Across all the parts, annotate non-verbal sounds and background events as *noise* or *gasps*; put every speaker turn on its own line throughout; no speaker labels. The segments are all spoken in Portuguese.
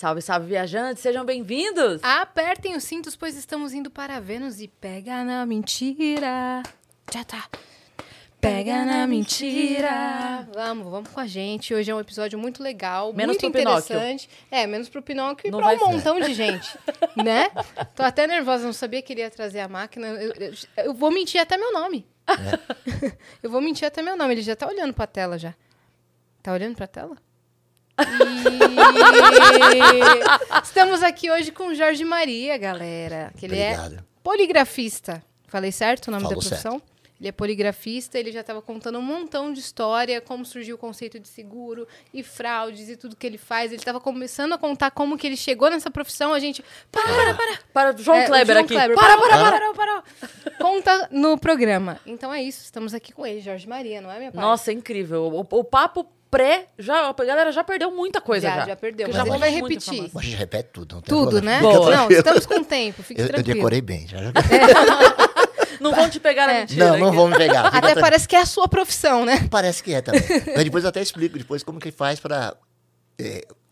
Salve, salve, viajantes, sejam bem-vindos!
Apertem os cintos, pois estamos indo para Vênus e pega na mentira. Já tá. Pega na mentira. Vamos, vamos com a gente. Hoje é um episódio muito legal,
Menos
muito
pro Pinóquio.
interessante. É, menos pro Pinóquio e
Não
pra
vai
um
ser.
montão de gente, *laughs* né? Tô até nervosa, não sabia que ele ia trazer a máquina. Eu, eu- eu vou mentir até meu nome. *laughs* eu vou mentir até meu nome. Ele já tá olhando pra tela já. Tá olhando pra tela? E... Estamos aqui hoje com o Jorge Maria, galera. Que ele é
Obrigado.
poligrafista. Falei certo o nome
Falou
da profissão? Ele é poligrafista, ele já estava contando um montão de história, como surgiu o conceito de seguro e fraudes e tudo que ele faz. Ele estava começando a contar como que ele chegou nessa profissão. A gente. Para, para, para!
Para o João
É,
Kleber
João
aqui.
Kleber.
Para, para,
parou, parou, parou. Conta no programa. Então é isso, estamos aqui com ele, Jorge Maria, não é, minha pai?
Nossa, é incrível. O, o papo pré, já, a galera já perdeu muita coisa já.
já, já perdeu, mas
já
vai
vamos muito
repetir.
a gente repete tudo, não tem
Tudo,
problema.
né?
Boa.
Não, estamos com tempo, fique
Eu, eu
tranquilo.
decorei bem. Já. *laughs*
Não vão te pegar na
É.
mentira.
Não, não
aqui.
vão me pegar. Fica
Até parece que é a sua profissão, né?
Parece que é também. *laughs* Mas depois eu até explico depois como que faz para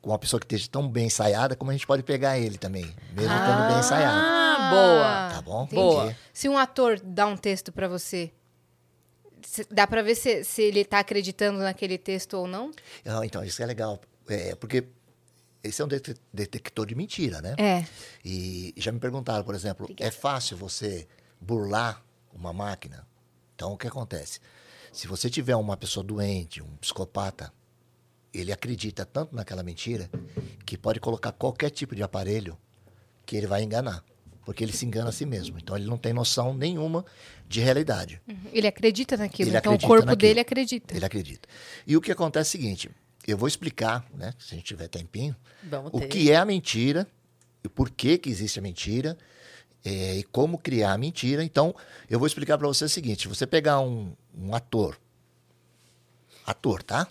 com uma pessoa que esteja tão bem ensaiada, como a gente pode pegar ele também, mesmo estando bem ensaiado.
Ah, boa.
Tá bom?
entendi.
Boa.
Se um ator dá um texto pra você, cê- dá pra ver se, se ele tá acreditando naquele texto ou não?
Ah, Então, isso é legal. É, porque esse é um det- detector de mentira, né?
É.
E já me perguntaram, por exemplo, é fácil você burlar uma máquina? Então, o que acontece? Se você tiver uma pessoa doente, um psicopata, ele acredita tanto naquela mentira que pode colocar qualquer tipo de aparelho que ele vai enganar. Porque ele se engana a si mesmo. Então, ele não tem noção nenhuma de realidade.
Ele acredita naquilo,
Ele
então o
acredita
corpo
naquilo.
dele acredita.
Ele acredita. E o que acontece é o seguinte: eu vou explicar, né, se a gente tiver tempinho,
Vamos
o
ter.
que é a mentira, e por que, que existe a mentira, é, e como criar a mentira. Então, eu vou explicar para você o seguinte: se você pegar um, um ator, ator, tá?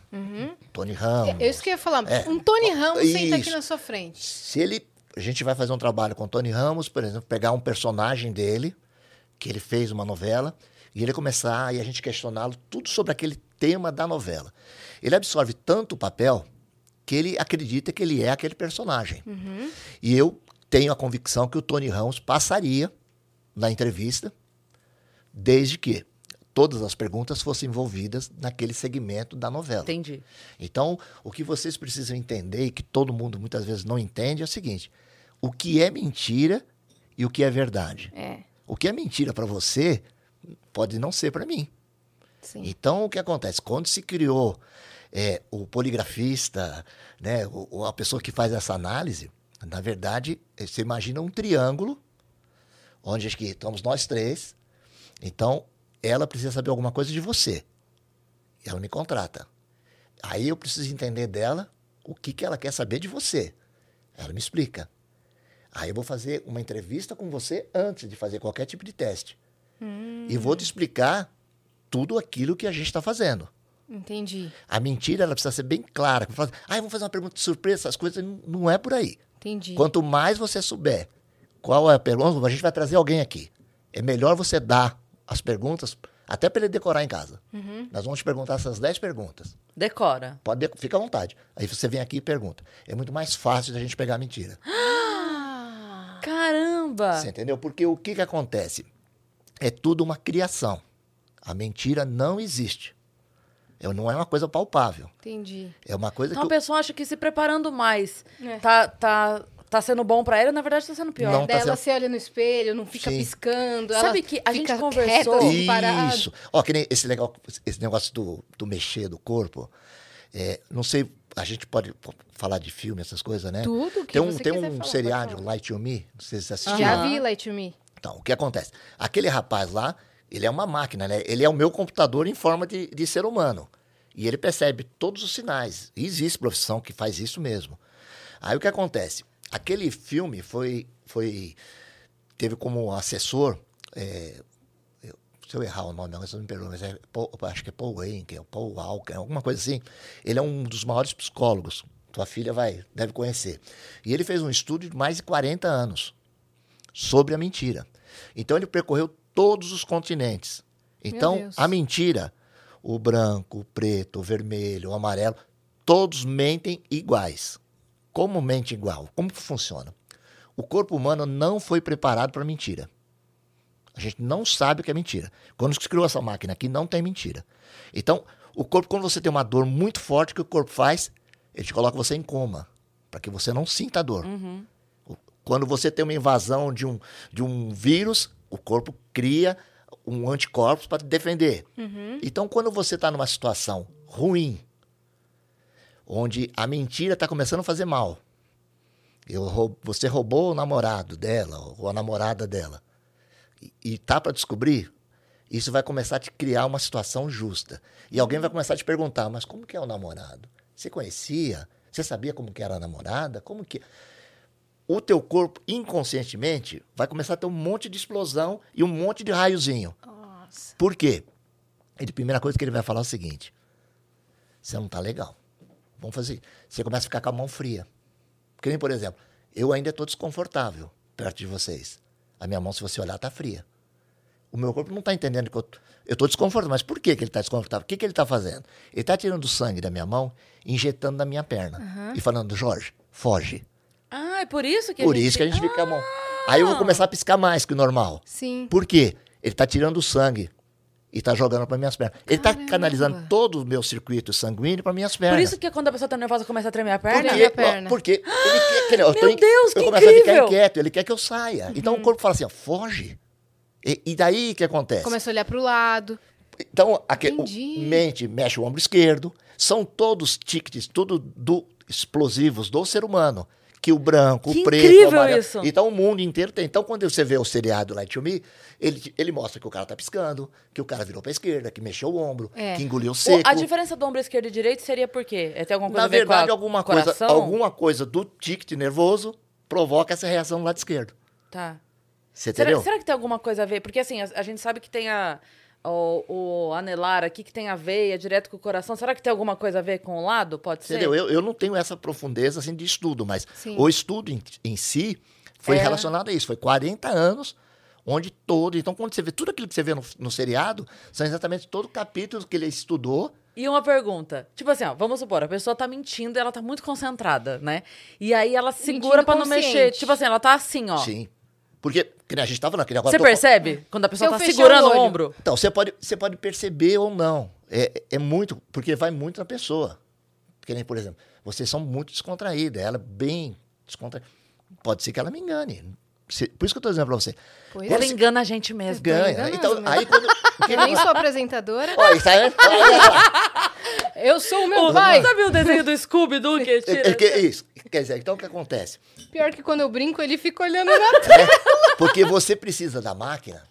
Tony Ramos.
É isso que eu ia falar.
É.
Um Tony Ramos senta aqui na sua frente.
Se ele. A gente vai fazer um trabalho com o Tony Ramos, por exemplo, pegar um personagem dele, que ele fez uma novela, e ele começar e a gente questioná-lo tudo sobre aquele tema da novela. Ele absorve tanto o papel que ele acredita que ele é aquele personagem. E eu tenho a convicção que o Tony Ramos passaria na entrevista, desde que todas as perguntas fossem envolvidas naquele segmento da novela.
Entendi.
Então, o que vocês precisam entender e que todo mundo muitas vezes não entende é o seguinte: o que é mentira e o que é verdade.
É,
O que é mentira para você pode não ser para mim.
sim.
Então, o que acontece? Quando se criou é, o poligrafista, né, o- a pessoa que faz essa análise, na verdade, eh, você imagina um triângulo, onde acho que estamos nós três. Então, ela precisa saber alguma coisa de você. Ela me contrata. Aí eu preciso entender dela o que, que ela quer saber de você. Ela me explica. Aí eu vou fazer uma entrevista com você antes de fazer qualquer tipo de teste. E vou te explicar tudo aquilo que a gente está fazendo.
Entendi,
A mentira ela precisa ser bem clara. Ah, vamos fazer uma pergunta de surpresa, essas coisas não- é por aí.
entendi.
Quanto mais você souber qual é a pergunta, a gente vai trazer alguém aqui. É melhor você dar as perguntas, até para ele decorar em casa. Nós vamos te perguntar essas 10 perguntas.
Decora.
Pode, de- fica à vontade. Aí você vem aqui e pergunta. É muito mais fácil da gente pegar a mentira.
Ah, *gasps*
Caramba!
Você entendeu? Porque o que, que acontece? É tudo uma criação. A mentira não existe. É- Não é uma coisa palpável.
entendi.
É uma coisa
Então a
que. eu-
pessoa acha que se preparando mais
É.
tá, tá, tá sendo bom pra ela, na verdade tá sendo pior.
Não, tá
Daí ela
sendo-
se olha no espelho, não fica
Sim.
piscando.
Sabe
ela
que a gente conversou-
quieta, assim.
Isso. Ó, que nem esse, legal, esse negócio do, do mexer do corpo. É, não sei, a gente pode falar de filme, essas coisas, né?
Tudo que
tem um,
você
tem um
falar,
seriado. Light to Me, não sei se você assistiu.
Já vi Light to Me.
Então, o que acontece? Aquele rapaz lá, ele é uma máquina, né? Ele é o meu computador em forma de, de ser humano. E ele percebe todos os sinais. E existe profissão que faz isso mesmo. Aí o que acontece? Aquele filme foi. foi teve como assessor. é, se eu errar o nome, agora você não me perdoa, mas é Paul- acho que é Paul Anker, Paul Walker, alguma coisa assim. Ele é um dos maiores psicólogos. Tua filha vai, deve conhecer. E ele fez um estudo de mais de 40 anos sobre a mentira. Então ele percorreu todos os continentes. Então a mentira, o branco, o preto, o vermelho, o amarelo, todos mentem iguais. como mente igual? Como que funciona? O corpo humano não foi preparado para mentira. A gente não sabe o que é mentira. Quando se criou essa máquina aqui, não tem mentira. Então, o corpo, quando você tem uma dor muito forte, o que o corpo faz? Ele te coloca você em coma, para que você não sinta a dor. Quando você tem uma invasão de um, de um vírus, o corpo cria um anticorpos para te defender. Então, quando você está numa situação ruim, onde a mentira está começando a fazer mal, eu você roubou o namorado dela ou a namorada dela, e- tá para descobrir, isso vai começar a te criar uma situação justa. E alguém vai começar a te perguntar, mas como que é o namorado? Você conhecia? Você sabia como que era a namorada? Como que o teu corpo inconscientemente vai começar a ter um monte de explosão e um monte de raiozinho.
Nossa.
Por quê? Ele, a primeira coisa que ele vai falar é o seguinte: você não tá legal. Vamos fazer. Você começa a ficar com a mão fria. Porque nem, por exemplo, eu ainda estou desconfortável perto de vocês. A minha mão, se você olhar, tá fria. O meu corpo não está entendendo que eu eu estou desconfortável. Mas por que, que ele está desconfortável? O que, que ele está fazendo? Ele está tirando o sangue da minha mão, injetando na minha perna. E falando, Jorge, foge.
Ah, é por isso que
Por
a gente...
isso que a gente fica com a mão. Aí eu vou começar a piscar mais que o normal.
Sim.
Por quê? Ele está tirando o sangue e está jogando para minhas pernas. Ele está canalizando todo o meu circuito sanguíneo para minhas pernas.
Por isso que quando a pessoa tá nervosa começa a tremer a perna?
Treme
quê?
a perna.
Porque ele quer, que- eu
Meu Deus,
eu começo a ficar
incrível!
inquieto, ele quer que eu saia. Então o corpo fala assim, ó, foge. E, e daí o que acontece?
Começa a olhar pro lado.
Então, aque- o- mente mexe o ombro esquerdo. São todos tickets, tudo do, explosivos do ser humano. Que o branco,
Que
o preto,
incrível
o amarelo.
isso!
Então o mundo inteiro tem. Então, quando você vê o seriado Light to Me, ele, ele mostra que o cara tá piscando, que o cara virou pra esquerda, que mexeu o ombro,
É.
que engoliu
O-
seco.
a diferença do ombro esquerdo e direito seria por quê? É ter alguma coisa
Na
a ver
verdade,
com a
alguma coisa,
coração?
alguma coisa do ticket nervoso provoca essa reação do lado esquerdo.
Tá.
Você
Será,
entendeu?
será que tem alguma coisa a ver? Porque assim, a, a gente sabe que tem a, o, o anelar aqui, que tem a veia direto com o coração. Será que tem alguma coisa a ver com o lado? Pode ser?
Entendeu? Eu, eu não tenho essa profundeza assim, de estudo, mas
Sim.
o estudo em, em si foi
É.
relacionado a isso. Foi 40 anos onde todo. Então, quando você vê tudo aquilo que você vê no, no seriado, são exatamente todo o capítulo que ele estudou.
E uma pergunta. Tipo assim, ó, vamos supor, a pessoa tá mentindo e ela tá muito concentrada, né? E aí ela segura pra não mexer. Tipo assim, ela tá assim, ó.
Sim. Porque, que nem a gente tava falando, que nem agora
Você percebe? Quando a pessoa tá
fechar
segurando
o
o ombro.
Então, você pode, você pode perceber ou não. É, é muito, porque vai muito na pessoa. Que nem, por exemplo, vocês são muito descontraídas, ela é bem descontraída. Pode ser que ela me engane. Por isso que eu tô dizendo pra você.
Pois
Ela
é.
engana a gente mesmo.
Ganha. Então,
mesmo.
aí quando. *laughs*
Eu nem sou apresentadora.
Isso aí é-.
Eu sou o meu
Ô,
pai.
Sabe o desenho do Scooby-Doo que *laughs*
É-
tira...
é que- isso. Quer dizer, então o que acontece?
Pior que quando eu brinco, ele fica olhando na tela.
É, porque você precisa da máquina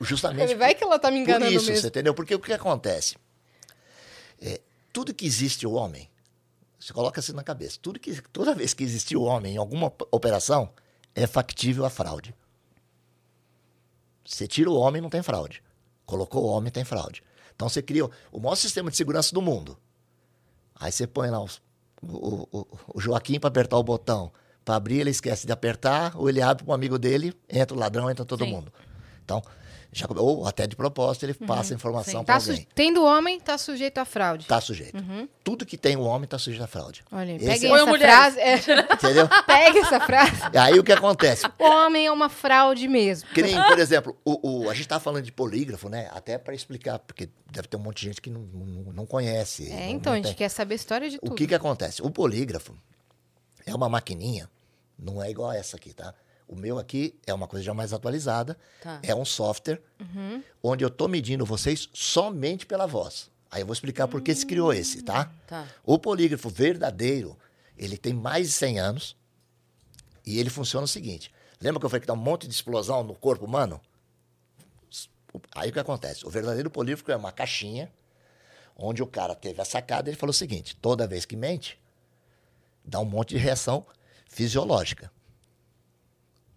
justamente
Ele vai que ela tá me
por
enganando
isso, você
mesmo.
entendeu? Porque o que acontece? É, tudo que existe o homem, você coloca assim na cabeça, tudo que, toda vez que existiu o homem em alguma op- operação, é factível a fraude. Você tira o homem, não tem fraude. Colocou o homem, tem fraude. Então você cria o- maior sistema de segurança do mundo. Aí você põe lá os- o, o- o Joaquim para apertar o botão. Para abrir, ele esquece de apertar, ou ele abre para um amigo dele, entra o ladrão, entra todo
Sim.
mundo. Então, já, ou até de propósito, ele passa a informação para
Tá
alguém.
Tendo homem, tá sujeito à fraude.
Tá sujeito. Tudo que tem o homem tá sujeito à fraude.
Olha,
Esse
peguem
é-
essa
mulher.
frase. é, *laughs*
Entendeu?
pegue essa frase.
E aí o que acontece?
O homem é uma fraude mesmo.
Que nem, por exemplo, o, o- a gente tá falando de polígrafo, né? Até para explicar, porque deve ter um monte de gente que não, não, não conhece.
É,
não-
então,
não
a gente
tem.
quer saber a história de
O
tudo.
que que acontece? O polígrafo é uma maquininha, não é igual essa aqui, tá? O meu aqui é uma coisa já mais atualizada,
Tá.
é um software
Uhum.
onde eu tô medindo vocês somente pela voz. Aí eu vou explicar por que se criou esse, tá?
Tá.
O polígrafo verdadeiro, ele tem mais de 100 anos e ele funciona o seguinte. Lembra que eu falei que dá um monte de explosão no corpo humano? Aí o que acontece? O verdadeiro polígrafo é uma caixinha onde o cara teve a sacada e ele falou o seguinte: toda vez que mente, dá um monte de reação fisiológica.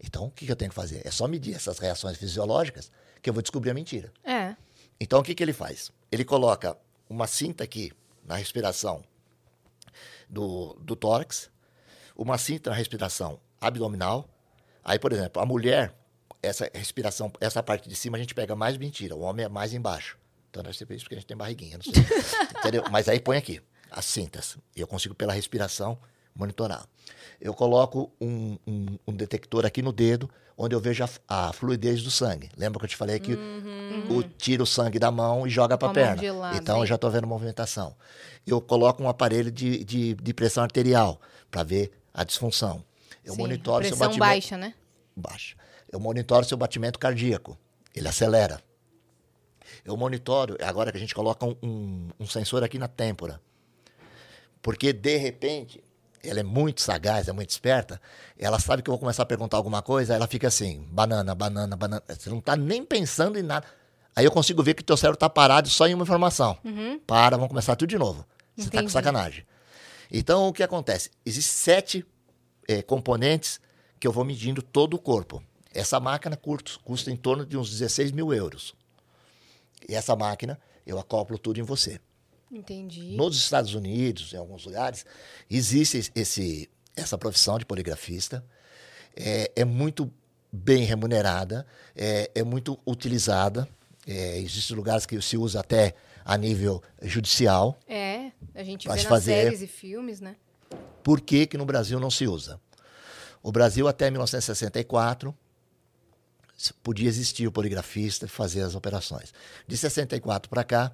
Então, o que que eu tenho que fazer? É só medir essas reações fisiológicas que eu vou descobrir a mentira.
É.
Então, o que, que ele faz? Ele coloca uma cinta aqui na respiração do, do tórax, uma cinta na respiração abdominal. Aí, por exemplo, a mulher, essa respiração, essa parte de cima a gente pega mais mentira, o homem é mais embaixo. Então deve ser por isso porque a gente tem barriguinha, não sei. *laughs* Entendeu? Mas aí põe aqui as cintas. E eu consigo, pela respiração, monitorar. Eu coloco um, um- um detector aqui no dedo, onde eu vejo a, a fluidez do sangue. Lembra que eu te falei que o, tira o sangue da mão e joga para a perna.
gelada,
então eu
hein?
já estou vendo movimentação. Eu coloco um aparelho de, de, de pressão arterial para ver a disfunção. Eu
Sim,
monitoro seu
pressão
batimento
baixa, né?
baixa. Eu monitoro seu batimento cardíaco. Ele acelera. Eu monitoro, agora que a gente coloca um, um- um sensor aqui na têmpora. Porque, de repente, ela é muito sagaz, é muito esperta. Ela sabe que eu vou começar a perguntar alguma coisa, ela fica assim, banana, banana, banana. Você não está nem pensando em nada. Aí eu consigo ver que o teu cérebro está parado só em uma informação. Para, vamos começar tudo de novo. Você está com sacanagem. Então, o que acontece? Existem sete eh, componentes que eu vou medindo todo o corpo. Essa máquina custa em torno de uns 16 mil euros. E essa máquina, eu acoplo tudo em você.
Entendi.
Nos Estados Unidos, em alguns lugares, existe esse, essa profissão de poligrafista. É, é muito bem remunerada, é, é muito utilizada. É, existem lugares que se usa até a nível judicial.
É, a gente vê nas
fazer.
séries e filmes, né?
Por que, que no Brasil não se usa? O Brasil, até 1964, se- podia existir o poligrafista fazer as operações. De 64 para cá,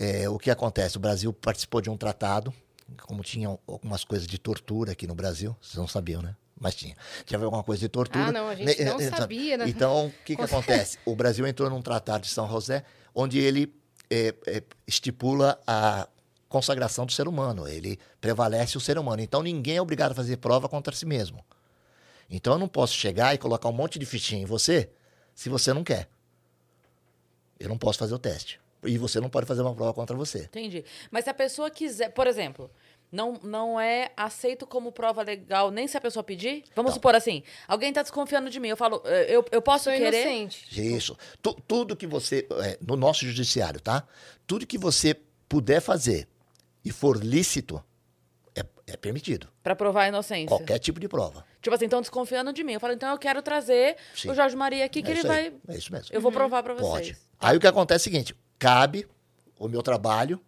eh, o que acontece? O Brasil participou de um tratado, como tinha algumas coisas de tortura aqui no Brasil, vocês não sabiam, né? Mas tinha. Tinha alguma coisa de tortura.
Ah, não, a gente não
eh,
sabia, né?
Então, o que, que acontece? O Brasil entrou num tratado de São José, onde ele eh, eh, estipula a consagração do ser humano. Ele prevalece o ser humano. Então, ninguém é obrigado a fazer prova contra si mesmo. Então, eu não posso chegar e colocar um monte de fichinha em você se você não quer. Eu não posso fazer o teste. E você não pode fazer uma prova contra você.
Entendi. Mas se a pessoa quiser, por exemplo, não, não é aceito como prova legal nem se a pessoa pedir? Vamos
Não.
supor assim, alguém tá desconfiando de mim, eu falo, eh, eu, eu posso
Sou
querer...
inocente.
Isso. Tu- tudo que você. é, no nosso judiciário, tá? Tudo que você puder fazer e for lícito é, é permitido.
Pra provar a inocência.
Qualquer tipo de prova.
Tipo assim, estão desconfiando de mim. Eu falo, então eu quero trazer
Sim.
o Jorge Maria aqui, que
é
ele vai...
aí. É isso mesmo.
Eu vou provar pra
Pode.
vocês.
Aí o que acontece é o seguinte: cabe o meu trabalho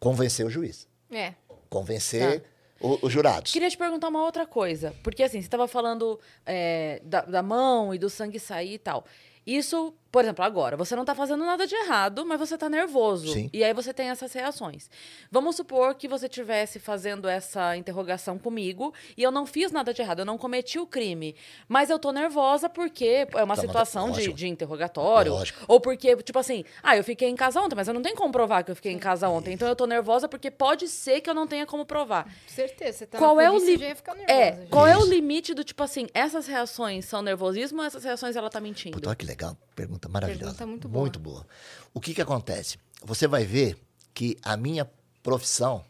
convencer o juiz.
É.
Convencer o- os jurados.
Queria te perguntar uma outra coisa. Porque assim, você estava falando é, da, da mão e do sangue sair e tal. Isso, por exemplo, agora, você não tá fazendo nada de errado, mas você tá nervoso.
Sim.
E aí você tem essas reações. Vamos supor que você estivesse fazendo essa interrogação comigo e eu não fiz nada de errado, eu não cometi o crime. Mas eu tô nervosa porque é uma
Tá,
situação de, de interrogatório.
Lógico.
Ou porque, tipo assim, ah, eu fiquei em casa ontem, mas eu não tenho como provar que eu fiquei em casa ontem. Então eu tô nervosa porque pode ser que eu não tenha como provar.
Certeza. Você tá
Qual é o li-
já ia ficar nervosa.
É, qual é o
Isso.
limite do tipo assim, essas reações são nervosismo ou essas reações ela tá mentindo?
Puta, que legal. Pergunta maravilhosa.
Pergunta muito boa.
Muito boa. O que que acontece? Você vai ver que a minha profissão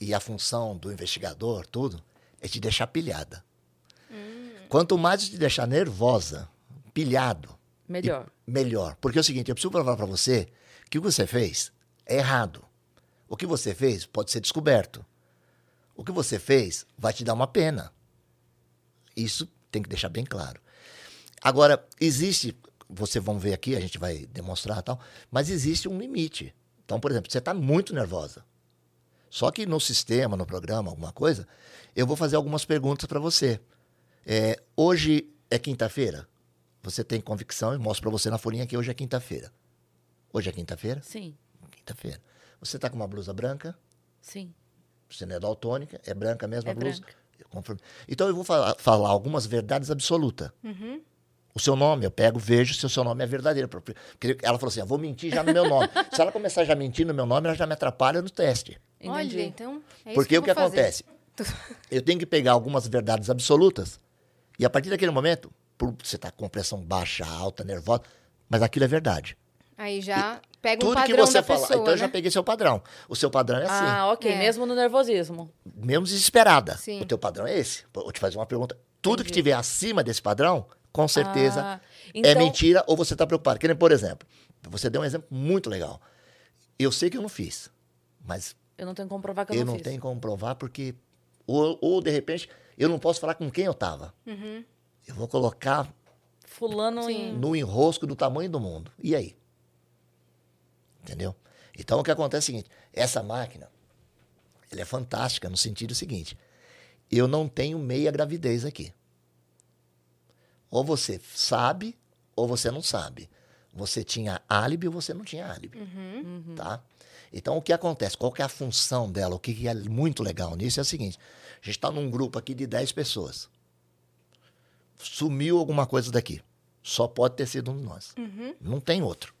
e a função do investigador, tudo, é te deixar pilhada.
Hum.
Quanto mais te deixar nervosa, pilhado,
Melhor.
melhor. Porque é o seguinte, eu preciso provar para você que o que você fez é errado. O que você fez pode ser descoberto. O que você fez vai te dar uma pena. Isso tem que deixar bem claro. Agora, existe, vocês vão ver aqui, a gente vai demonstrar e tal, mas existe um limite. Então, por exemplo, você está muito nervosa. Só que no sistema, no programa, alguma coisa, eu vou fazer algumas perguntas para você. É, hoje é quinta-feira? Você tem convicção e mostro para você na folhinha que hoje é quinta-feira. Hoje é quinta-feira?
Sim,
Quinta-feira. Você está com uma blusa branca?
sim.
Você não é daltônica? É branca mesmo
É
a blusa?
branca.
Eu. Então eu vou falar, falar algumas verdades absolutas.
Uhum.
O seu nome, eu pego, vejo se o seu nome é verdadeiro. Porque ela falou assim: eu vou mentir já no meu nome. *laughs* se ela começar já a mentir no meu nome, ela já me atrapalha no teste.
Olha,
Entendi.
então. É isso
Porque
que
o que acontece? *laughs* Eu tenho que pegar algumas verdades absolutas e a partir daquele momento, por você estar com pressão baixa, alta, nervosa, mas aquilo é verdade.
Aí já pega um
Tudo que
padrão
você
da
fala,
pessoa,
então eu já
né?
peguei seu padrão. O seu padrão é assim.
Ah, ok,
É.
mesmo no nervosismo.
mesmo desesperada.
Sim.
O teu padrão é esse. Vou te fazer uma pergunta. Tudo que tiver acima desse padrão, com certeza
Ah,
é
então-
mentira ou você está preocupado. Que nem, por exemplo, você deu um exemplo muito legal. Eu sei que eu não fiz, mas
Eu não tenho como provar que eu,
eu
não,
não
fiz.
tenho como provar porque ou, ou, de repente eu não posso falar com quem eu estava.
Uhum.
Eu vou colocar
Fulano em...
no enrosco do tamanho do mundo. E aí? Entendeu? Então o que acontece é o seguinte: essa máquina ela é fantástica no sentido seguinte: eu não tenho meia gravidez aqui. Ou você sabe, ou você não sabe. Você tinha álibi ou você não tinha álibi.
Uhum.
Tá? Então, o que acontece? Qual que é a função dela? O que que é muito legal nisso é o seguinte: a gente está num grupo aqui de 10 pessoas. Sumiu alguma coisa daqui. Só pode ter sido um de nós.
Uhum.
Não tem outro.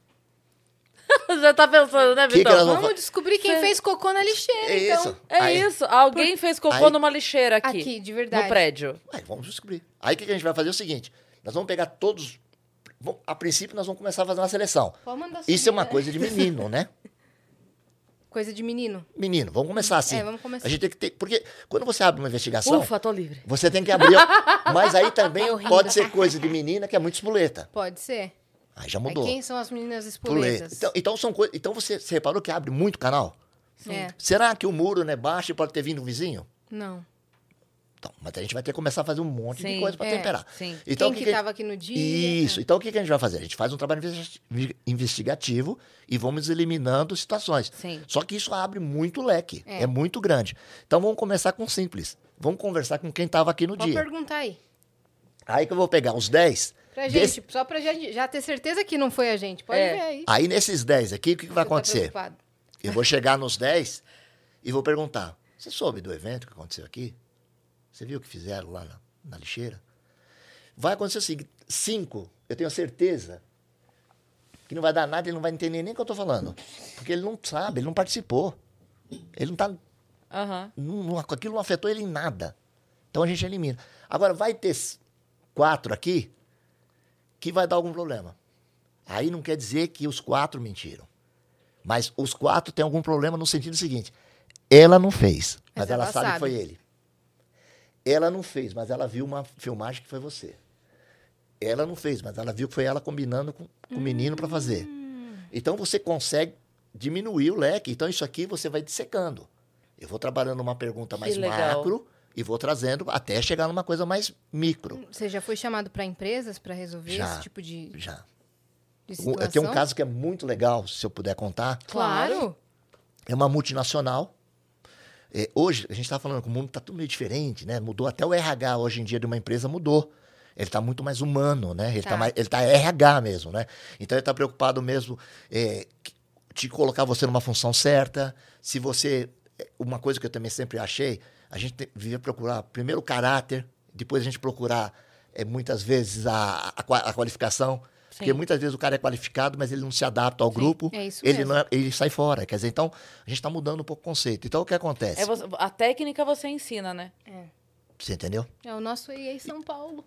*laughs*
Já tá pensando, né,
Que que vão
Vamos descobrir quem fez cocô na lixeira,
É
então.
isso.
É
Aí-
isso. Alguém fez cocô
aí-
numa lixeira aqui.
Aqui, de verdade.
No prédio.
Ué, vamos descobrir. Aí o que que a gente vai fazer é o seguinte: nós vamos pegar todos. vamos- A princípio, nós vamos começar a fazer uma seleção.
Pode mandar
Isso é uma
né?
coisa de menino, né? *laughs*
Coisa de menino.
Menino, vamos começar assim.
É, vamos começar.
A gente tem que ter. Porque quando você abre uma investigação,
Ufa, tô livre.
você tem que abrir. *laughs* Mas aí também
rindo.
pode ser coisa de menina que é muito espoleta.
Pode ser.
Aí já
Aí
mudou.
quem são as meninas espoletas?
Então, então são coisas. Então você, você reparou que abre muito canal?
É.
Será que o muro não é baixo e pode ter vindo um vizinho?
Não.
Então, mas a gente vai ter que começar a fazer um monte de
Sim,
coisa para
é,
temperar.
sim.
Então,
quem que
que
estava aqui no dia?
Isso. Então, o que que a gente vai fazer? A gente faz um trabalho investi- investigativo e vamos eliminando situações.
Sim.
Só que isso abre muito leque.
É.
É, muito grande. Então, vamos começar com simples. Vamos conversar com quem estava aqui no
Pode
dia.
perguntar aí.
Aí que eu vou pegar os 10.
Pra
desse-
gente, só pra gente já ter certeza que não foi a gente. Pode
É.
ver aí.
Aí, nesses 10 aqui, o que, que vai
tá
acontecer?
preocupado.
Eu vou chegar nos 10 e vou perguntar: Você soube do evento que aconteceu aqui? Você viu o que fizeram lá na, na lixeira? Vai acontecer o seguinte: cinco, eu tenho certeza que não vai dar nada, ele não vai entender nem o que eu estou falando. Porque ele não sabe, ele não participou. Ele não tá.
Aham.
Não, não- aquilo não afetou ele em nada. Então a gente elimina. Agora, vai ter quatro aqui que vai dar algum problema. Aí não quer dizer que os quatro mentiram. Mas os quatro têm algum problema no sentido seguinte: ela não fez, mas,
Mas
ela,
ela
sabe, que
sabe.
foi ele. Ela não fez, mas ela viu uma filmagem que foi você. Ela não fez, mas ela viu que foi ela combinando com, com o menino para fazer.
Hum.
Então você consegue diminuir o leque. Então isso aqui você vai dissecando. Eu vou trabalhando uma pergunta mais macro e vou trazendo até chegar numa coisa mais micro.
Você já foi chamado pra empresas pra resolver
Já.
esse tipo de,
Já.
de
Um-
situação?
Tenho um caso que é muito legal, se eu puder contar.
Claro.
É uma multinacional. É, hoje, a gente está falando que o mundo está tudo meio diferente, né? Mudou até o RH hoje em dia de uma empresa, mudou. Ele está muito mais humano, né? Ele
Tá.
está mais, ele tá RH mesmo, né? Então ele está preocupado mesmo é, de colocar você numa função certa. Se você. é, Uma coisa que eu também sempre achei, a gente te- devia procurar primeiro o caráter, depois a gente procurar é, muitas vezes a, a, a qualificação. Porque
Sim.
muitas vezes o cara é qualificado, mas ele não se adapta ao grupo.
é isso
ele,
mesmo.
não é- ele sai fora. Quer dizer, então, a gente está mudando um pouco o conceito. Então, o que acontece?
É você- a técnica você ensina, né?
Você entendeu?
É o nosso EA São Paulo.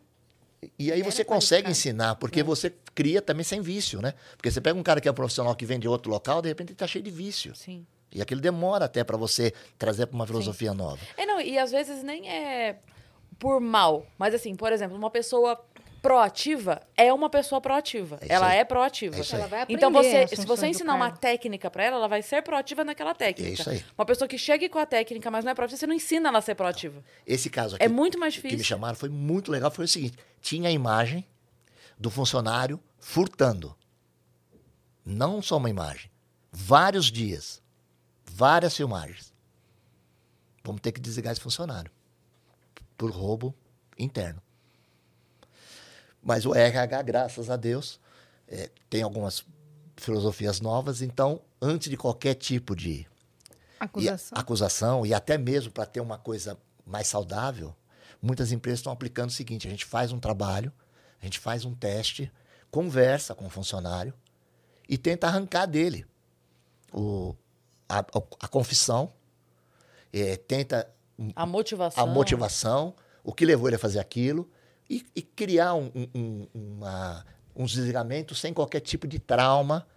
E aí você consegue
qualificado.
ensinar, porque você cria também sem vício, né? Porque você pega um cara que é profissional que vem de outro local, de repente ele está cheio de vício.
Sim.
E aquilo demora até para você trazer para uma filosofia nova.
É, não, e às vezes nem é por mal. Mas assim, por exemplo, uma pessoa proativa é uma pessoa proativa.
É
ela
aí.
é proativa.
É
Ela vai aprender
Então, você, se você ensinar uma técnica pra ela, ela vai ser proativa naquela técnica.
É isso aí.
Uma pessoa que chega com a técnica, mas não é proativa, você não ensina ela a ser proativa.
Esse caso aqui
É muito mais
que me
difícil.
chamaram foi muito legal, foi o seguinte, tinha a imagem do funcionário furtando. Não só uma imagem, vários dias, várias filmagens. Vamos ter que desligar esse funcionário por roubo interno. Mas o RH, graças a Deus, eh, tem algumas filosofias novas, então, antes de qualquer tipo de
Acusação.
e acusação, e até mesmo para ter uma coisa mais saudável, muitas empresas estão aplicando o seguinte: a gente faz um trabalho, a gente faz um teste, conversa com o funcionário e tenta arrancar dele o, a, a confissão, eh, tenta
A motivação.
a motivação, o que levou ele a fazer aquilo, e, e criar um, um, um, uma, um desligamento sem qualquer tipo de trauma,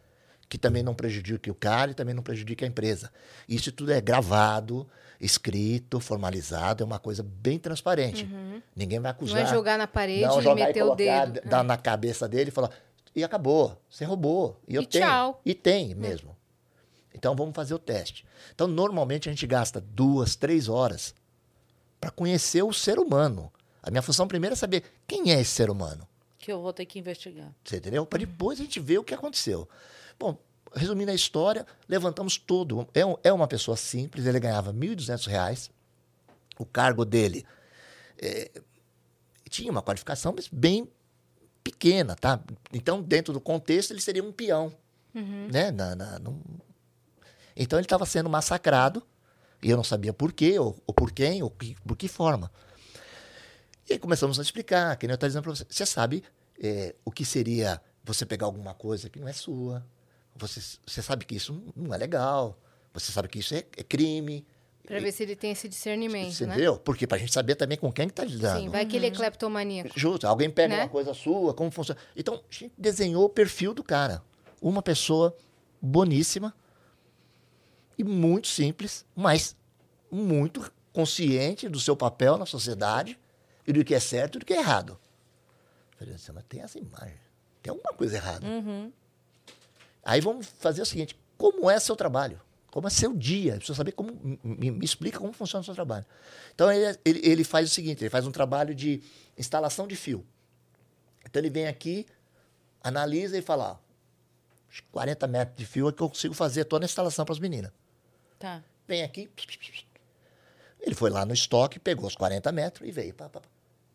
que também não prejudique o cara e também não prejudique a empresa. Isso tudo é gravado, escrito, formalizado, é uma coisa bem transparente. Ninguém vai
Não
acusar.
é jogar na parede
não,
e
jogar
meter
e
o dedo.
dar na cabeça dele e falar, e acabou, você roubou. E eu
E
tenho.
tchau.
E tem mesmo. Então vamos fazer o teste. Então, normalmente a gente gasta duas, três horas para conhecer o ser humano. A minha função primeiro é saber quem é esse ser humano.
Que eu vou ter que investigar.
Você entendeu? Para depois a gente ver o que aconteceu. Bom, resumindo a história, levantamos tudo. É, um- é uma pessoa simples, ele ganhava 1.200 reais o cargo dele é, tinha uma qualificação, mas bem pequena, tá? Então, dentro do contexto, ele seria um peão, né? Na, na- num- Então, ele estava sendo massacrado, e eu não sabia por quê, ou, ou por quem, ou que- por que forma. E aí começamos a explicar, que nem eu estou dizendo para você. Você sabe é, o que seria você pegar alguma coisa que não é sua. Você, você sabe que isso não- é legal. Você sabe que isso é, é crime.
Pra ver se ele tem esse discernimento,
Você
né?
entendeu? Porque pra gente saber também com quem que tá lidando.
Sim, vai que ele é cleptomaníaco.
Justo, alguém pega
Né?
uma coisa sua, como funciona. Então, a gente desenhou o perfil do cara. Uma pessoa boníssima e muito simples, mas muito consciente do seu papel na sociedade e do que é certo e do que é errado. Eu Falei, assim, mas tem essa imagem, tem alguma coisa errada. Aí vamos fazer o seguinte: como é seu trabalho? Como é seu dia? Precisa saber como. Me, me explica como funciona o seu trabalho. Então ele, ele, ele faz o seguinte: ele faz um trabalho de instalação de fio. Então ele vem aqui, analisa e fala: ó, acho que 40 metros de fio é que eu consigo fazer toda a instalação para as meninas.
Tá.
Vem aqui. Ele foi lá no estoque, pegou os 40 metros e veio.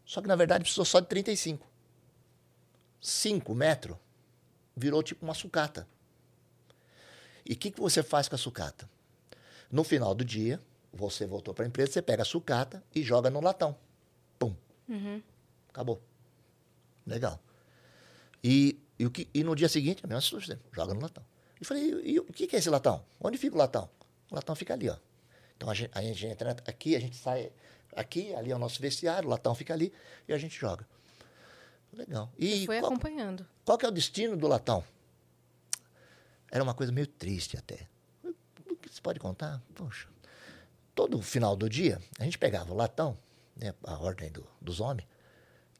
Só que na verdade precisou só de 35. 5 metros virou tipo uma sucata. E o que, que você faz com a sucata? No final do dia, você voltou para a empresa, você pega a sucata e joga no latão. Pum. Acabou. Legal. E, e, o que, e no dia seguinte, a mesma situação, joga no latão. E falei, e, e o que, que é esse latão? Onde fica o latão? O latão fica ali, ó. Então a gente, a gente entra aqui, a gente sai aqui, ali é o nosso vestiário, o latão fica ali e a gente joga. Legal. E
Foi
qual,
acompanhando.
qual que é o destino do latão? Era uma coisa meio triste até. O que você pode contar? Poxa. Todo final do dia, a gente pegava o latão, né, a ordem do- dos homens,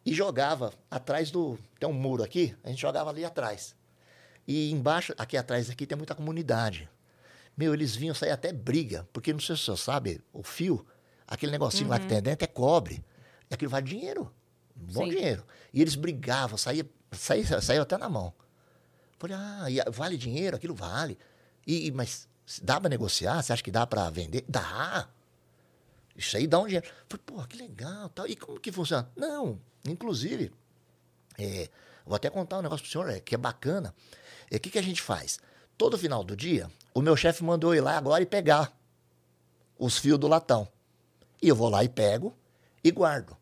e jogava atrás do. Tem um muro aqui, a gente jogava ali atrás. E embaixo, aqui atrás aqui tem muita comunidade. Meu, eles vinham sair até briga, porque não sei se você sabe, o fio, aquele negocinho lá que tem dentro é cobre. E aquilo vale dinheiro. Bom
Sim.
dinheiro. E eles brigavam, saía, saía, saía até na mão. Falei, ah, vale dinheiro? Aquilo vale. E, mas dá para negociar? Você acha que dá para vender? Dá. Isso aí dá um dinheiro. Falei, pô, que legal. Tal. E como que funciona? Não, inclusive, é, vou até contar um negócio pro senhor é, que é bacana. É, O que, que a gente faz? Todo final do dia, o meu chefe mandou ir lá agora e pegar os fios do latão. E eu vou lá e pego e guardo.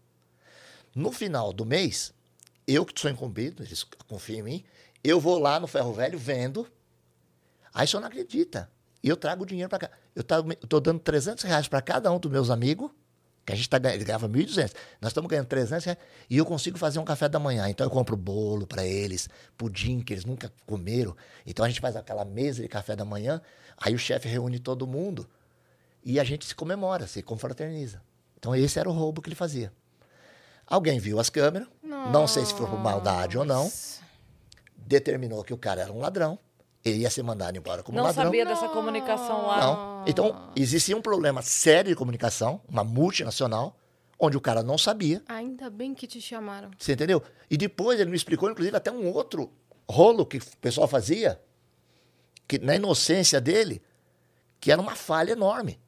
No final do mês, eu que sou incumbido, eles confiam em mim, eu vou lá no ferro velho, vendo. Aí senhor não acredita. E eu trago o dinheiro para cá. Eu estou dando 300 reais para cada um dos meus amigos, que a gente tá ganhava 1.200. Nós estamos ganhando 300 reais e eu consigo fazer um café da manhã. Então eu compro bolo para eles, pudim que eles nunca comeram. Então a gente faz aquela mesa de café da manhã, aí o chefe reúne todo mundo e a gente se comemora, se confraterniza. Então esse era o roubo que ele fazia. Alguém viu as câmeras, não sei se foi por maldade ou não,
Nossa.
determinou que o cara era um ladrão, ele ia ser mandado embora como
Não
ladrão.
sabia dessa comunicação lá.
Não. Então, existia um problema sério de comunicação, uma multinacional, onde o cara não sabia,
Ainda bem que te chamaram.
você entendeu? E depois ele me explicou, inclusive, até um outro rolo que o pessoal fazia, que na inocência dele, que era uma falha enorme.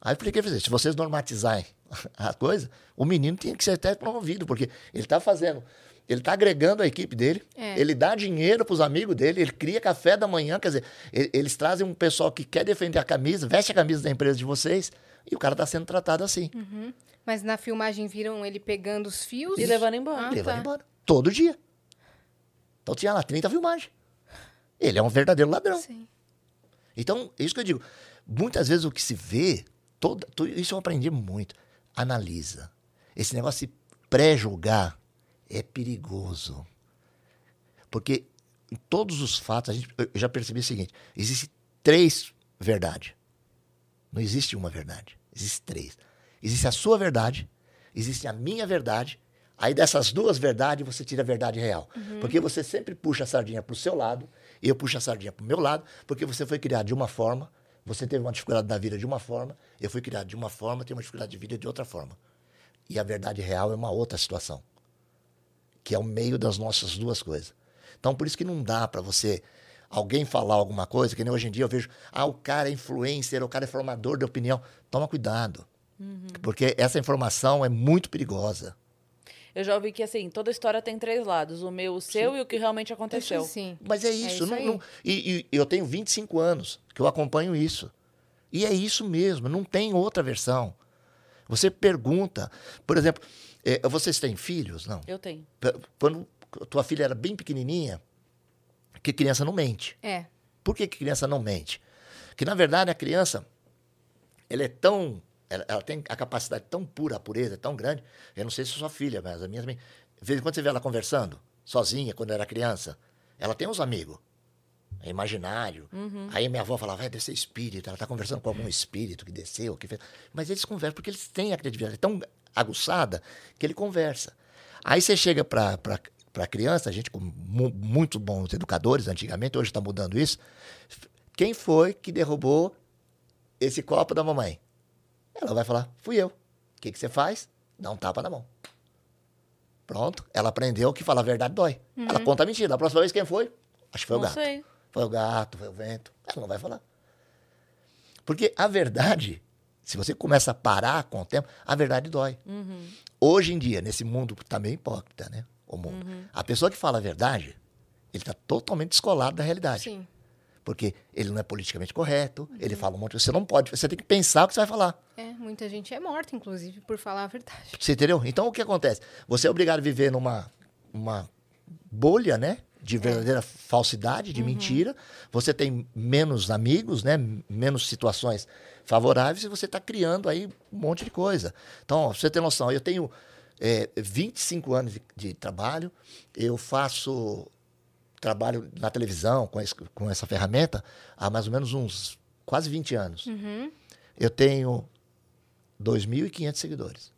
Aí eu expliquei pra vocês, se vocês normatizarem *laughs* a coisa, o menino tinha que ser até promovido, porque ele tá fazendo, ele tá agregando a equipe dele,
É.
ele dá dinheiro pros amigos dele, ele cria café da manhã, quer dizer, e- eles trazem um pessoal que quer defender a camisa, veste a camisa da empresa de vocês, e o cara tá sendo tratado assim,
Mas na filmagem viram ele pegando os fios
E levando embora.
Ah,
levando
tá.
embora, todo dia. Então tinha lá 30 filmagens. Ele é um verdadeiro ladrão.
Sim.
Então, é isso que eu digo. Muitas vezes o que se vê, toda, tu- isso eu aprendi muito. Analisa. Esse negócio de pré-julgar é perigoso. Porque em todos os fatos, a gente, eu já percebi o seguinte: existem três verdades. Não existe uma verdade. Existem três. Existe a sua verdade, existe a minha verdade. Aí dessas duas verdades você tira a verdade real. Porque você sempre puxa a sardinha para o seu lado, e eu puxo a sardinha para o meu lado, porque você foi criado de uma forma, você teve uma dificuldade na vida de uma forma, eu fui criado de uma forma, tenho uma dificuldade de vida de outra forma. E a verdade real é uma outra situação, que é o meio das nossas duas coisas. Então, por isso que não dá para você alguém falar alguma coisa, que nem hoje em dia eu vejo, ah, o cara é influencer, o cara é formador de opinião. Toma cuidado. Porque essa informação é muito perigosa.
Eu já ouvi que, assim, toda história tem três lados. O meu, o seu e o que realmente aconteceu.
Sim.
Mas é isso.
isso
não- não- e, e eu tenho 25 anos que eu acompanho isso. E é isso mesmo, não tem outra versão. Você pergunta, por exemplo, eh, vocês têm filhos? Não.
Eu tenho.
Quando tua filha era bem pequenininha, que criança não mente.
É.
Por que, que criança não mente? Que, na verdade, a criança, ela é tão... Ela, ela tem a capacidade tão pura, a pureza é tão grande. Eu não sei se é sua filha, mas a minha também. De vez em quando você vê ela conversando, sozinha, quando era criança, ela tem uns amigos. É imaginário. Aí minha avó falava, vai deve ser espírito. Ela está conversando com algum espírito que desceu, que fez. Mas eles conversam porque eles têm a credibilidade tão aguçada que ele conversa. Aí você chega para a criança, a gente com mu- muito bons educadores antigamente, hoje está mudando isso. Quem foi que derrubou esse copo da mamãe? Ela vai falar, fui eu. O que, que você faz? Dá um tapa na mão. Pronto. Ela aprendeu que falar a verdade dói. Ela conta a mentira. Da próxima vez quem foi? Acho que foi o
Não
gato.
sei.
Foi o gato, foi o vento. Ela não vai falar. Porque a verdade, se você começa a parar com o tempo, a verdade dói. Hoje em dia, nesse mundo que tá meio hipócrita, né? O mundo. A pessoa que fala a verdade, ele está totalmente descolado da realidade.
Sim.
Porque ele não é politicamente correto, ele fala um monte de Você não pode, você tem que pensar o que você vai falar.
É, muita gente é morta, inclusive, por falar a verdade.
Você entendeu? Então o que acontece? Você é obrigado a viver numa uma bolha, né? De verdadeira falsidade, de mentira. Você tem menos amigos, né? Menos situações favoráveis e você está criando aí um monte de coisa. Então, ó, pra você ter noção, eu tenho é, 25 anos de, de trabalho, eu faço trabalho na televisão com, esse- com essa ferramenta há mais ou menos uns quase 20 anos. Eu tenho 2.500 seguidores.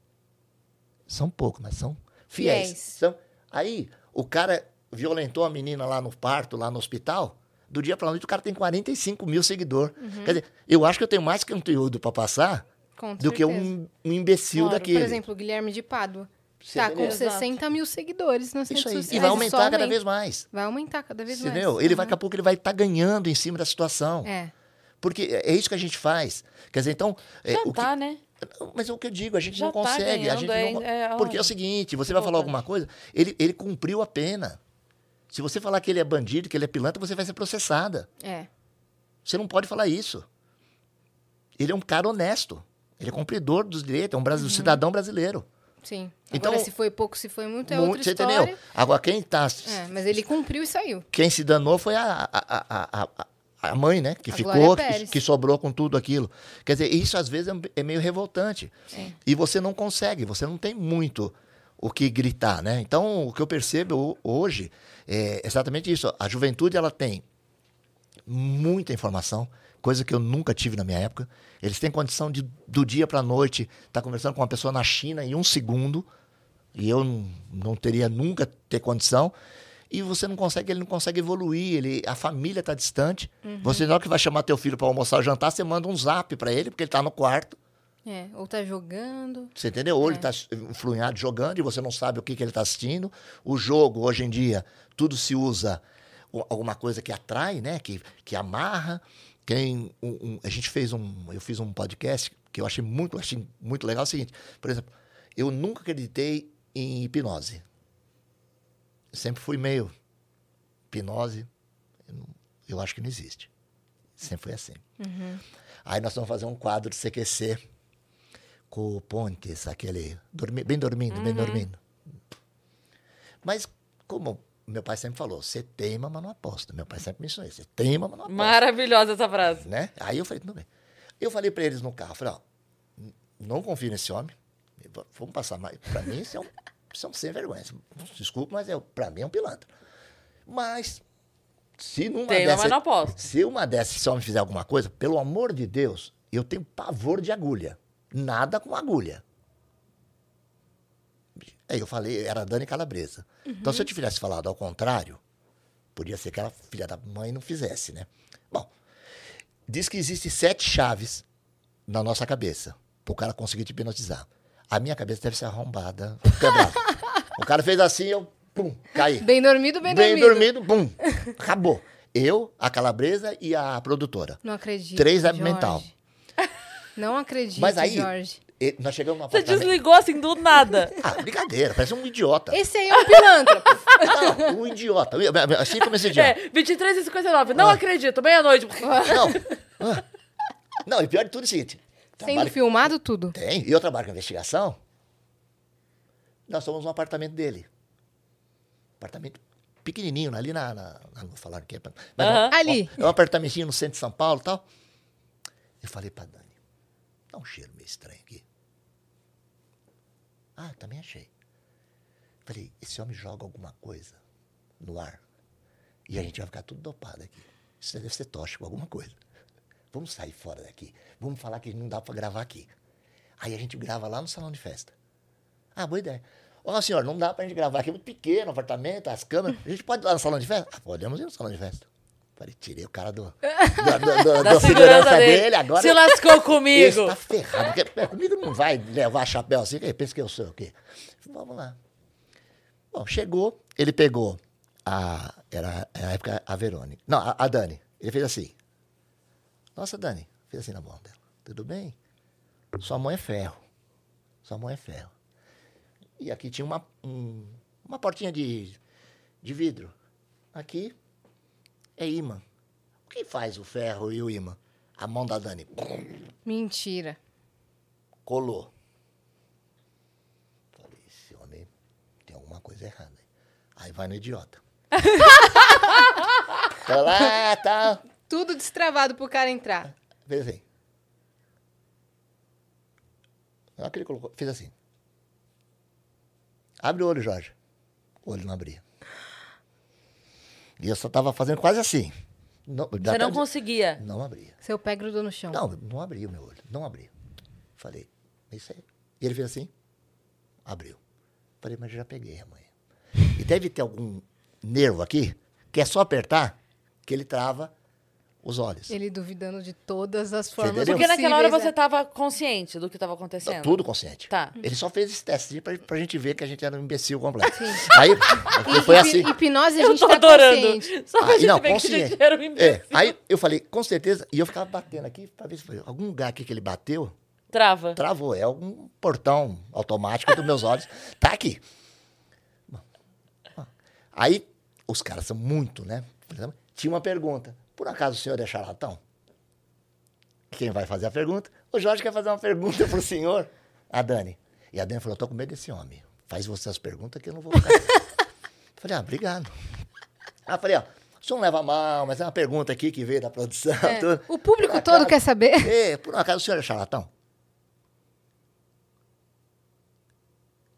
São poucos, mas são fiéis.
Fiéis.
São... Aí, o cara violentou a menina lá no parto, lá no hospital. Do dia para noite, o cara tem 45 mil seguidores.
Uhum.
Quer dizer, eu acho que eu tenho mais conteúdo para passar
Com
do que
certeza.
um, um imbecil
Claro.
daquele.
Por exemplo, o Guilherme de Pádua.
Você
tá
entendeu?
com
Exato.
60 mil seguidores nas
Isso aí.
redes
E
sociais.
vai
só
aumentar cada
aumenta.
vez mais.
Vai aumentar cada vez
Entendeu?
mais.
Ele vai,
Uhum.
daqui a pouco, ele vai estar ganhando em cima da situação.
É.
Porque é é isso que a gente faz. Quer dizer, então. é,
Já
o que-
tá, né?
Mas é o que eu digo, a gente
Já
não
tá
consegue. a
ganhando,
gente não...
é- é-
Porque é o seguinte, você vai falar
revoltante.
alguma coisa, ele, ele cumpriu a pena. Se você falar que ele é bandido, que ele é pilantra, você vai ser processada.
É.
Você não pode falar isso. Ele é um cara honesto. Ele é cumpridor dos direitos, é um brasi- cidadão brasileiro.
Sim.
Então-
Agora, se foi pouco, se foi muito, é
Muito-
outra
você
história.
entendeu? Agora, quem tá.
É, mas ele cumpriu e saiu.
Quem se danou foi a, a, a, a, mãe, né? Que
A
ficou, que, que sobrou com tudo aquilo. Quer dizer, isso às vezes é, é meio revoltante.
É.
E você não consegue, você não tem muito o que gritar, né? Então, o que eu percebo ho- hoje é exatamente isso. A juventude, ela tem muita informação, coisa que eu nunca tive na minha época. Eles têm condição de, do dia para a noite, estar conversando com uma pessoa na China em um segundo, e eu não, não teria nunca ter condição. E você não consegue, ele não consegue evoluir, ele, a família está distante. Você, na hora que vai chamar teu filho para almoçar ou jantar, você manda um zap para ele, porque ele está no quarto.
É. Ou tá jogando.
Você entendeu? Ou ele
É.
está influenhado jogando e você não sabe o que, que ele está assistindo. O jogo, hoje em dia, tudo se usa alguma coisa que atrai, né? Que, que amarra. Quem, um- um- a gente fez um. Eu fiz um podcast que eu achei muito, achei muito legal. É o seguinte, por exemplo, eu nunca acreditei em hipnose. Eu sempre fui meio. Hipnose, eu, não- eu acho que não existe. Sempre foi assim. Aí nós vamos fazer um quadro de CQC com o Pontes, aquele. dormi- bem dormindo, bem dormindo. Mas, como meu pai sempre falou, você teima, mas não aposta. Meu pai sempre me ensinou isso. Você teima, mas não aposta.
Maravilhosa essa frase.
Né? Aí eu falei, tudo bem. Eu falei pra eles no carro, falei, ó, não confio nesse homem. Vamos passar mais. Pra mim, isso é um, isso é um sem vergonha. Desculpa, mas é, pra mim é um pilantra. Mas, se numa
Teima,
dessa.
mas não aposta.
Se uma dessas, esse homem fizer alguma coisa, pelo amor de Deus, eu tenho pavor de agulha. Nada com agulha. Aí eu falei, era Dani Calabresa. Então, se eu tivesse falado ao contrário, podia ser que a filha da mãe não fizesse, né? Bom, diz que existem sete chaves na nossa cabeça para o cara conseguir te hipnotizar. A minha cabeça deve ser arrombada, quebrada. *laughs* o cara fez assim, eu, pum, caí.
Bem dormido, bem,
Bem
dormido.
dormido, pum, acabou. Eu, a calabresa e a produtora.
Não acredito.
Três é mental.
Não acredito,
Mas aí,
Jorge.
Nós chegamos no
Você
apartamento.
desligou assim do nada. *laughs*
Ah, brincadeira, parece um idiota.
Esse aí é um pilantra. *laughs*
Não, um idiota. Assim comecei a
É, 23 e 59. Não
Ah.
acredito, meia-noite.
Não. *laughs* Ah. Não, e pior de tudo é o seguinte.
Sendo
trabalho-
filmado tudo.
Tem. E eu trabalho com investigação. Nós somos no apartamento dele. Apartamento pequenininho, ali na... na, não falaram que é... Mas é um-
Ali.
É um apartamentinho no centro de São Paulo e tal. Eu falei pra Dani, dá um cheiro meio estranho aqui. Ah, também achei. Falei, esse homem joga alguma coisa no ar e a gente vai ficar tudo dopado aqui. Isso deve ser tóxico, alguma coisa. Vamos sair fora daqui. Vamos falar que não dá pra gravar aqui. Aí a gente grava lá no salão de festa. Ah, boa ideia. Ó, senhor, não dá pra gente gravar aqui, é muito pequeno o apartamento, as câmeras. A gente pode ir lá no salão de festa? Ah, podemos ir no salão de festa. Falei, tirei o cara do, *laughs* do, do, do-
Da
da
segurança dele.
agora.
Se lascou *laughs*
Esse
comigo.
tá ferrado. Porque, comigo não vai levar chapéu assim, que pensa que eu sou o quê? Vamos lá. Bom, chegou, ele pegou a. Era a época a Verônica. Não, a, a Dani. Ele fez assim. Nossa, Dani, fez assim na mão dela. Tudo bem? Sua mão é ferro. Sua mão é ferro. E aqui tinha uma, um- uma portinha de, de vidro. Aqui é imã. O que faz o ferro e o imã? A mão da Dani
Mentira.
colou. Falei, esse homem tem alguma coisa errada. Aí vai no idiota. *laughs* tá lá, tá.
Tudo destravado pro cara entrar.
Assim. Na hora que ele colocou, fez assim. Abre o olho, Jorge. O olho não abria. E eu só tava fazendo quase assim. Não,
Você não conseguia.
Não abria.
Seu pé grudou no chão.
Não, não abria o meu olho. Não abria. Falei, é isso aí. E ele fez assim, abriu. Falei, mas já peguei amanhã. E deve ter algum nervo aqui, que é só apertar, que ele trava os olhos.
Ele duvidando de todas as formas
entendeu?
Porque naquela hora você
né?
tava consciente do que tava acontecendo.
Tá Tudo consciente.
Tá.
Ele só fez esse teste pra, pra gente ver que a gente era um imbecil completo.
Sim.
Aí
E-
foi assim.
Hipnose a gente tá
adorando.
consciente.
Só pra gente
não,
ver que a
consciente.
gente era um
É,
imbecil.
aí eu falei, com certeza, e eu ficava batendo aqui pra ver se foi algum lugar aqui que ele bateu,
Trava.
travou. É algum portão automático dos meus olhos. Tá aqui. Aí, os caras são muito, né? Tinha uma pergunta. Por acaso o senhor é charlatão? Quem vai fazer a pergunta? O Jorge quer fazer uma pergunta pro senhor. A Dani. E a Dani falou, tô com medo desse homem. Faz você as perguntas que eu não vou ficar. *laughs* falei, ah, obrigado. Aí eu falei, ó, o senhor não leva mal, mas é uma pergunta aqui que veio da produção.
É. O público
Por
todo
acaso-
quer saber.
é, por um acaso o senhor é charlatão?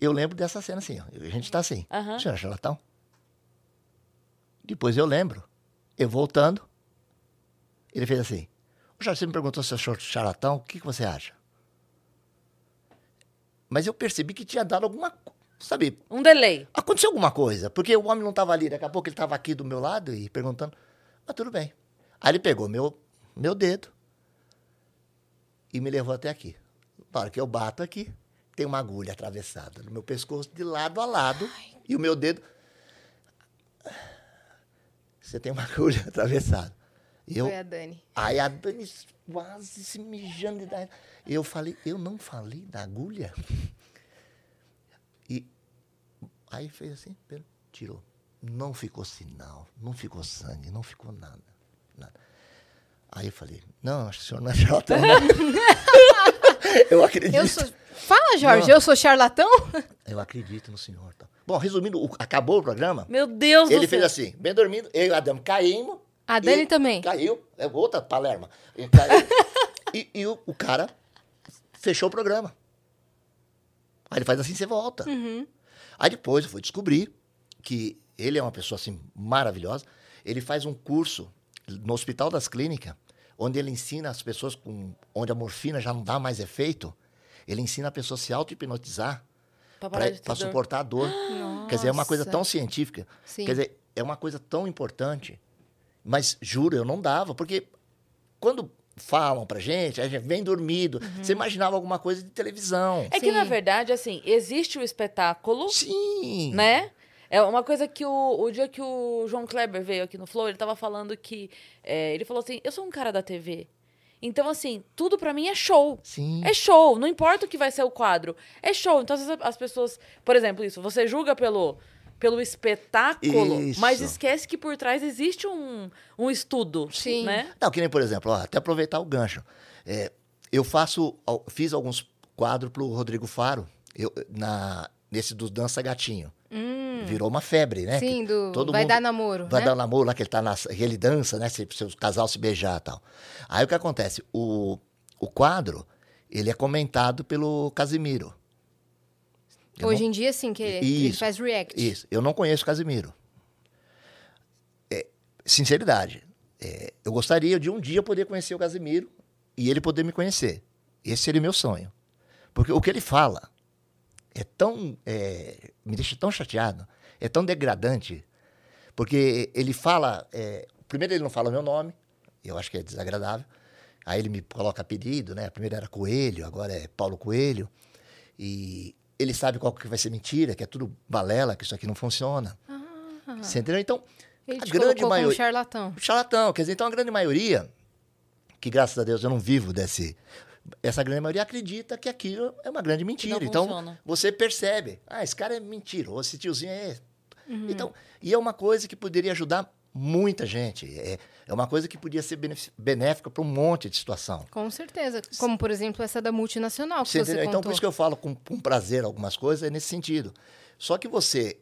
Eu lembro dessa cena assim, ó. A gente tá assim.
Aham.
O senhor é charlatão? Depois eu lembro, eu voltando, ele fez assim. O você me perguntou se eu sou charlatão, o que, que você acha? Mas eu percebi que tinha dado alguma sabe,
Um delay.
aconteceu alguma coisa, porque o homem não estava ali, daqui a pouco ele estava aqui do meu lado e perguntando, mas tudo bem. Aí ele pegou meu, meu dedo e me levou até aqui. Na hora que eu bato aqui, tem uma agulha atravessada no meu pescoço, de lado a lado, e o meu dedo. Você tem uma agulha *laughs* atravessada. Eu,
Foi a Dani.
Aí a Dani quase se mijando de dar. Eu falei, eu não falei da agulha? E aí fez assim, tirou. Não ficou sinal, não ficou sangue, não ficou nada. nada. Aí eu falei, não, acho que o senhor não é charlatão, *laughs* eu acredito.
Eu sou... Fala, Jorge,
Não.
eu sou charlatão?
Eu acredito no senhor. tá? Bom, resumindo, acabou o programa.
Meu Deus
Ele
do
fez
céu.
assim, bem dormindo, eu e o Adamo caímos.
A Dani
e
também.
Caiu, é outra Palerma. E, caiu, *laughs* e, e o, o cara fechou o programa. Aí ele faz assim, você volta.
Uhum.
Aí depois eu fui descobrir que ele é uma pessoa assim maravilhosa. Ele faz um curso no Hospital das Clínicas, onde ele ensina as pessoas com onde a morfina já não dá mais efeito, ele ensina a pessoa a se auto-hipnotizar para suportar a dor. Quer dizer, é uma coisa
Nossa.
tão científica.
Sim.
Quer dizer, é uma coisa tão importante. Mas juro, eu não dava, porque quando falam pra gente, a gente vem dormido. Você imaginava alguma coisa de televisão.
É que, na
Sim.
verdade, assim, existe o espetáculo,
Sim.
né? É uma coisa que o, o dia que o João Kleber veio aqui no Flow, ele tava falando que. é, ele falou assim: eu sou um cara da TV. Então, assim, tudo pra mim é show.
Sim.
É show, não importa o que vai ser o quadro. É show. Então, às vezes, as pessoas. Por exemplo, isso, você julga pelo, pelo espetáculo,
Isso.
mas esquece que por trás existe um, um estudo.
Sim.
Né?
Não, que nem, por exemplo, ó, até aproveitar o gancho. É, eu faço, fiz alguns quadros pro Rodrigo Faro, eu, na, nesse do Dança Gatinho. Virou uma febre, né?
Hum. Sim, do
todo
Vai
mundo-
Dar Namoro,
Vai
né?
dar namoro lá, que ele tá na, que ele dança, né? Se, se o casal se beijar e tal. Aí o que acontece? O, o quadro, ele é comentado pelo Casimiro. Eu
Hoje
não-
em dia, sim, que ele, ele
Isso,
faz react.
Isso. Eu não conheço o Casimiro. É, sinceridade. é, eu gostaria de um dia poder conhecer o Casimiro e ele poder me conhecer. Esse seria meu sonho. Porque o que ele fala é tão. é, me deixa tão chateado, é tão degradante. Porque ele fala. é, primeiro, ele não fala meu nome, eu acho que é desagradável. Aí ele me coloca apelido, né? Primeiro era Coelho, agora é Paulo Coelho. E ele sabe qual que vai ser mentira, que é tudo balela, que isso aqui não funciona. Você entendeu? Então,
Ele
a grande maioria.
charlatão.
Charlatão, quer dizer, então a grande maioria, que graças a Deus eu não vivo desse. Essa grande maioria acredita que aquilo é uma grande mentira. Então,
funciona.
você percebe. Ah, esse cara é mentiroso, esse tiozinho é.
Uhum.
Então, e é uma coisa que poderia ajudar muita gente. É, é uma coisa que podia ser benéfica para um monte de situação.
Com certeza. Como, por exemplo, essa da multinacional que
Você
você?
Então, por isso que eu falo com, com prazer algumas coisas, é nesse sentido. Só que você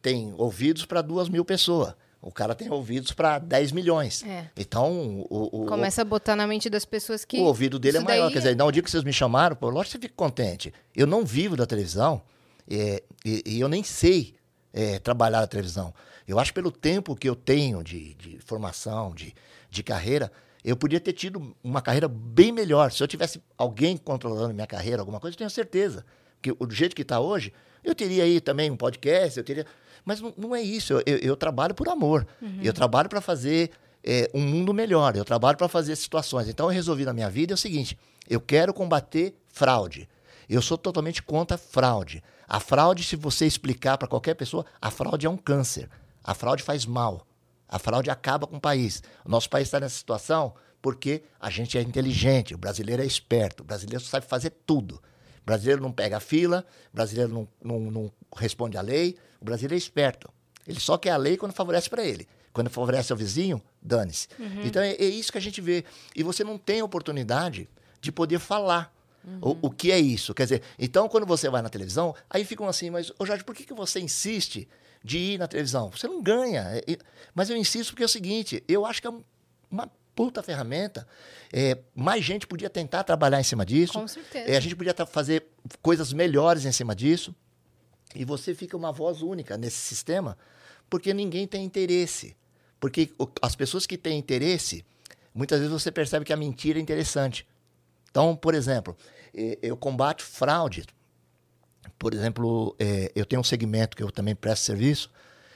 tem ouvidos para duas mil pessoas. O cara tem ouvidos para 10 milhões.
É.
Então, o, o,
Começa a botar na mente das pessoas que...
o ouvido dele é maior.
daí
Quer dizer, no dia que vocês me chamaram, pô, lógico que você fica contente. Eu não vivo da televisão é, e, e eu nem sei é, trabalhar na televisão. Eu acho que pelo tempo que eu tenho de, de formação, de, de carreira, eu podia ter tido uma carreira bem melhor. Se eu tivesse alguém controlando minha carreira, alguma coisa, eu tenho certeza. Que o- do jeito que está hoje, eu teria aí também um podcast, eu teria. Mas não, não é isso. Eu, eu- eu trabalho por amor. Eu trabalho para fazer é, um mundo melhor. Eu trabalho para fazer situações. Então eu resolvi na minha vida é o seguinte: eu quero combater fraude. Eu sou totalmente contra fraude. A fraude, se você explicar para qualquer pessoa, a fraude é um câncer. A fraude faz mal. A fraude acaba com o país. O nosso país está nessa situação porque a gente é inteligente, o brasileiro é esperto, o brasileiro sabe fazer tudo. O brasileiro não pega a fila, o brasileiro não, não, não responde à lei, o brasileiro é esperto. Ele só quer a lei quando favorece para ele. Quando favorece ao vizinho, dane-se. Então é, é isso que a gente vê. E você não tem oportunidade de poder falar. O, o que é isso? Quer dizer, então quando você vai na televisão, aí ficam assim, mas, ô Jorge, por que, que você insiste de ir na televisão? Você não ganha. É, mas eu insisto porque é o seguinte, eu acho que é um- uma puta ferramenta. É, mais gente podia tentar trabalhar em cima disso.
Com certeza.
É, a gente podia fazer coisas melhores em cima disso. E você fica uma voz única nesse sistema, porque ninguém tem interesse. Porque as pessoas que têm interesse, muitas vezes você percebe que a mentira é interessante. Então, por exemplo, eu combato fraude. Por exemplo, eh, eu tenho um segmento que eu também presto serviço,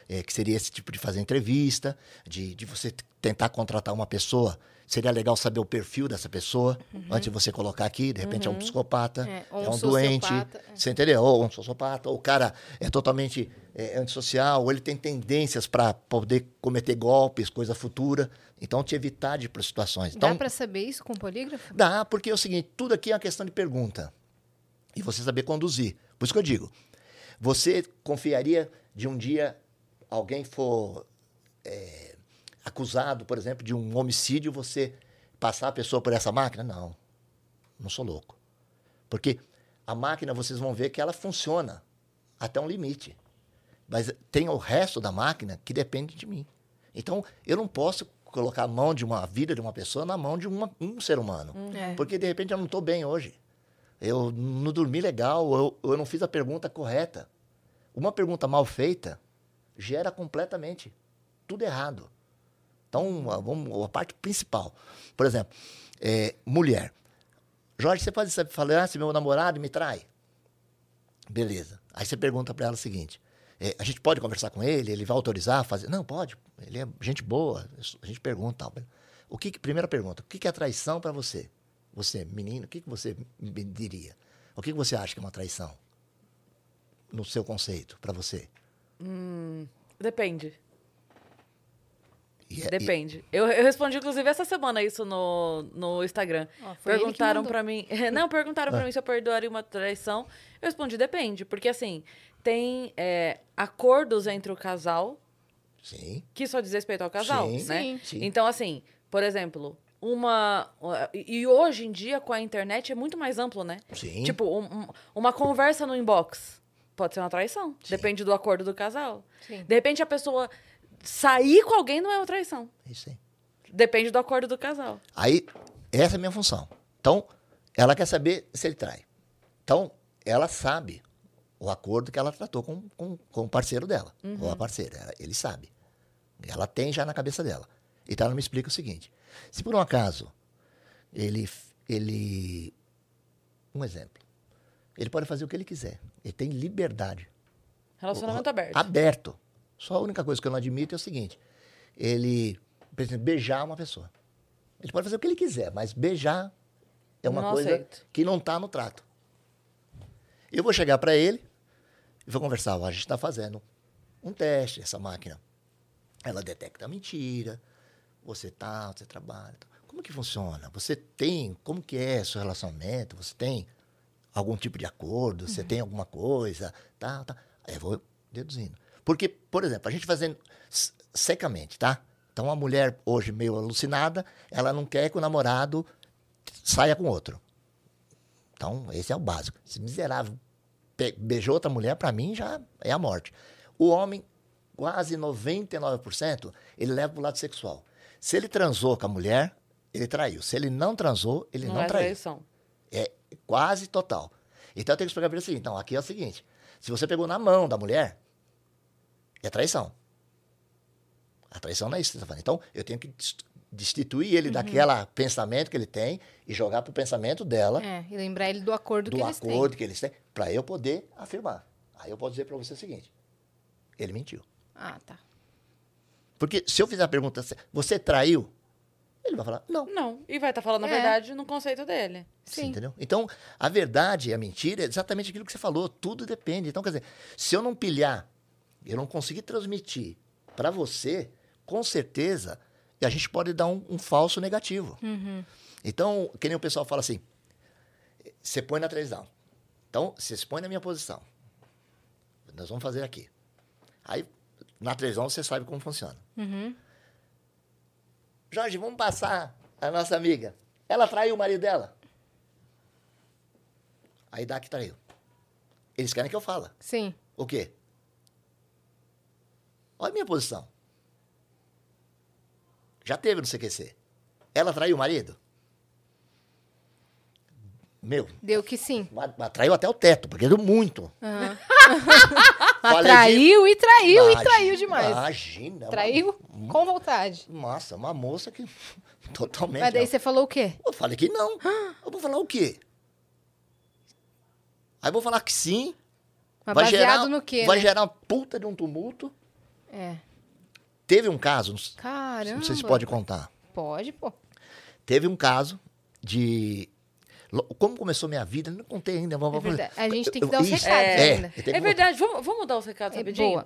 eh, que seria esse tipo de fazer entrevista, de, de você tentar contratar uma pessoa. Seria legal saber o perfil dessa pessoa, antes de você colocar aqui, de repente é um psicopata,
É,
é,
ou um
um doente,
é.
você entendeu? Ou um sociopata, ou o cara é totalmente é, antissocial, ou ele tem tendências para poder cometer golpes, coisa futura. Então, te evitar de ir para situações. Então,
Dá pra saber isso com polígrafo?
Dá, porque é o seguinte, tudo aqui é uma questão de pergunta. E você saber conduzir. Por isso que eu digo, você confiaria de um dia alguém for é, acusado, por exemplo, de um homicídio, você passar a pessoa por essa máquina? Não, não sou louco. Porque a máquina, vocês vão ver que ela funciona até um limite. Mas tem o resto da máquina que depende de mim. Então, eu não posso colocar a mão de uma vida de uma pessoa na mão de uma- um ser humano.
É.
Porque, de repente, eu não estou bem hoje. Eu não dormi legal, eu, eu não fiz a pergunta correta. Uma pergunta mal feita gera completamente tudo errado. Então, vamos, a parte principal. Por exemplo, é, mulher. Jorge, você pode falar, ah, se meu namorado me trai? Beleza. Aí você pergunta para ela o seguinte: é, a gente pode conversar com ele? Ele vai autorizar fazer? Não, pode. Ele é gente boa. A gente pergunta. Tal. O que, primeira pergunta: o que é traição para você? Você, menino, o que, que você me diria? O que, que você acha que é uma traição? No seu conceito, para você?
Depende.
E é- e-
Depende. Eu, eu respondi, inclusive, essa semana isso no, no Instagram.
Que
perguntaram pra mim. *laughs* Não, perguntaram pra mim se eu perdoaria uma traição. Eu respondi, depende. Porque, assim, tem é, acordos entre o casal
Sim.
que só diz respeito ao casal,
Sim,
né?
sim.
Sim.
Então, assim, por exemplo, uma. E hoje em dia, com a internet, é muito mais amplo, né?
Sim.
Tipo, um- um- uma conversa no inbox pode ser uma traição. Depende do acordo do casal.
Sim.
De repente, a pessoa sair com alguém não é uma traição.
Isso aí.
Depende do acordo do casal.
Aí, essa é a minha função. Então, ela quer saber se ele trai. Então, ela sabe o acordo que ela tratou com, com, com o parceiro dela, ou a parceira. Ela- Ele sabe. Ela tem já na cabeça dela. Então, ela me explica o seguinte: se por um acaso ele. ele um exemplo. Ele pode fazer o que ele quiser. Ele tem liberdade.
Relacionamento aberto.
Aberto. Só a única coisa que eu não admito é o seguinte: ele, por exemplo, beijar uma pessoa. Ele pode fazer o que ele quiser, mas beijar é uma
Não
coisa
aceito.
que não está no trato. Eu vou chegar para ele e vou conversar. ó, A gente está fazendo um teste, essa máquina. Ela detecta a mentira. Você tá, você trabalha. Como que funciona? Você tem, como que é seu relacionamento? Você tem algum tipo de acordo? Você tem alguma coisa? Tá, tá. Aí eu vou deduzindo. Porque, por exemplo, a gente fazendo secamente, tá? Então, uma mulher hoje meio alucinada, ela não quer que o namorado saia com outro. Então, esse é o básico. Esse miserável beijou outra mulher, para mim, já é a morte. O homem, quase 99%, ele leva para o lado sexual. Se ele transou com a mulher, ele traiu. Se ele não transou, ele não,
não é
traiu.
traição.
É quase total. Então eu tenho que explicar para ele assim: então, aqui é o seguinte: se você pegou na mão da mulher, é traição. A traição não é isso que você está falando. Então, eu tenho que des- destituir ele daquele pensamento que ele tem e jogar para o pensamento dela,
É, e lembrar ele do acordo
do
que eles têm.
acordo que eles têm, para eu poder afirmar. Aí eu posso dizer para você o seguinte: ele mentiu.
Ah, tá.
Porque se eu fizer a pergunta, você traiu? Ele vai falar, não.
Não. E vai estar falando a
É.
verdade no conceito dele.
Você
Sim.
entendeu? Então, a verdade e a mentira é exatamente aquilo que você falou. Tudo depende. Então, quer dizer, se eu não pilhar, eu não conseguir transmitir para você, com certeza, a gente pode dar um, um falso negativo. Então, que nem o pessoal fala assim, você põe na televisão. Então, você se põe na minha posição. Nós vamos fazer aqui. Aí, na televisão, você sabe como funciona. Jorge, vamos passar a nossa amiga. Ela traiu o marido dela. Aí dá que traiu. Eles querem que eu fale.
Sim.
O quê? Olha a minha posição. Já teve no CQC. Ela traiu o marido? Meu,
Deu que sim.
ma- ma- traiu até o teto, porque deu muito. Falei
Mas
de-
e traiu e
Imagina-
traiu demais.
Imagina.
Traiu com vontade.
Nossa, uma moça que *laughs* totalmente.
Mas daí você falou o quê?
Eu falei que não. Eu vou falar o quê? Aí eu vou falar que sim.
Mas
vai
baseado
gerar,
no quê,
Vai
né?
gerar uma puta de um tumulto.
É.
Teve um caso,
Caramba.
não sei se pode contar.
Pode, pô.
Teve um caso de. Como começou minha vida, eu não contei ainda. Vamos,
É verdade. A gente tem que
eu-
dar os
isso,
recados
é,
ainda.
É
que-
verdade. Vamos, vamos dar os recados
É
rapidinho?
boa.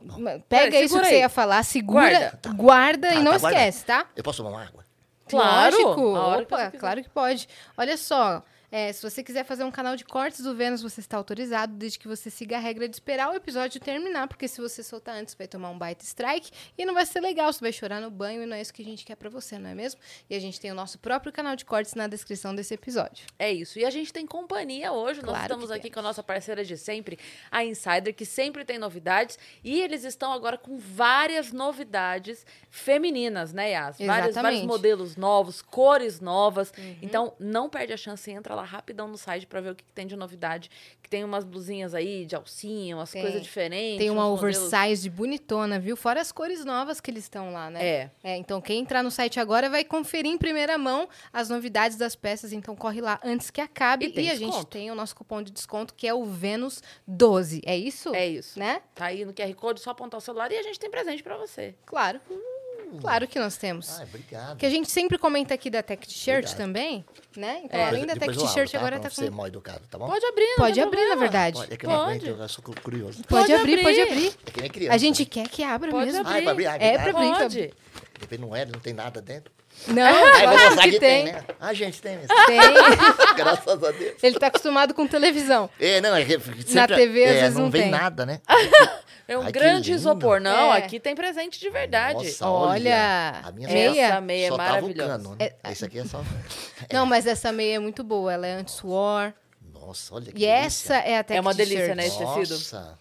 Pega
Pera,
isso que você
aí.
ia falar, segura,
Guarda.
guarda,
Tá,
e não
tá guardado.
esquece, tá?
Eu posso tomar uma água?
Claro.
Lógico.
Que
Opa,
você
claro que pode. Olha só, é, se você quiser fazer um canal de cortes do Vênus, você está autorizado, desde que você siga a regra de esperar o episódio terminar, porque se você soltar antes, vai tomar um baita strike e não vai ser legal, você vai chorar no banho e não é isso que a gente quer pra você, não é mesmo? E a gente tem o nosso próprio canal de cortes na descrição desse episódio.
É isso. E a gente tem companhia hoje. Nós
Claro
estamos
que
aqui
temos.
com a nossa parceira de sempre, a Insider, que sempre tem novidades. E eles estão agora com várias novidades femininas, né, Yas? Vários, vários modelos novos, cores novas.
Uhum.
Então, não perde a chance. Entra lá rapidão no site pra ver o que, que tem de novidade. Que tem umas blusinhas aí de alcinha, umas coisas diferentes.
Tem uma
uns modelos-
oversize bonitona, viu? Fora as cores novas que eles estão lá, né?
É.
É, então quem entrar no site agora vai conferir em primeira mão as novidades das peças, então corre lá antes que acabe.
E tem
a gente tem o nosso cupom de desconto que é o Vênus 12. É isso?
É isso.
Né?
Tá aí no QR Code, só apontar o celular e a gente tem presente pra você.
Claro. Claro que nós temos.
Ai, obrigado.
Que a gente sempre comenta aqui da Tech T-shirt também, né? Então,
É.
além da Tech T-shirt,
abro,
agora
Pra
tá
ser
com.
mal educado, tá bom?
Pode abrir, não
Pode
tem
abrir, na
problema.
verdade.
Pode, é que eu não aguento, eu sou cu- curioso.
Pode,
Pode
abrir, pode
abrir.
abrir.
É que nem criança.
A gente quer que abra
Pode
mesmo.
abrir.
Ah, é pra abrir? Ah,
É pra abrir,
Pode.
De repente não é, não tem nada dentro.
Não,
Aí mostrar
que
que
tem.
tem, né? Ah, gente, tem mesmo.
Tem. *laughs*
Graças a Deus.
Ele tá acostumado com televisão.
É, não, é que sempre,
Na TV, às
é,
vezes,
não,
não
vem
tem.
nada, né? *laughs*
É um
Ai,
grande isopor. Não,
É.
aqui tem presente de verdade.
Nossa,
Olha,
a minha
meia.
Essa meia é
só tava o
maravilhosa.
cano, né? Esse aqui é só... *laughs*
Não, mas essa meia é muito boa. Ela é anti-suor.
Nossa, olha que
E
delícia.
essa é a tech
É uma delícia, né, esse tecido?
Nossa,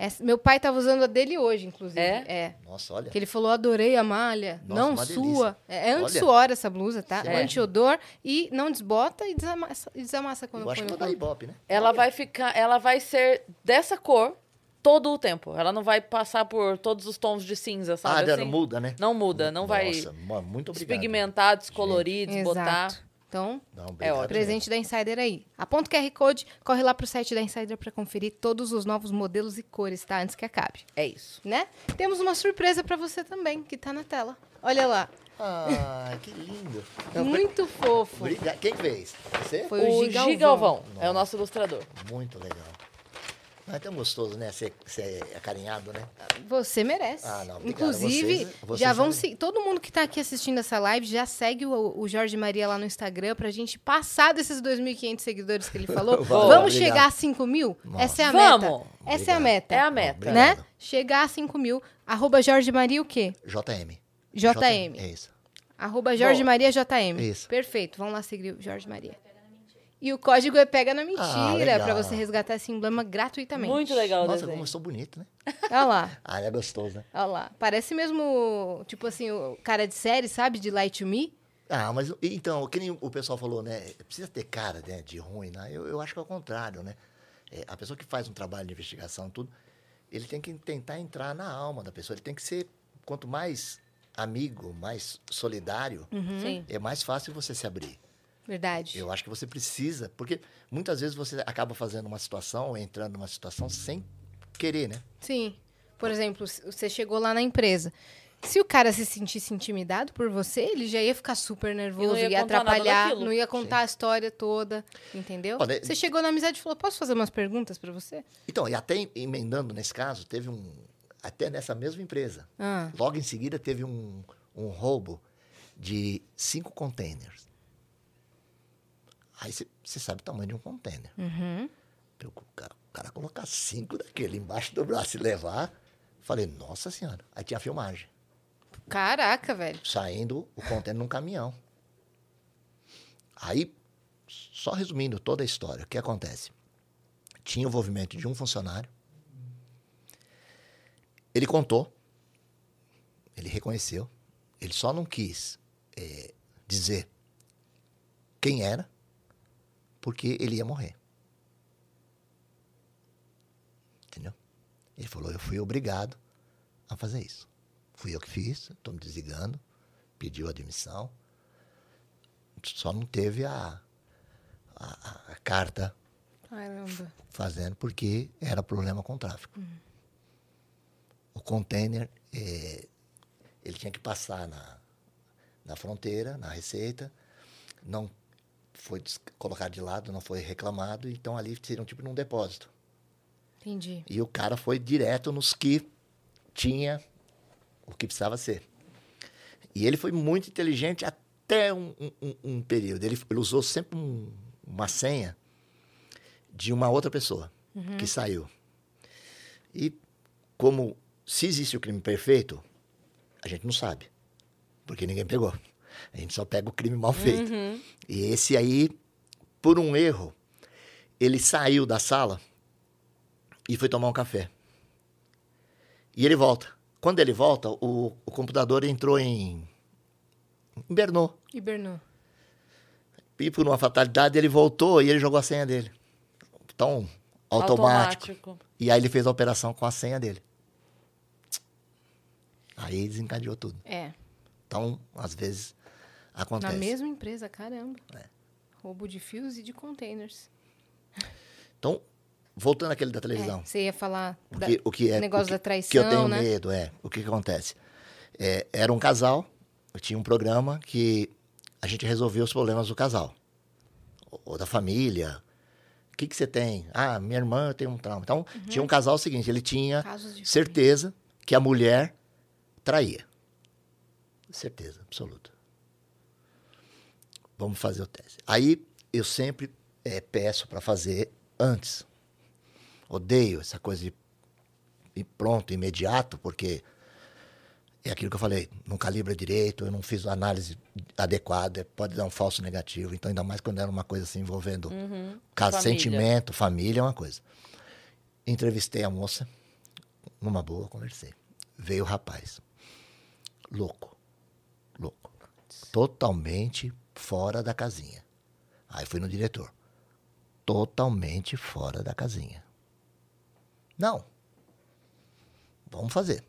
Essa- meu pai tava usando a dele hoje, inclusive.
É?
É.
nossa, olha.
Que ele falou, adorei a malha.
Nossa,
não sua.
delícia.
É, é
Olha.
anti-suor essa blusa, tá?
É.
Anti-odor. E não desbota e desamassa, e desamassa quando
Eu acho que é
corpo.
Ibope, né?
Ela vai ficar, ela vai ser dessa cor todo o tempo. Ela não vai passar por todos os tons de cinza,
Ah,
sabe?
não,
assim?
não muda, né?
Não muda, não vai
Nossa, mu- muito obrigado.
despigmentar, descolorir, desbotar.
Exato. Então,
Não,
É ótimo.
presente da Insider aí. Aponta o QR Code, corre lá pro site da Insider pra conferir todos os novos modelos e cores, tá? Antes que acabe,
É isso.
né? Temos uma surpresa pra você também, que tá na tela. Olha lá.
Ah, que lindo. *laughs* Não,
Muito fofo.
Obrigado. Quem fez? Você?
Foi o
O
Gigalvão.
Gigalvão é o nosso ilustrador.
Muito legal. Não é tão gostoso, né? Ser, ser acarinhado, né?
Você merece.
Ah, não.
Inclusive,
Vocês- vocês
já vão se... todo mundo que tá aqui assistindo essa live já segue o, o Jorge Maria lá no Instagram pra gente passar desses 2.500 seguidores que ele *laughs* falou. Vamos
obrigado.
chegar a 5 mil?
Nossa.
Essa é a
Vamos.
meta. Essa é a meta.
É a meta.
Obrigado.
Né? Chegar a 5 mil. Arroba Jorge Maria o quê?
JM.
JM.
É isso.
Arroba Jorge
Bom,
Maria JM.
isso.
Perfeito. Vamos lá seguir o Jorge Maria. E o código é Pega na Mentira,
Ah,
pra você resgatar esse emblema gratuitamente.
Muito legal
Nossa,
desenho.
como eu sou bonito, né? *laughs*
Olha lá.
Ah, é gostoso, né?
Olha lá. Parece mesmo, tipo assim, o cara de série, sabe? De Light to Me.
Ah, mas então, que nem o pessoal falou, né? Precisa ter cara né, de ruim, né? Eu, eu acho que é o contrário, né? É, a pessoa que faz um trabalho de investigação tudo, ele tem que tentar entrar na alma da pessoa. Ele tem que ser, quanto mais amigo, mais solidário,
Sim.
é mais fácil você se abrir.
Verdade.
Eu acho que você precisa, porque muitas vezes você acaba fazendo uma situação ou entrando numa situação sem querer, né?
Sim. Por exemplo, você chegou lá na empresa. Se o cara se sentisse intimidado por você, ele já ia ficar super nervoso,
ia
ia, atrapalhar, não ia contar a história toda, entendeu?
Olha,
Você chegou na amizade e falou: "Posso fazer umas perguntas pra você?"
Então, e até emendando nesse caso, teve um. Até nessa mesma empresa.
Ah,
Logo em seguida teve um, um roubo de cinco containers. Aí você sabe o tamanho de um container.
uhum.
O cara, o cara colocar cinco daquele embaixo do braço e levar. Falei, nossa senhora. Aí tinha filmagem.
Caraca, velho.
Saindo o container num caminhão. Aí, só resumindo toda a história, o que acontece? Tinha envolvimento de um funcionário. Ele contou. Ele reconheceu. Ele só não quis eh, dizer quem era, porque ele ia morrer. Entendeu? Ele falou: Eu fui obrigado a fazer isso. Fui eu que fiz, estou me desligando, pediu admissão. Só não teve a, a, a carta
Caramba.
fazendo porque era problema com o tráfico. O container, eh, ele tinha que passar na, na fronteira, na receita, não foi colocado de lado, não foi reclamado, então ali seria um tipo num depósito.
Entendi.
E o cara foi direto nos que tinha o que precisava ser. E ele foi muito inteligente até um, um- um- período. Ele, ele usou sempre um- uma senha de uma outra pessoa que saiu. E como se existe o crime perfeito, a gente não sabe. Porque ninguém pegou. A gente só pega o crime mal feito. E esse aí, por um erro, ele saiu da sala e foi tomar um café. E ele volta. Quando ele volta, o, o computador entrou em. Hibernou.
Hibernou.
E por uma fatalidade ele voltou e ele jogou a senha dele. Então, automático. E aí ele fez a operação com a senha dele. Aí desencadeou tudo.
É.
Então, às vezes,
Na
acontece.
mesma empresa, caramba.
É.
Roubo de fios e de containers.
Então, voltando àquele da televisão.
É, você ia falar
O
da-
que, o que é
negócio
o que,
da traição,
que eu tenho
né?
medo é o que, que acontece É, era um casal eu tinha um programa que a gente resolvia os problemas do casal ou, da família o que que você tem ah minha irmã tem um trauma então
Uhum.
tinha um casal seguinte ele tinha certeza que a mulher traía Certeza, absoluta. Vamos fazer o teste. Aí eu sempre é, peço para fazer antes. Odeio essa coisa de pronto, imediato, porque é aquilo que eu falei, não calibra direito, eu não fiz a análise adequada, pode dar um falso negativo. Então, ainda mais quando era uma coisa assim envolvendo
Uhum.
caso,
Família.
sentimento, família, é uma coisa. Entrevistei a moça, numa boa, conversei. Veio o rapaz. Louco. Louco. Totalmente fora da casinha. Aí fui no diretor. Totalmente fora da casinha. Não. Vamos fazer.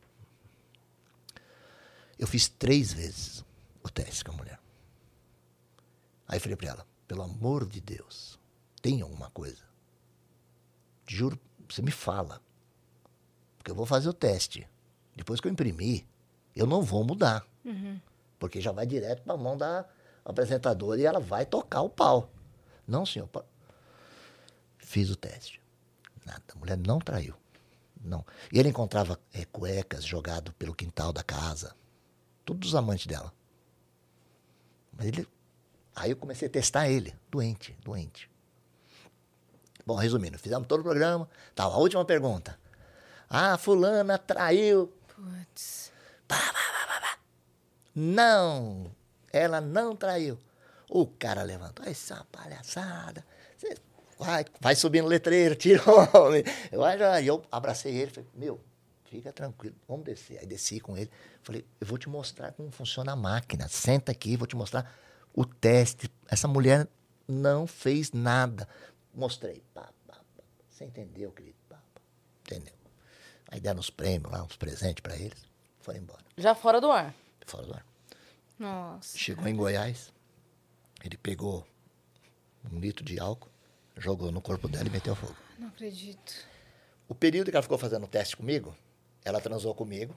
Eu fiz três vezes o teste com a mulher. Aí falei para ela, pelo amor de Deus, tem alguma coisa? Juro, você me fala. Porque eu vou fazer o teste. Depois que eu imprimir, eu não vou mudar. Porque já vai direto para a mão da apresentadora e ela vai tocar o pau. Não, senhor. Fiz o teste. Nada. A mulher não traiu. Não. E ele encontrava eh, cuecas jogado pelo quintal da casa. Tudo dos amantes dela. Mas ele. Aí eu comecei a testar ele. Doente, doente. Bom, resumindo, fizemos todo o programa. Tá, a última pergunta. Ah, fulana traiu.
Putz.
Não, ela não traiu. O cara levantou, essa é uma palhaçada. Você vai, vai subindo letreiro, tira o homem. Eu, aí eu abracei ele, falei, meu, fica tranquilo, vamos descer. Aí desci com ele, falei, eu vou te mostrar como funciona a máquina. Senta aqui, vou te mostrar o teste. Essa mulher não fez nada. Mostrei, pá, pá, pá. Você entendeu, querido? Pá, pá. Entendeu? Aí deram uns prêmios lá, uns presentes para eles, foram embora,
Já fora do ar.
fora do ar.
Nossa.
Chegou em Goiás, ele pegou um litro de álcool, jogou no corpo dela e meteu fogo.
Não acredito.
O período que ela ficou fazendo o teste comigo, ela transou comigo,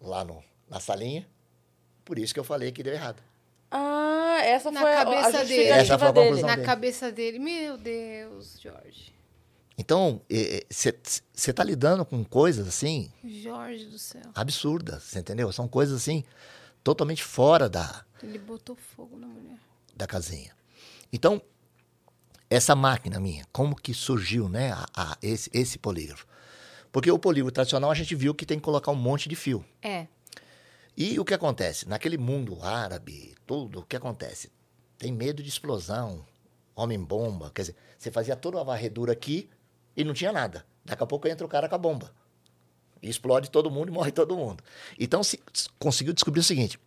lá no, na salinha, por isso que eu falei que deu errado.
Ah, essa
Na
foi a- a
cabeça dele.
Essa foi a
dele.
Na
dele.
cabeça dele. Meu Deus, Jorge.
Então, você está lidando com coisas assim,
Jorge do céu.
absurdas, você entendeu? São coisas assim, totalmente fora da,
Ele botou fogo na mulher.
da casinha. Então, essa máquina minha, como que surgiu, né, a, a- esse, esse polígrafo? Porque o polígrafo tradicional a gente viu que tem que colocar um monte de fio.
É.
E o que acontece? Naquele mundo árabe, tudo, o que acontece? Tem medo de explosão, homem-bomba, quer dizer, você fazia toda a varredura aqui e não tinha nada. Daqui a pouco entra o cara com a bomba. Explode todo mundo e morre todo mundo. Então se se conseguiu descobrir o seguinte: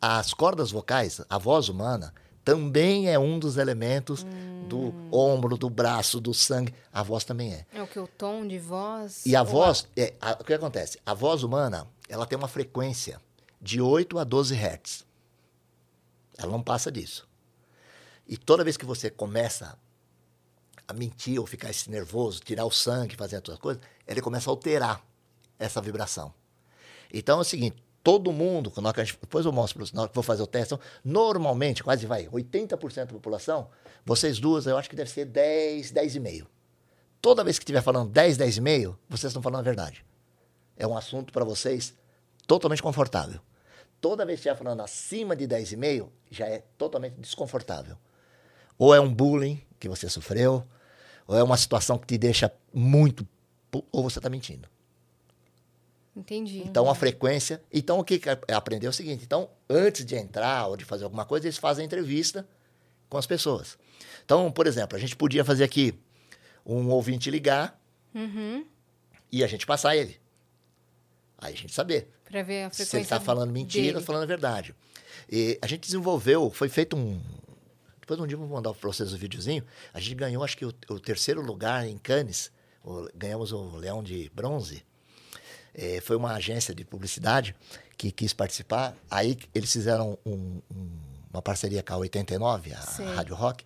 as cordas vocais, a voz humana, também é um dos elementos do ombro, do braço, do sangue. A voz também é.
É o que? O tom de voz?
E a voz, é, a- o que acontece? A voz humana, ela tem uma frequência de 8 a 12 Hz. Ela não passa disso. E toda vez que você começa a mentir ou ficar esse nervoso, tirar o sangue, fazer outras coisas, ele começa a alterar essa vibração. Então é o seguinte, todo mundo, quando depois eu mostro para vocês, vou fazer o teste, então, normalmente, quase vai, 80% da população, vocês duas, eu acho que deve ser 10, 10,5. Toda vez que estiver falando 10, 10,5, vocês estão falando a verdade. É um assunto para vocês totalmente confortável. Toda vez que estiver falando acima de 10,5, já é totalmente desconfortável. Ou é um bullying que você sofreu, ou é uma situação que te deixa muito. Ou você está mentindo.
Entendi.
Então a frequência. Então o que é aprender é o seguinte: então, antes de entrar ou de fazer alguma coisa, eles fazem entrevista com as pessoas. Então, por exemplo, a gente podia fazer aqui um ouvinte ligar
Uhum.
e a gente passar ele. Aí a gente saber
Pra ver a
se ele
frequência
está falando mentira ou falando a verdade. E a gente desenvolveu, foi feito um. Depois um dia eu vou mandar para vocês o videozinho. A gente ganhou, acho que, o, o terceiro lugar em Cannes. O- ganhamos o Leão de Bronze. Eh, foi uma agência de publicidade que quis participar. Aí eles fizeram um- um- uma parceria com a 89, a
Sei.
Rádio Rock.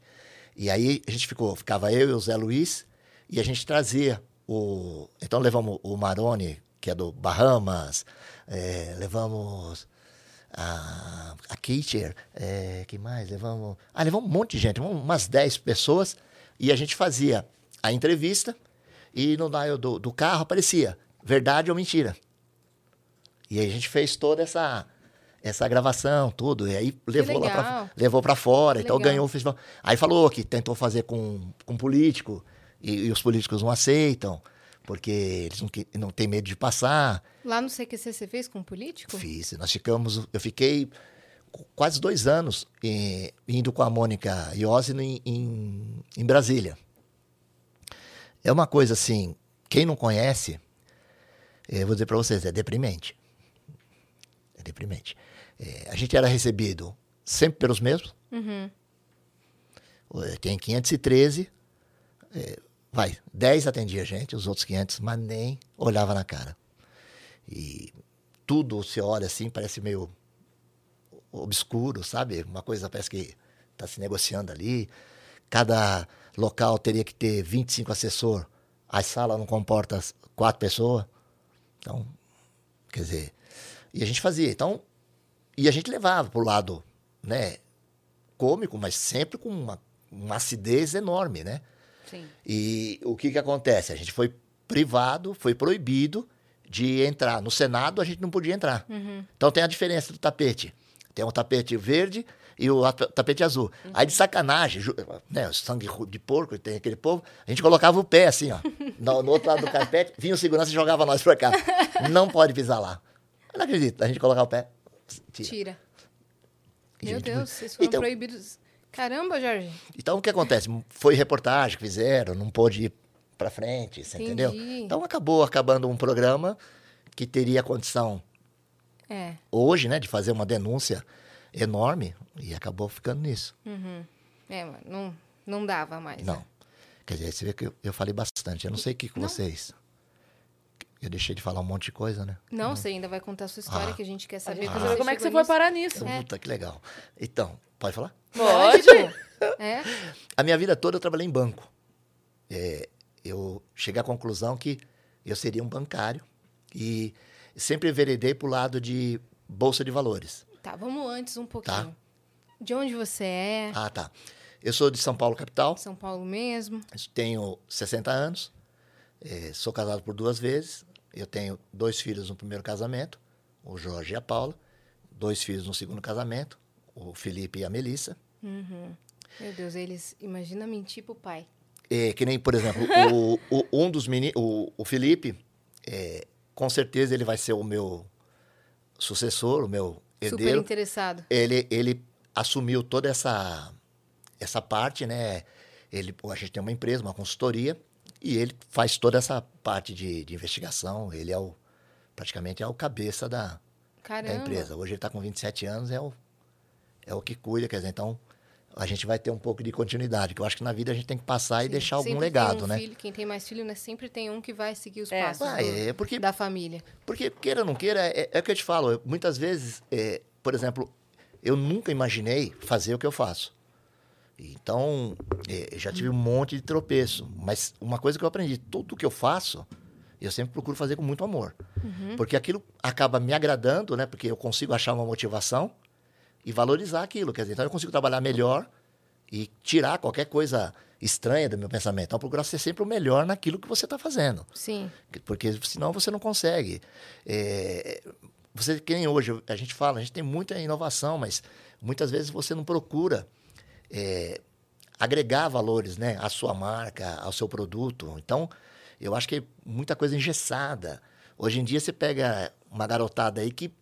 E aí a gente ficou, ficava eu e o Zé Luiz, e a gente trazia o. Então levamos o Maroni, que é do Bahamas, eh, levamos a, a Kitcher, eh, quem mais? Levamos. Ah, levamos um monte de gente, umas 10 pessoas, e a gente fazia a entrevista, e no dial do, do carro aparecia verdade ou mentira. E aí a gente fez toda essa, essa gravação, tudo. E aí levou lá pra, levou pra fora, então
Legal.
ganhou o festival. Aí falou que tentou fazer com, com político, e, e os políticos não aceitam, porque eles não, não têm medo de passar.
Lá no CQC você fez com um político?
Fiz. Nós ficamos. Eu fiquei qu- quase dois anos eh, indo com a Mônica Iose em, em, em Brasília. É uma coisa assim, quem não conhece, eu vou dizer para vocês, é deprimente. É deprimente. Eh, a gente era recebido sempre pelos mesmos.
Uhum.
Tem 513. eh, vai, 10 atendia a gente, os outros 500, mas nem olhava na cara. E tudo você olha assim, parece meio obscuro, sabe? Uma coisa parece que está se negociando ali. Cada local teria que ter 25 assessor. A sala não comporta as quatro pessoas. Então, quer dizer, e a gente fazia. Então, e a gente levava pro lado, né, cômico, mas sempre com uma, uma acidez enorme, né?
Sim.
E o que que acontece? A gente foi privado, foi proibido de entrar. No Senado a gente não podia entrar. Então tem a diferença do tapete. Tem o tapete verde e o tapete azul. Aí de sacanagem, né, o sangue de porco, tem aquele povo, a gente colocava o pé assim, ó, no, no outro lado do carpete, vinha o segurança e jogava nós pra cá. Não pode pisar lá. Eu não acredito. A gente colocava o pé, tira.
Tira. Meu
gente,
Deus, vocês foram
então-
proibidos. Caramba, Jorge.
Então, o que acontece? Foi reportagem que fizeram, não pôde ir pra frente, você
Entendi.
entendeu? Então, acabou acabando um programa que teria condição
É.
hoje, né, de fazer uma denúncia enorme e acabou ficando nisso.
É, mas não, não dava mais. né?
Não. Quer dizer, você vê que eu, eu falei bastante. Eu não sei o que, que vocês... Eu deixei de falar um monte de coisa, né?
Não, você ainda vai contar a sua história
Ah.
que a gente quer
A
saber.
gente
como
como é que você
chegou
foi
nisso.
parar nisso.
É.
Puta, que legal. Então, pode falar?
Pode.
É?
A minha vida toda eu trabalhei em banco. É, eu cheguei à conclusão que eu seria um bancário e sempre enveredei para o lado de bolsa de valores.
Tá, vamos antes um pouquinho.
Tá.
De onde você é?
Ah, tá. Eu sou de São Paulo, capital.
São Paulo mesmo?
Tenho 60 anos. eh, sou casado por duas vezes. Eu tenho dois filhos no primeiro casamento, o Jorge e a Paula. Dois filhos no segundo casamento, o Felipe e a Melissa.
Meu Deus, eles. Imagina mentir pro pai.
É, que nem, por exemplo, o, o- um dos meninos, o, o Felipe, é, com certeza ele vai ser o meu sucessor, o meu
Super
herdeiro.
interessado.
Ele, ele assumiu toda essa, essa parte, né? Ele, a gente tem uma empresa, uma consultoria, e ele faz toda essa parte de, de investigação. Ele é o, praticamente é o cabeça da, da empresa. Hoje ele está com 27 anos, é o, é o que cuida, quer dizer, então a gente vai ter um pouco de continuidade, que eu acho que na vida a gente tem que passar e
Sim,
deixar algum
sempre
legado,
tem um
né?
filho- quem tem mais filho, né? Sempre tem um que vai seguir os
É.
passos
Ah,
do-
é porque,
da família.
porque, queira ou não queira, é, é o que eu te falo. eu- muitas vezes, é, por exemplo, eu nunca imaginei fazer o que eu faço. Então, é, eu já tive um monte de tropeço. Mas uma coisa que eu aprendi, tudo que eu faço, eu sempre procuro fazer com muito amor. Porque aquilo acaba me agradando, né? Porque eu consigo achar uma motivação e valorizar aquilo. Quer dizer, então eu consigo trabalhar melhor e tirar qualquer coisa estranha do meu pensamento. Então, procurar ser sempre o melhor naquilo que você está fazendo.
Sim.
Porque senão você não consegue. É, você, que nem hoje, a gente fala, a gente tem muita inovação, mas muitas vezes você não procura é, agregar valores né, à sua marca, ao seu produto. Então, eu acho que é muita coisa engessada. Hoje em dia você pega uma garotada aí que,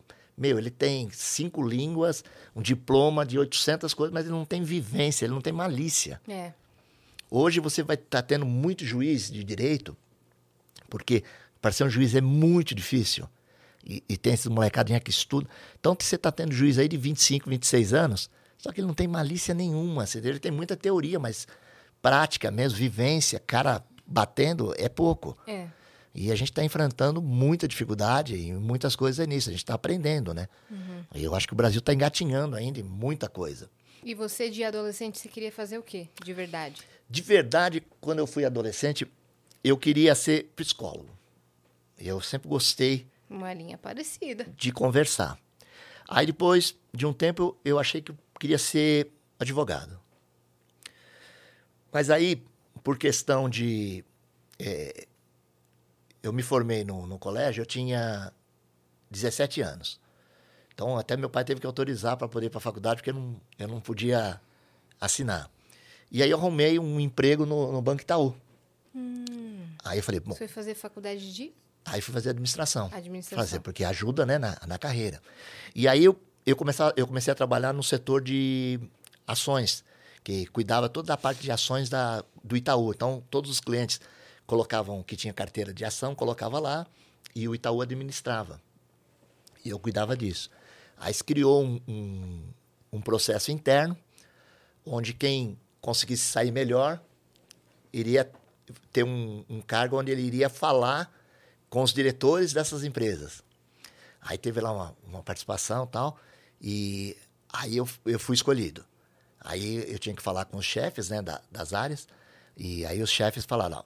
meu, ele tem cinco línguas, um diploma de 800 coisas, mas ele não tem vivência, ele não tem malícia.
É.
Hoje você vai estar tendo muito juiz de direito, porque para ser um juiz é muito difícil. E, e tem esses molecadinha que estudam. Então você está tendo juiz aí de 25, 26 anos, só que ele não tem malícia nenhuma. Ele tem muita teoria, mas prática mesmo, vivência, cara batendo é pouco.
É.
E a gente está enfrentando muita dificuldade e muitas coisas nisso. A gente está aprendendo, né? E eu acho que o Brasil está engatinhando ainda em muita coisa.
E você, de adolescente, você queria fazer o quê? De verdade?
De verdade, quando eu fui adolescente, eu queria ser psicólogo. Eu sempre gostei
Uma linha parecida.
de conversar. Aí depois de um tempo eu achei que eu queria ser advogado. Mas aí, por questão de. eh, eu me formei no, no colégio, eu tinha 17 anos. Então, até meu pai teve que autorizar para poder ir para a faculdade, porque eu não, eu não podia assinar. E aí eu arrumei um emprego no, no Banco Itaú. Aí eu falei, bom,
Você foi fazer faculdade de
aí fui fazer administração.
administração.
Fazer, porque ajuda, né, na, na carreira. E aí eu, eu, comecei, eu comecei a trabalhar no setor de ações, que cuidava toda a parte de ações da, do Itaú. Então, todos os clientes colocavam que tinha carteira de ação, colocava lá, e o Itaú administrava. E eu cuidava disso. Aí se criou um, um, um processo interno, onde quem conseguisse sair melhor iria ter um, um cargo onde ele iria falar com os diretores dessas empresas. Aí teve lá uma, uma participação tal, e aí eu, eu fui escolhido. Aí eu tinha que falar com os chefes né, da- das áreas, e aí os chefes falaram, "Não,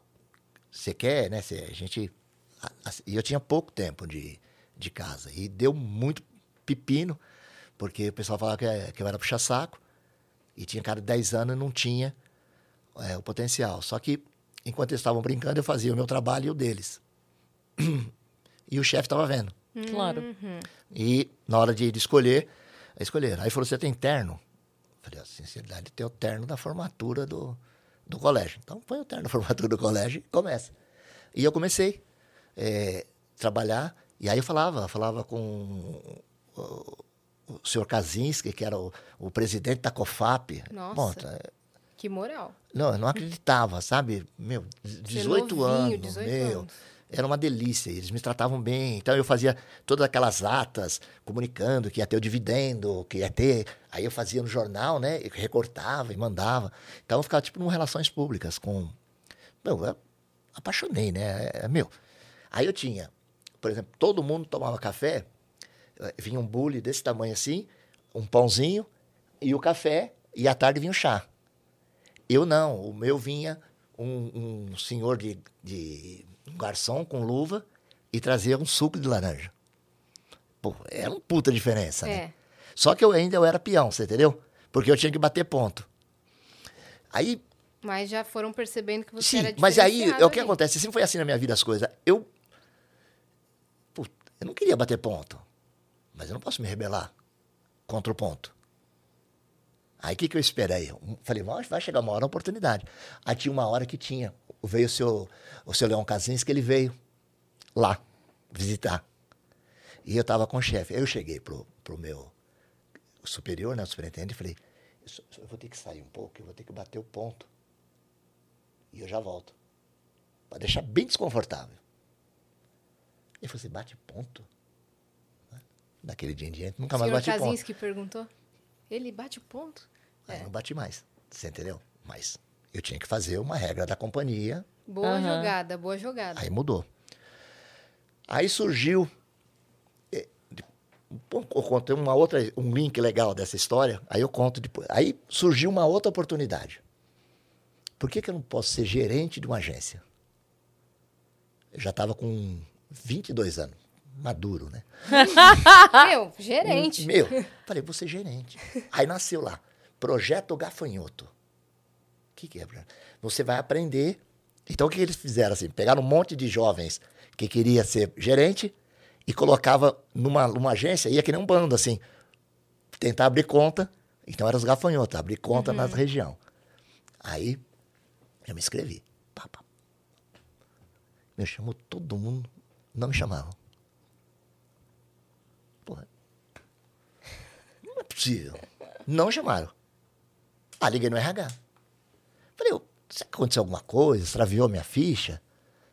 você quer, né? Você, a gente... E eu tinha pouco tempo de, de casa, e deu muito pepino, porque o pessoal falava que, que eu era puxa-saco, e tinha cara de 10 anos e não tinha é, o potencial. Só que, enquanto eles estavam brincando, eu fazia o meu trabalho e o deles. *clears throat* E o chefe estava vendo.
Claro.
E na hora de, de escolher, escolheram. Aí falou: Você tem terno? Eu falei: A sinceridade, tem o terno da formatura do, do colégio. Então põe o terno *laughs* formatura do colégio e começa. E eu comecei a trabalhar. E aí eu falava, falava com o, o senhor Kaczynski, que era o, o presidente da COFAP.
Nossa.
Bom, tá-
Que moral.
não, eu não acreditava, sabe? Meu, 18
novinho,
anos,
18
meu.
anos.
Era uma delícia, eles me tratavam bem. Então eu fazia todas aquelas atas comunicando que ia ter o dividendo, que ia ter. Aí eu fazia no jornal, né? E recortava e mandava. Então eu ficava tipo em relações públicas com. Meu, eu apaixonei, né? É, meu. Aí eu tinha, por exemplo, todo mundo tomava café, eh, vinha um bule desse tamanho assim, um pãozinho e o café, e à tarde vinha o chá. Eu não, o meu vinha um, um senhor de, de um garçom com luva e trazia um suco de laranja. Pô, era uma puta diferença, né?
É.
Só que eu ainda eu era peão, você entendeu? Porque eu tinha que bater ponto. Aí,
Mas já foram percebendo que você
sim,
era
mas aí é o que
ali.
acontece, sempre foi assim na minha vida as coisas. Eu, Pô, eu não queria bater ponto, mas eu não posso me rebelar contra o ponto. Aí o que, que eu esperei? Falei, vai vai chegar uma hora a oportunidade. Aí tinha uma hora que tinha. Veio o seu, o seu Leão Kaczynski, ele veio lá visitar. E eu estava com o chefe. Aí eu cheguei pro, pro meu superior, né, o superintendente, e falei, eu, vou ter que sair um pouco, eu vou ter que bater o ponto. E eu já volto. Para deixar bem desconfortável. Ele falou assim, bate ponto? Daquele dia em diante, nunca mais
Senhor
bati ponto.
Kaczynski perguntou. Ele bate ponto?
Aí não bati mais. Você entendeu? Mas eu tinha que fazer uma regra da companhia,
Boa
Aham.
jogada, boa jogada.
aí mudou. Aí surgiu. Eu contei uma outra, um link legal dessa história, aí eu conto depois. Aí surgiu uma outra oportunidade. Por que, que eu não posso ser gerente de uma agência? Eu já estava com 22 anos, maduro, né? *laughs*
Meu, gerente.
Meu, falei, vou ser gerente. Aí nasceu lá, Projeto Gafanhoto. Que, que projeto? Você vai aprender. Então, o que, eles fizeram? assim? Pegaram um monte de jovens que queria ser gerente e colocava numa, numa agência, ia que nem um bando, assim, tentar abrir conta. Então, eram os gafanhotos, abrir conta nas região. Aí, eu me inscrevi. Pá, pá. Me chamou todo mundo, não me chamavam. Porra, não é possível. Não chamaram. Ah, liguei no RH. Falei, "Ô, será que aconteceu alguma coisa? Extraviou minha ficha?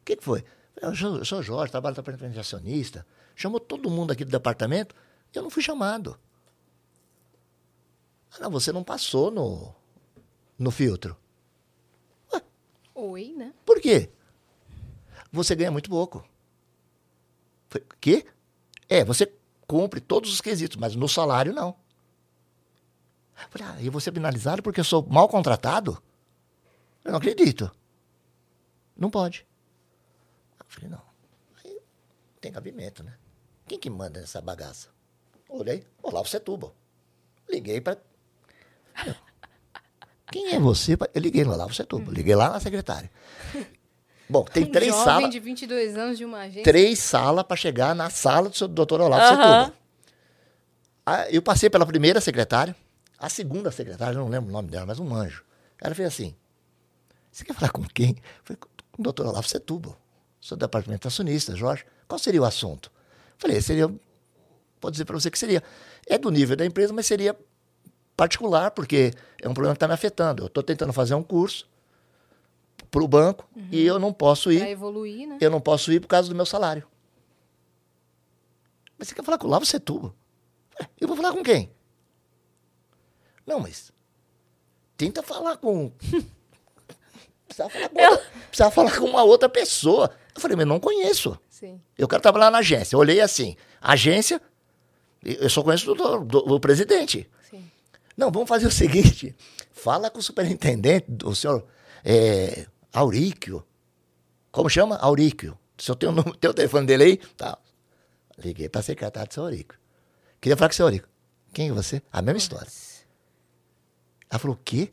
O que, que foi? Falei, eu sou, Jorge, trabalho no departamento de acionista. Chamou todo mundo aqui do departamento e eu não fui chamado. Ah, não, você não passou no, no filtro.
Oi, né?
Por quê? Você ganha muito pouco. Falei, quê? É, você cumpre todos os quesitos, mas no salário não. Falei, ah, e vou ser penalizado porque eu sou mal contratado? Eu não acredito. Não pode. Eu falei, não. Aí tem cabimento, né? Quem que manda nessa bagaça? Olhei, Olavo Setúbal. Liguei para quem é você? Eu liguei no Olavo Setúbal. Liguei lá na secretária. Bom, tem *laughs*
um
três salas
de 22 anos de uma agência.
três salas para chegar na sala do seu doutor Olavo
Aham.
Setúbal. Eu passei pela primeira secretária, a segunda secretária, eu não lembro o nome dela, mas um anjo. Ela fez assim: Você quer falar com quem? Eu falei, com o doutor Olavo Setúbal, sou do departamento acionista, Jorge. Qual seria o assunto? Eu falei, seria. Pode dizer para você que seria. É do nível da empresa, mas seria particular, porque é um problema que está me afetando. Eu estou tentando fazer um curso para o banco e eu não posso ir.
evoluir, né?
Eu não posso ir por causa do meu salário. Mas você quer falar com o Lavo Setúbal? Ué, Eu vou falar com quem? Não, mas tenta falar com. Precisava falar com, outra, precisava falar com uma outra pessoa. Eu falei, mas não conheço.
Sim.
Eu quero trabalhar na agência. Eu olhei assim, agência, eu só conheço do, do- do presidente.
Sim.
Não, vamos fazer o seguinte: fala com o superintendente, o senhor é, Auríquio. Como chama? Auríquio. Se eu tenho o número- *laughs* tem o telefone dele aí, tá. Liguei para a secretária do seu Auríquio. Queria falar com o seu Auríquio. Quem é você? A mesma história. Ela falou, o quê?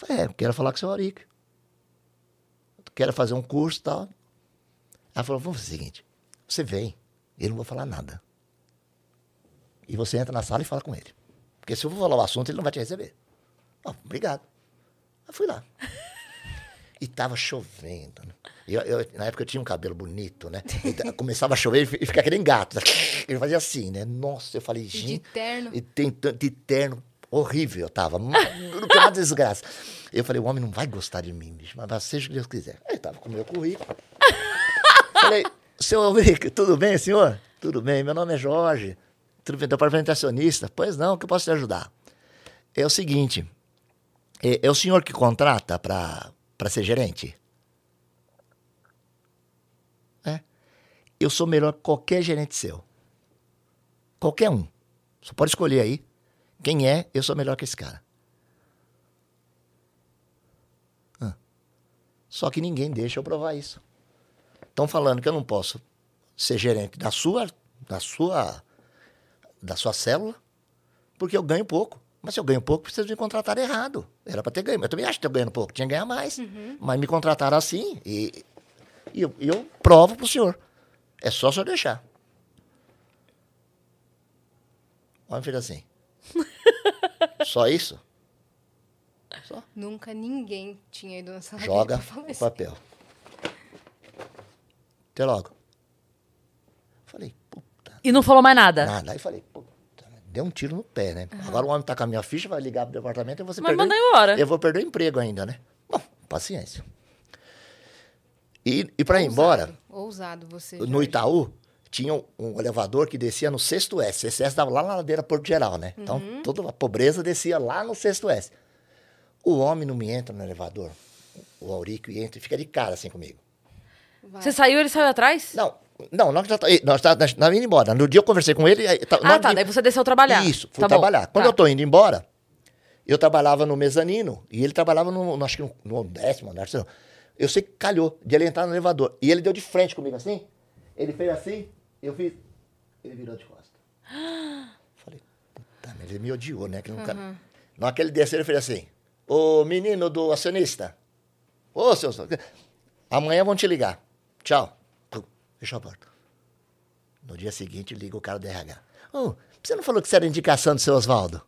Eu Falei, é, eu quero falar com o seu Auríquio. Quero fazer um curso e tal. Ela falou, vamos fazer o seguinte, você vem, eu não vou falar nada. E você entra na sala e fala com ele. Porque se eu for falar o assunto, ele não vai te receber. Ó, obrigado. Eu fui lá. *laughs* E tava chovendo. né? Eu, eu- na época eu tinha um cabelo bonito, né? E *laughs* começava a chover e fi- ficava aquele gato. *laughs* Ele fazia assim, né? Nossa, eu falei,
E de
gente.
terno.
E tem tanto de terno horrível eu tava. Uma desgraça. Eu falei, o homem não vai gostar de mim, bicho, mas seja o que Deus quiser. Aí tava com o meu currículo. falei, seu Albrico, tudo bem, senhor? Tudo bem, meu nome é Jorge. Tudo bem, departamento acionista? Pois não, que eu posso te ajudar? É o seguinte, é, é o senhor que contrata para ser gerente? É. Eu sou melhor que qualquer gerente seu. Qualquer um. Você pode escolher aí. Quem é, eu sou melhor que esse cara. Ah. Só que ninguém deixa eu provar isso. Estão falando que eu não posso ser gerente da sua, da sua, da sua célula, porque eu ganho pouco. Mas se eu ganho pouco, vocês me contrataram errado. Era para ter ganho. Eu também acho que estou ganhando pouco. Tinha que ganhar mais. Mas me contrataram assim e, e eu, eu provo para o senhor. É só o senhor deixar. O homem fez assim. *laughs* Só isso? Só.
Nunca ninguém tinha ido na sala dele
Joga o papel. Até logo. Falei, puta,
E não falou mais nada.
nada. Aí falei, puta, deu um tiro no pé, né? Agora o homem tá com a minha ficha, vai ligar pro departamento e você
Mas
perder.
manda embora.
Eu vou perder o emprego ainda, né? Bom, paciência. E, e para ir embora,
Ousado você.
no
Jorge.
Itaú, tinha um, elevador que descia no sexto S. Sexto S estava lá na ladeira Porto Geral, né? Então,
Uhum.
toda a pobreza descia lá no sexto S. O homem não me entra no elevador, o Aurico entra e fica de cara assim comigo.
Vai.
Você saiu, ele saiu atrás?
Não, não, nós já tá- nós tá, nós, nós indo embora. No dia eu conversei com ele. tá-
Ah, tá.
de-
Daí você desceu trabalhar.
Isso, fui
Tá bom.
trabalhar. Quando
Tá.
eu tô indo embora, eu trabalhava no mezanino e ele trabalhava no, no- acho que no, no décimo andar. Eu sei que calhou de ele entrar no elevador. E ele deu de frente comigo assim. Ele fez assim, eu fiz. Ele virou de costas. *gasps* Falei, puta, ele me odiou, né? Que não cara... Na hora que ele desceu, ele fez assim: Ô menino do acionista, ô seu. Amanhã vão te ligar. Tchau. Fechou a porta. No dia seguinte, liga o cara do RH. Ô, você não falou que você era indicação do seu Oswaldo?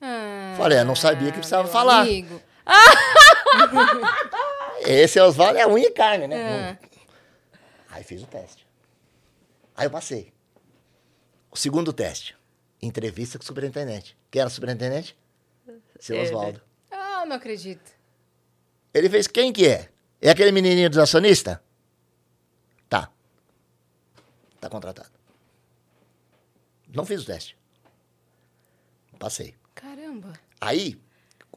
Ah,
Falei, eu não sabia que precisava falar.
Amigo. *laughs*
Esse Oswaldo é unha e carne, né?
É.
Aí fiz o teste. Aí eu passei. O segundo teste. Entrevista com o superintendente. Quem era o superintendente? Seu
Ele.
Oswaldo.
Ah, não acredito.
Ele fez quem que é? É aquele menininho dos acionistas? Tá. Tá contratado. Não fiz o teste. Passei.
Caramba.
Aí,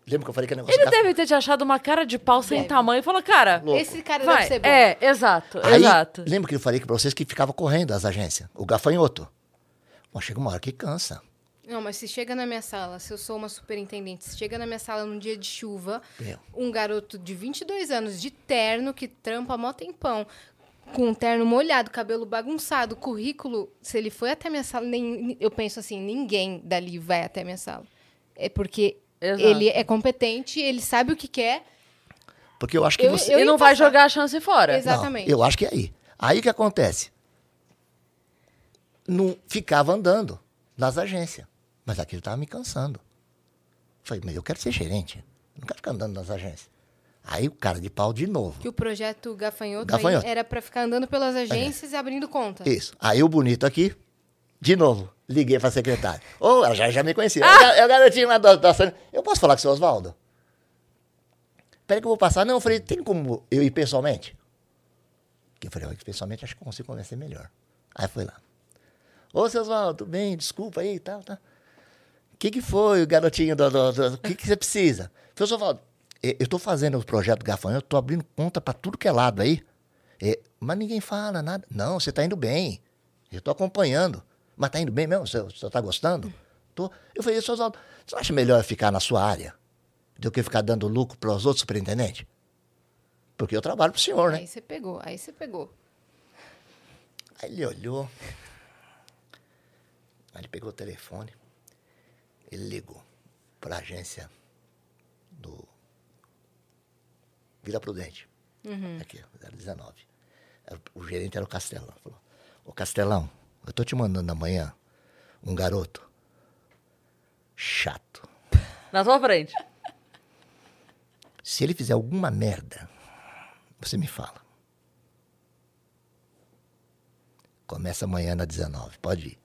lembra que eu falei que o negócio
Ele deve ter te achado uma cara de pau sem
Deve.
tamanho e falou, cara,
Louco.
Esse cara
vai.
deve ser bom.
É, exato,
Aí,
exato.
lembra que eu falei que pra vocês que ficava correndo as agências? O gafanhoto. Mas chega uma hora que cansa.
Não, mas se chega na minha sala, se eu sou uma superintendente, se chega na minha sala num dia de chuva,
Meu.
um garoto de 22 anos, de terno, que trampa mó tempão, com um terno molhado, cabelo bagunçado, currículo, se ele foi até a minha sala, nem, eu penso assim, ninguém dali vai até a minha sala. É porque
Exato.
ele é competente, ele sabe o que quer.
Porque eu acho que
Eu-
você.
eu-
e
ia
não vai
passar.
jogar a chance fora.
Exatamente.
Não, eu acho que é aí. Aí que acontece? Não ficava andando nas agências. Mas aquilo estava me cansando. Falei, mas eu quero ser gerente. Não quero ficar andando nas agências. Aí o cara de pau de novo.
Que o projeto Gafanhoto,
Gafanhoto.
aí era pra ficar andando pelas agências e abrindo conta.
Isso. Aí o bonito aqui, de novo, liguei pra secretária. Ô, ela já, já me conhecia. É o gar- É o garotinho lá da, da. Eu posso falar com o seu Oswaldo? Peraí que eu vou passar. Não, eu falei, tem como eu ir pessoalmente? Eu falei, ó, pessoalmente acho que eu consigo convencer melhor. Aí foi lá. Ô, seu Oswaldo, tudo bem? Desculpa aí e tal, tá. O que, que foi, o garotinho? Do, O que, que você precisa? Falei, seu Oswaldo, eu tô fazendo o projeto Gafanhoto, tô abrindo conta pra tudo que é lado aí. Mas ninguém fala nada. Não, você tá indo bem. Eu tô acompanhando. Mas tá indo bem mesmo? Você, você tá gostando? Tô. Eu falei, seu Oswaldo, você acha melhor ficar na sua área do que ficar dando lucro para os outros superintendentes? Porque eu trabalho pro senhor, né?
Aí você pegou, aí você pegou.
Aí ele olhou. Aí ele pegou o telefone. Ele ligou para a agência do Vila Prudente. Aqui, 019. Era- O gerente era o Castelão. Falou, ô Castelão, eu tô te mandando amanhã um garoto chato.
Na sua frente.
Se ele fizer alguma merda, você me fala. Começa amanhã na 19, pode ir.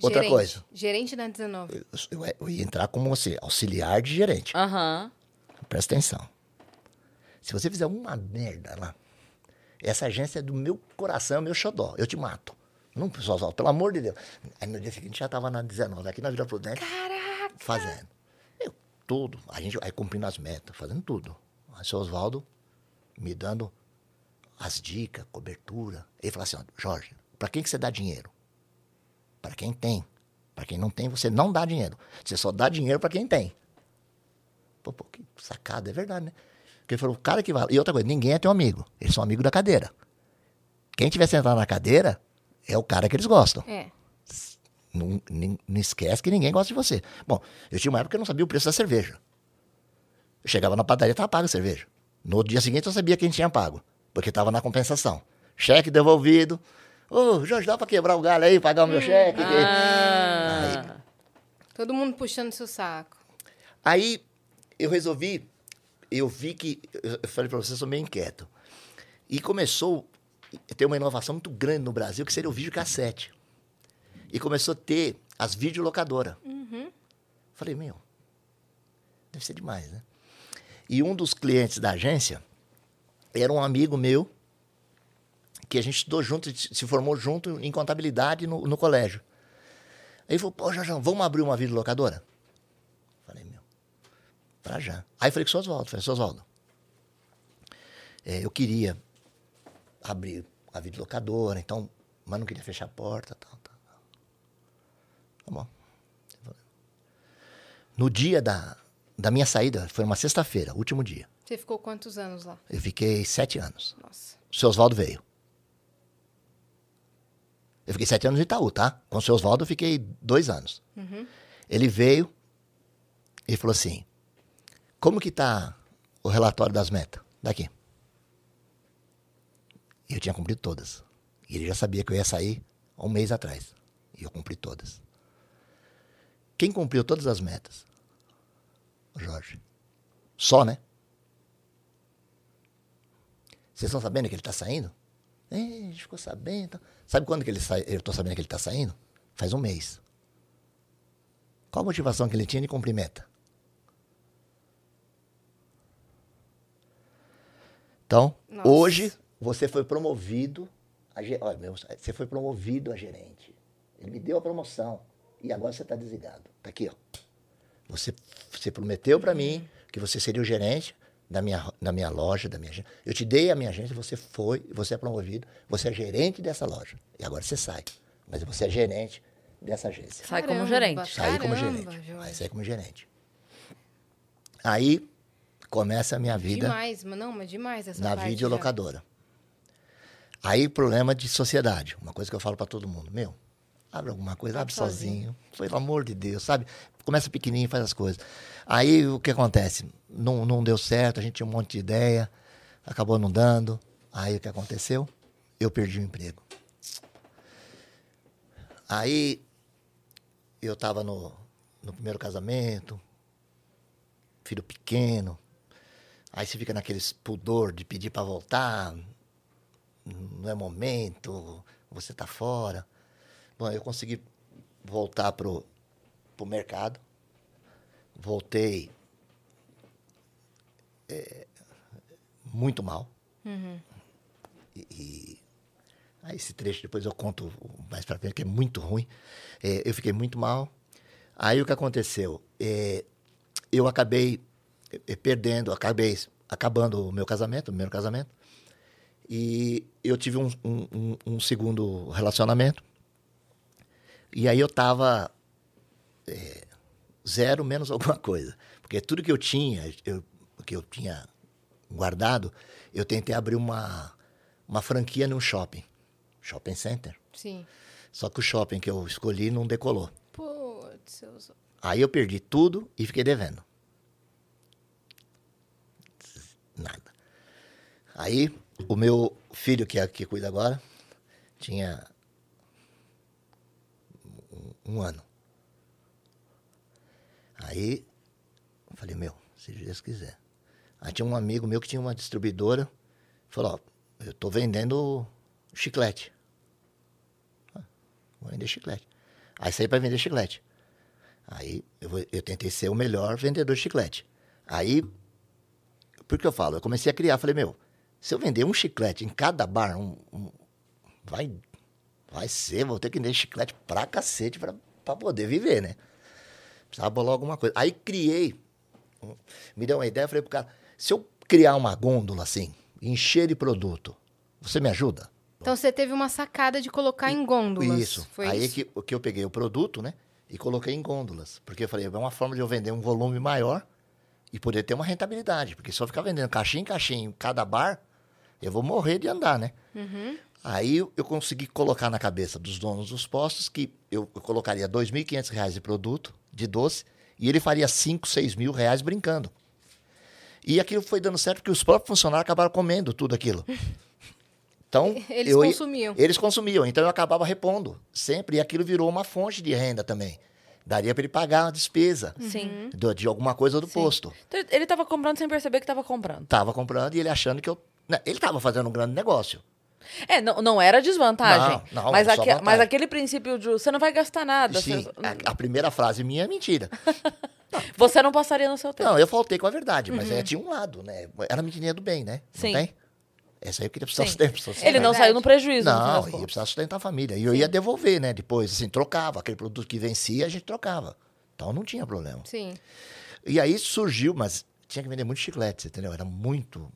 Outra
Gerente.
coisa,
Gerente da 19.
eu, eu- eu ia entrar como você, auxiliar de gerente.
Aham.
Presta atenção. Se você fizer uma merda lá, essa agência é do meu coração, é meu xodó. Eu te mato. Não, pessoal, pelo amor de Deus. Aí no dia seguinte já estava na 19, aqui na Vila Prudente.
Caraca!
Fazendo. Eu, tudo. A gente vai cumprindo as metas, fazendo tudo. Aí o seu Oswaldo me dando as dicas, cobertura. Ele falou assim, ó, Jorge, para quem que você dá dinheiro? Para quem tem. Para quem não tem, você não dá dinheiro. Você só dá dinheiro para quem tem. Pô, pô, que sacada, é verdade, né? Porque ele falou, o cara que vai. E outra coisa, ninguém é teu amigo. Eles são amigos da cadeira. Quem tiver sentado na cadeira é o cara que eles gostam.
É.
Não, nem- não esquece que ninguém gosta de você. Bom, eu tinha uma época que eu não sabia o preço da cerveja. Eu chegava na padaria, estava paga a cerveja. No dia seguinte eu sabia quem tinha pago, porque estava na compensação. Cheque devolvido. Ô, Jorge, dá para quebrar o galho aí, pagar o meu cheque?
Ah.
Todo mundo puxando seu saco.
Aí eu resolvi, eu vi que, eu eu falei para você, eu sou meio inquieto. E começou a ter uma inovação muito grande no Brasil, que seria o videocassete. E começou a ter as videolocadoras. Falei, meu, deve ser demais, né? E um dos clientes da agência era um amigo meu, que a gente estudou junto, se formou junto em contabilidade no, no colégio. Aí ele falou, pô, Jorjão, vamos abrir uma videolocadora? Falei, meu, pra já. Aí falei com o Oswaldo, falei, Oswaldo, é, eu queria abrir a videolocadora, então, mas não queria fechar a porta, tal, tal. Tá bom. No dia da, da minha saída, foi uma sexta-feira, último dia.
Você ficou quantos anos lá?
Eu fiquei sete anos.
Nossa.
O seu Oswaldo veio. Eu fiquei sete anos no Itaú, tá? Com o seu Oswaldo eu fiquei dois anos. Ele veio e falou assim: Como que tá o relatório das metas? Daqui. E eu tinha cumprido todas. E ele já sabia que eu ia sair há um mês atrás. E eu cumpri todas. Quem cumpriu todas as metas? O Jorge. Só, né? Vocês estão sabendo que ele está saindo? É, a gente ficou sabendo. Sabe quando que ele sai? Eu estou sabendo que ele está saindo? Faz um mês. Qual a motivação que ele tinha de cumprir meta? Então,
Nossa.
hoje você foi promovido. A, olha, meu, você foi promovido a gerente. Ele me deu a promoção. E agora você está desligado. Está aqui, ó. Você, você prometeu para mim que você seria o gerente da minha, da minha loja, da minha agência. Eu te dei a minha agência, você foi, você é promovido, você é gerente dessa loja. E agora você sai. Mas você é gerente dessa agência.
Sai como gerente.
Saí como gerente.
Jorge.
Aí saí como gerente. Aí começa a minha vida
Demais, mas não, mas demais essa
na
parte
videolocadora. Aí problema de sociedade, uma coisa que eu falo para todo mundo, meu, abre alguma coisa, abre
Abre
sozinho. Pelo amor de Deus, sabe? Começa pequenininho e faz as coisas. Aí o que acontece? Não, não deu certo, a gente tinha um monte de ideia, acabou não dando. Aí o que aconteceu? Eu perdi o emprego. Aí eu estava no no primeiro casamento, filho pequeno. Aí você fica naquele pudor de pedir para voltar, não é momento, você tá fora. Bom, eu consegui voltar pro, pro mercado. Voltei é, muito mal.
Uhum.
E, e aí esse trecho depois eu conto mais para frente, que é muito ruim. É, eu fiquei muito mal. Aí o que aconteceu? É, eu acabei é, perdendo, acabei acabando o meu casamento, o primeiro casamento. E eu tive um, um, um segundo relacionamento. E aí eu tava é, zero menos *laughs* alguma coisa. Porque tudo que eu tinha, eu, que eu tinha guardado, eu tentei abrir uma, uma franquia num shopping. Shopping center.
Sim.
Só que o shopping que eu escolhi não decolou.
Putz, seus...
Aí eu perdi tudo e fiquei devendo. Nada. Aí o meu filho, que é que cuida agora, tinha um, um ano. Aí eu falei, meu, se Deus quiser. Aí tinha um amigo meu que tinha uma distribuidora, falou, ó, eu tô vendendo chiclete. Ah, vou vender chiclete. Aí saí para vender chiclete. Aí eu, eu tentei ser o melhor vendedor de chiclete. Aí, por que eu falo? Eu comecei a criar, falei, meu, se eu vender um chiclete em cada bar, um, um- vai, vai ser, vou ter que vender chiclete pra cacete pra, pra poder viver, né? Precisava bolar alguma coisa. Aí criei, me deu uma ideia, falei pro cara, se eu criar uma gôndola assim, encher de produto, você me ajuda?
Então você teve uma sacada de colocar em gôndolas.
Isso.
Foi
Aí
isso?
Que, que eu peguei o produto, né? E coloquei em gôndolas. Porque eu falei, é uma forma de eu vender um volume maior e poder ter uma rentabilidade. Porque se eu ficar vendendo caixinha em caixinha em cada bar, eu vou morrer de andar, né?
Uhum.
Aí eu consegui colocar na cabeça dos donos dos postos que eu, eu colocaria 2.500 reais de produto, de doce, e ele faria 5, 6 mil reais brincando. E aquilo foi dando certo porque os próprios funcionários acabaram comendo tudo aquilo. *laughs* Então,
Eles
eu ia-
consumiam.
Eles consumiam, então eu acabava repondo sempre, e aquilo virou uma fonte de renda também. Daria para ele pagar a despesa
Sim.
do- de alguma coisa do posto.
Então, ele tava comprando sem perceber que tava comprando.
Tava comprando e ele achando que eu. Né, Ele tava fazendo um grande negócio.
É, não, não era desvantagem.
Não, não,
mas, aque- mas aquele princípio de você não vai gastar nada.
Sim,
Você,
a, a primeira frase minha é mentira. *laughs*
você não passaria no seu tempo.
Não, eu faltei com a verdade, mas é, tinha um lado, né? Era mentirinha do bem, né? Não
Sim.
tem? Essa aí eu queria precisar
Sim.
sustentar. sustentar.
Ele não saiu no prejuízo. no
Não,
das
ia precisar sustentar a família. E eu ia devolver, né? Depois, assim, trocava. Aquele produto que vencia, a gente trocava. Então não tinha problema.
Sim.
E aí surgiu, mas tinha que vender muito chiclete, entendeu? Era muito.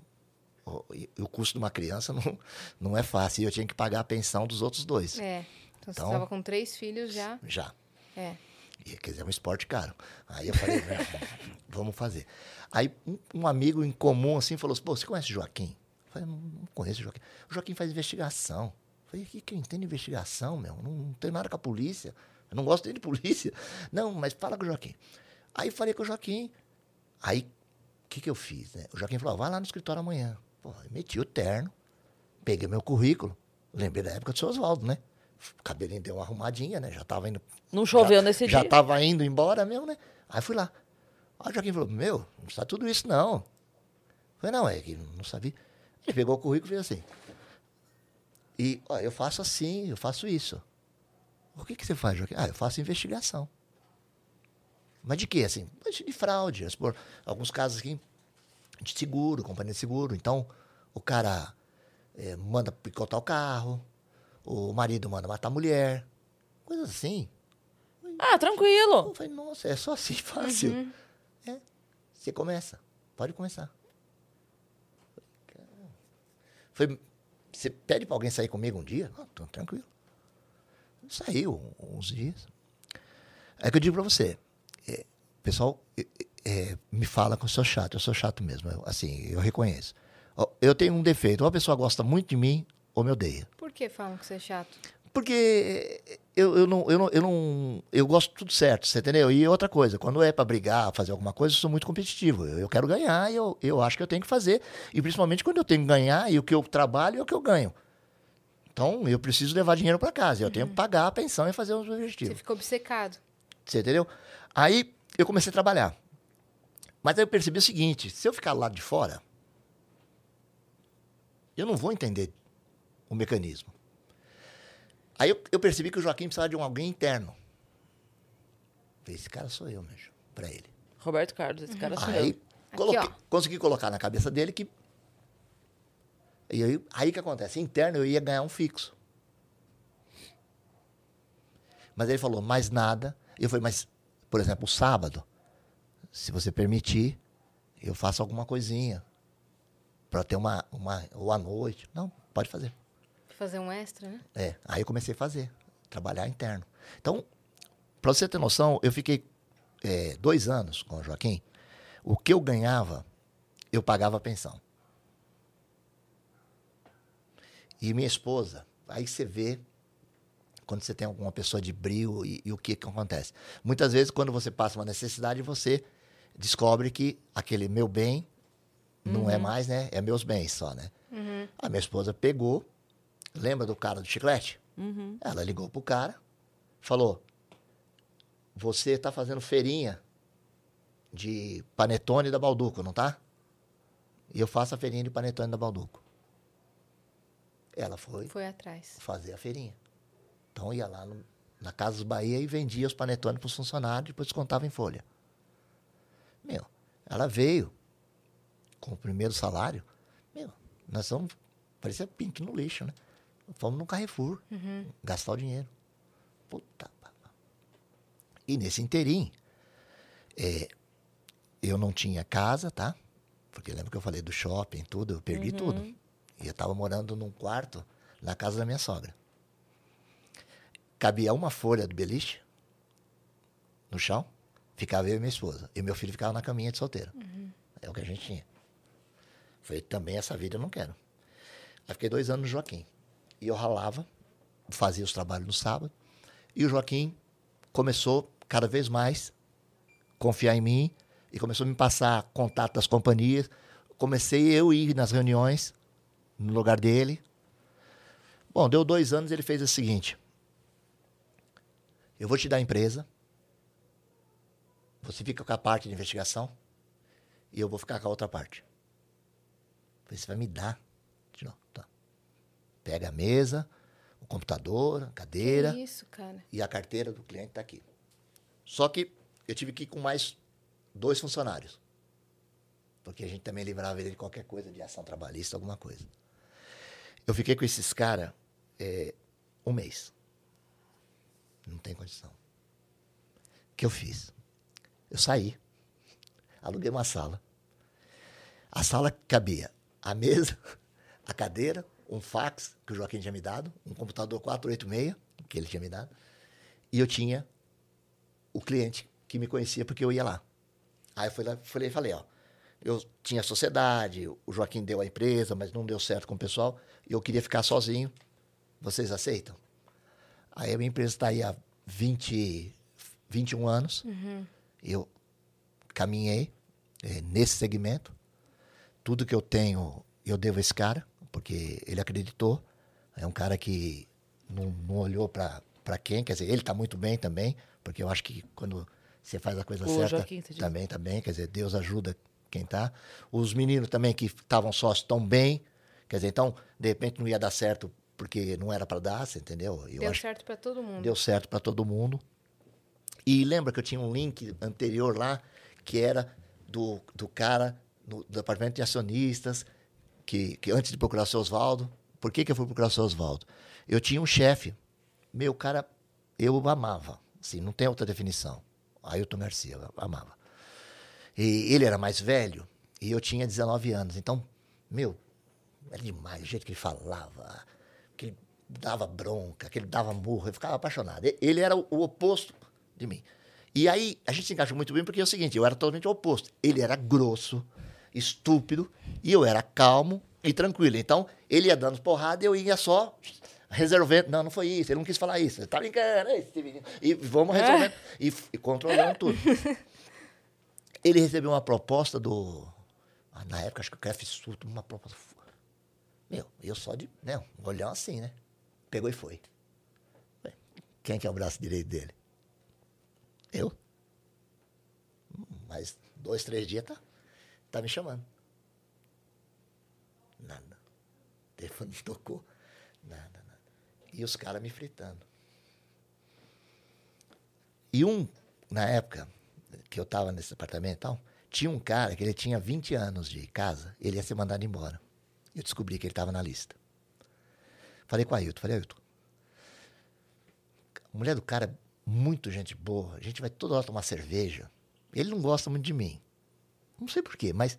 O, o custo de uma criança *laughs* não, não é fácil. E eu tinha que pagar a pensão dos outros dois.
É. Então, você
Então-
estava com três filhos já.
Já.
É.
E, quer dizer, é um esporte caro. Aí eu falei, "Não, *laughs* vamos fazer. Aí um, um amigo em comum assim falou assim: pô, você conhece o Joaquim? Eu falei, não, não conheço o Joaquim. O Joaquim faz investigação. Eu falei, o que, que eu entendo de investigação, meu? Não, não tenho nada com a polícia. Eu não gosto nem de polícia. *laughs* Não, mas fala com o Joaquim. Aí falei com o Joaquim. Aí, o que, que eu fiz? Né? O Joaquim falou: vai lá no escritório amanhã. Pô, meti o terno, peguei meu currículo. Lembrei da época do seu Oswaldo, né? O cabelinho deu uma arrumadinha, né? Já tava indo
Não choveu
já,
nesse
já
dia.
tava indo embora mesmo, né? Aí fui lá. Aí o Joaquim falou, meu, não precisa tudo isso, não. Eu falei, não, é que não sabia. Ele pegou o currículo e fez assim. E, ó, eu faço assim, eu faço isso. O que, que você faz, Joaquim? Ah, eu faço investigação. Mas de quê, assim? De fraude. alguns casos aqui de seguro, companhia de seguro. Então, o cara eh, manda picotar o carro, o marido manda matar a mulher. Coisas assim.
Ah, tranquilo.
Eu falei, nossa, é só assim *laughs* fácil. É. Você começa. Pode começar. Foi, você pede pra alguém sair comigo um dia? Ah, tô tranquilo. Saiu uns dias. É que eu digo pra você. é, pessoal é, é, me fala que eu sou chato. Eu sou chato mesmo. eu- assim, eu reconheço. Eu tenho um defeito. Ou a pessoa gosta muito de mim, ou me odeia.
Por que falam que você é chato?
Porque eu, eu, não, eu, não, eu não. Eu gosto tudo certo, você entendeu? E outra coisa, quando é pra brigar, fazer alguma coisa, eu sou muito competitivo. Eu, eu quero ganhar e eu, eu acho que eu tenho que fazer. E principalmente quando eu tenho que ganhar e o que eu trabalho é o que eu ganho. Então, eu preciso levar dinheiro pra casa. Eu tenho que pagar a pensão e fazer os
Você
objetivos.
ficou obcecado.
Você entendeu? Aí eu comecei a trabalhar. Mas aí eu percebi o seguinte: se eu ficar lá de fora, eu não vou entender o mecanismo. Aí eu, eu percebi que o Joaquim precisava de um alguém interno. Falei, esse cara sou eu mesmo, para ele.
Roberto Carlos, esse cara sou
Aí
eu.
coloquei-
ó.
consegui colocar na cabeça dele que. E aí, aí que acontece? Interno eu ia ganhar um fixo. Mas ele falou, mais nada. E eu falei, mas, por exemplo, o sábado, se você permitir, eu faço alguma coisinha. Para ter uma, uma. Ou à noite. Não, pode fazer.
Fazer um extra, né?
É, aí eu comecei a fazer, trabalhar interno. Então, para você ter noção, eu fiquei é, dois anos com o Joaquim. O que eu ganhava, eu pagava a pensão. E minha esposa, aí você vê quando você tem alguma pessoa de brilho e, e o que, que acontece. Muitas vezes, quando você passa uma necessidade, você descobre que aquele meu bem não é mais, né? É meus bens só, né? A minha esposa pegou, lembra do cara do chiclete? Ela ligou pro cara, falou: Você tá fazendo feirinha de panetone da Balduco, não tá? E eu faço a feirinha de panetone da Balduco. Ela foi
Foi atrás.
fazer a feirinha. Então ia lá no- na Casa dos Bahia e vendia os panetones para os funcionários, depois contava em folha. Meu, ela veio com o primeiro salário. Meu, nós vamos. Parecia pink no lixo, né? Fomos no Carrefour gastar o dinheiro. Puta. E nesse inteirinho, é, eu não tinha casa, tá? Porque lembra que eu falei do shopping tudo? Eu perdi tudo. E eu estava morando num quarto na casa da minha sogra. Cabia uma folha de beliche no chão, ficava eu e minha esposa. E meu filho ficava na caminha de solteiro. É o que a gente tinha. Falei, também essa vida eu não quero. Aí fiquei dois anos no Joaquim. E eu ralava, fazia os trabalhos no sábado. E o Joaquim começou cada vez mais confiar em mim e começou a me passar contato das companhias. Comecei eu a ir nas reuniões no lugar dele. Bom, deu dois anos ele fez o seguinte: eu vou te dar a empresa, você fica com a parte de investigação e eu vou ficar com a outra parte. Falei, você vai me dar? Disse, Não, tá. Pega a mesa, o computador, a cadeira
isso, cara.
e a carteira do cliente está aqui. Só que eu tive que ir com mais dois funcionários. Porque a gente também livrava ele de qualquer coisa, de ação trabalhista, alguma coisa. Eu fiquei com esses caras um mês. Não tem condição. O que eu fiz? Eu saí. Aluguei uma sala. A sala cabia a mesa, *laughs* a cadeira, um fax que o Joaquim tinha me dado, um computador 486 que ele tinha me dado, e eu tinha o cliente que me conhecia porque eu ia lá. Aí eu fui lá, falei, falei, ó, eu tinha sociedade, o Joaquim deu a empresa, mas não deu certo com o pessoal, e eu queria ficar sozinho. Vocês aceitam? Aí a minha empresa está aí há 20, 21 anos. Eu caminhei eh, nesse segmento. Tudo que eu tenho, eu devo a esse cara, porque ele acreditou. É um cara que não, não olhou para quem, quer dizer, ele está muito bem também, porque eu acho que quando você faz a coisa certa,
Joaquim,
também está bem, quer dizer, Deus ajuda quem tá. Os meninos também que estavam sócios estão bem, quer dizer, então, de repente não ia dar certo porque não era para dar, você entendeu? Eu
Deu
acho
certo pra todo mundo.
deu certo para todo mundo. E lembra que eu tinha um link anterior lá, que era do, do cara no departamento de acionistas, que, que antes de procurar o seu Oswaldo, por que, que eu fui procurar o seu Oswaldo? Eu tinha um chefe, meu cara, eu amava, assim, não tem outra definição. Ailton Garcia, eu amava. E ele era mais velho e eu tinha 19 anos, então, meu, era demais o jeito que ele falava, que ele dava bronca, que ele dava murro, eu ficava apaixonado. Ele era o oposto de mim. E aí a gente se encaixou muito bem porque é o seguinte, eu era totalmente oposto. Ele era grosso, estúpido, e eu era calmo e tranquilo. Então, ele ia dando porrada e eu ia só resolvendo. Não, não foi isso, ele não quis falar isso. Tá brincando, é esse menino. E vamos resolvendo. E, f- e controlando tudo. *laughs* Ele recebeu uma proposta do. ah, Na época, acho que o Cref Sul, uma proposta. Meu, eu só de. Né, um olhão assim, né? Pegou e foi. Quem que é o braço direito dele? Eu. Mas dois, três dias tá, tá me chamando. Nada. O telefone tocou. Nada, nada. E os caras me fritando. E um, na época que eu tava nesse apartamento e tal, tinha um cara que ele tinha 20 anos de casa, ele ia ser mandado embora. Eu descobri que ele estava na lista. Falei com a Ailton, falei, Ailton, a mulher do cara muito gente boa, a gente vai toda hora tomar cerveja. Ele não gosta muito de mim. Não sei porquê, mas,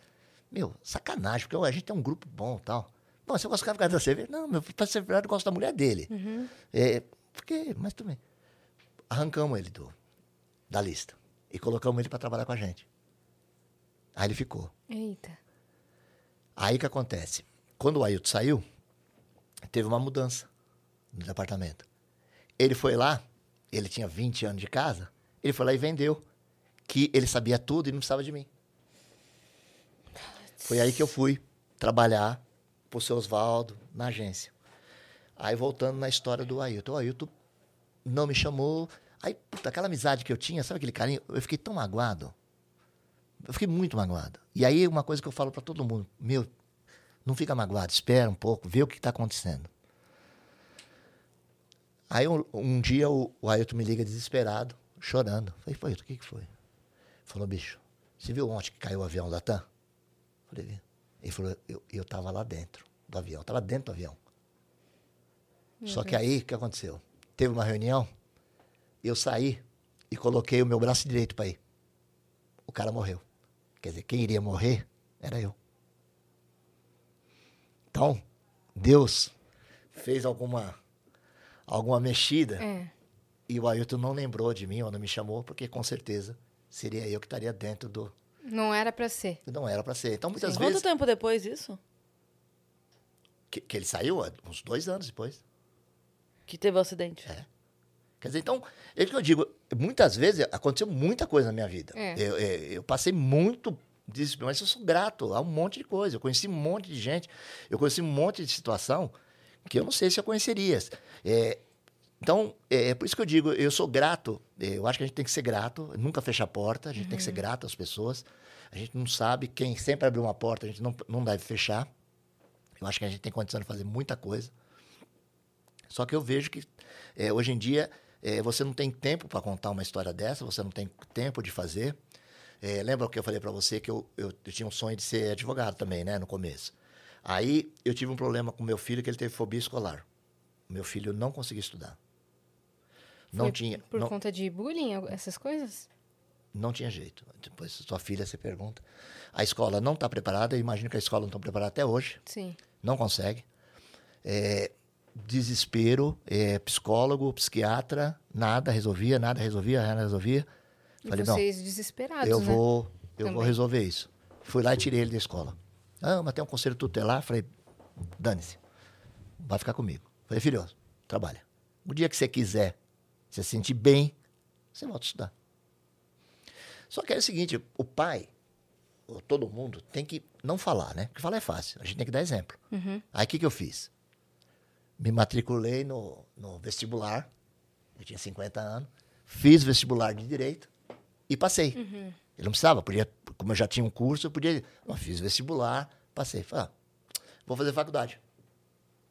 meu, sacanagem, porque a gente tem um grupo bom e tal. Bom, você gosta do cara da cerveja? Não, meu, pra ser verdade, eu gosto da mulher dele.
Uhum.
É, porque, mas também. Arrancamos ele do, da lista e colocamos ele para trabalhar com a gente. Aí ele ficou.
Eita.
Aí o que acontece? Quando o Ailton saiu, teve uma mudança no departamento. Ele foi lá, ele tinha 20 anos de casa, ele foi lá e vendeu. Que ele sabia tudo e não precisava de mim. Foi aí que eu fui trabalhar pro seu Oswaldo na agência. Aí voltando na história do Ailton. O Ailton não me chamou. Aí, puta, aquela amizade que eu tinha, sabe aquele carinho? Eu fiquei tão magoado. Eu fiquei muito magoado. E aí, uma coisa que eu falo para todo mundo: meu, não fica magoado, espera um pouco, vê o que está acontecendo. Aí, um, um dia, o, o Ailton me liga desesperado, chorando. Falei, foi, o que, que foi? Falou, bicho, você viu ontem que caiu o avião da TAM? Falei, vi. Ele falou, eu, eu tava lá dentro do avião, eu tava dentro do avião. Só que aí, o que aconteceu? Teve uma reunião, eu saí e coloquei o meu braço direito para ir. O cara morreu. Quer dizer, quem iria morrer era eu. Então, Deus fez alguma, alguma mexida
É.
e o Ailton não lembrou de mim ou não me chamou, porque com certeza seria eu que estaria dentro do.
Não era pra ser.
Não era para ser. Então, muitas
Quanto
vezes.
tempo depois disso?
Que, que ele saiu, é, uns dois anos depois.
Que teve o acidente?
É. Quer dizer, então, é o que eu digo, muitas vezes aconteceu muita coisa na minha vida.
É.
Eu, eu, eu passei muito desespero, mas eu sou grato a um monte de coisa. Eu conheci um monte de gente, eu conheci um monte de situação que eu não sei se eu conheceria. É, então, é, é por isso que eu digo, eu sou grato. é, Eu acho que a gente tem que ser grato, nunca fechar a porta, a gente tem que ser grato às pessoas. A gente não sabe, quem sempre abriu uma porta, a gente não, não deve fechar. Eu acho que a gente tem condição de fazer muita coisa. Só que eu vejo que é, hoje em dia é, você não tem tempo para contar uma história dessa, você não tem tempo de fazer. É, lembra o que eu falei para você que eu, eu, eu tinha um sonho de ser advogado também, né, no começo. Aí eu tive um problema com meu filho que ele teve fobia escolar. Meu filho não conseguia estudar. Não
Foi
tinha,
Por
não,
conta de bullying, essas coisas?
não tinha jeito. Depois sua filha você pergunta. A escola não está preparada, eu imagino que a escola não está preparada até hoje.
Sim.
não consegue. É, desespero, é, psicólogo, psiquiatra, nada resolvia, nada resolvia, nada resolvia.
E
Falei, não,
vocês desesperados,
eu
né?
vou, eu vou
Também.
resolver isso. Fui lá e tirei ele da escola. Ah, mas tem um conselho tutelar. Falei, dane-se, vai ficar comigo. Falei, filho, trabalha. O dia que você quiser se sentir bem, você volta a estudar. Só que é o seguinte, o pai, ou todo mundo, tem que não falar, né? Porque falar é fácil, a gente tem que dar exemplo.
Uhum.
Aí o que, que eu fiz? Me matriculei no, no vestibular, eu tinha 50 anos, fiz vestibular de Direito e passei.
Uhum.
Eu não precisava, podia, como eu já tinha um curso, eu podia. Não, fiz vestibular, passei. Falei, ah, vou fazer faculdade.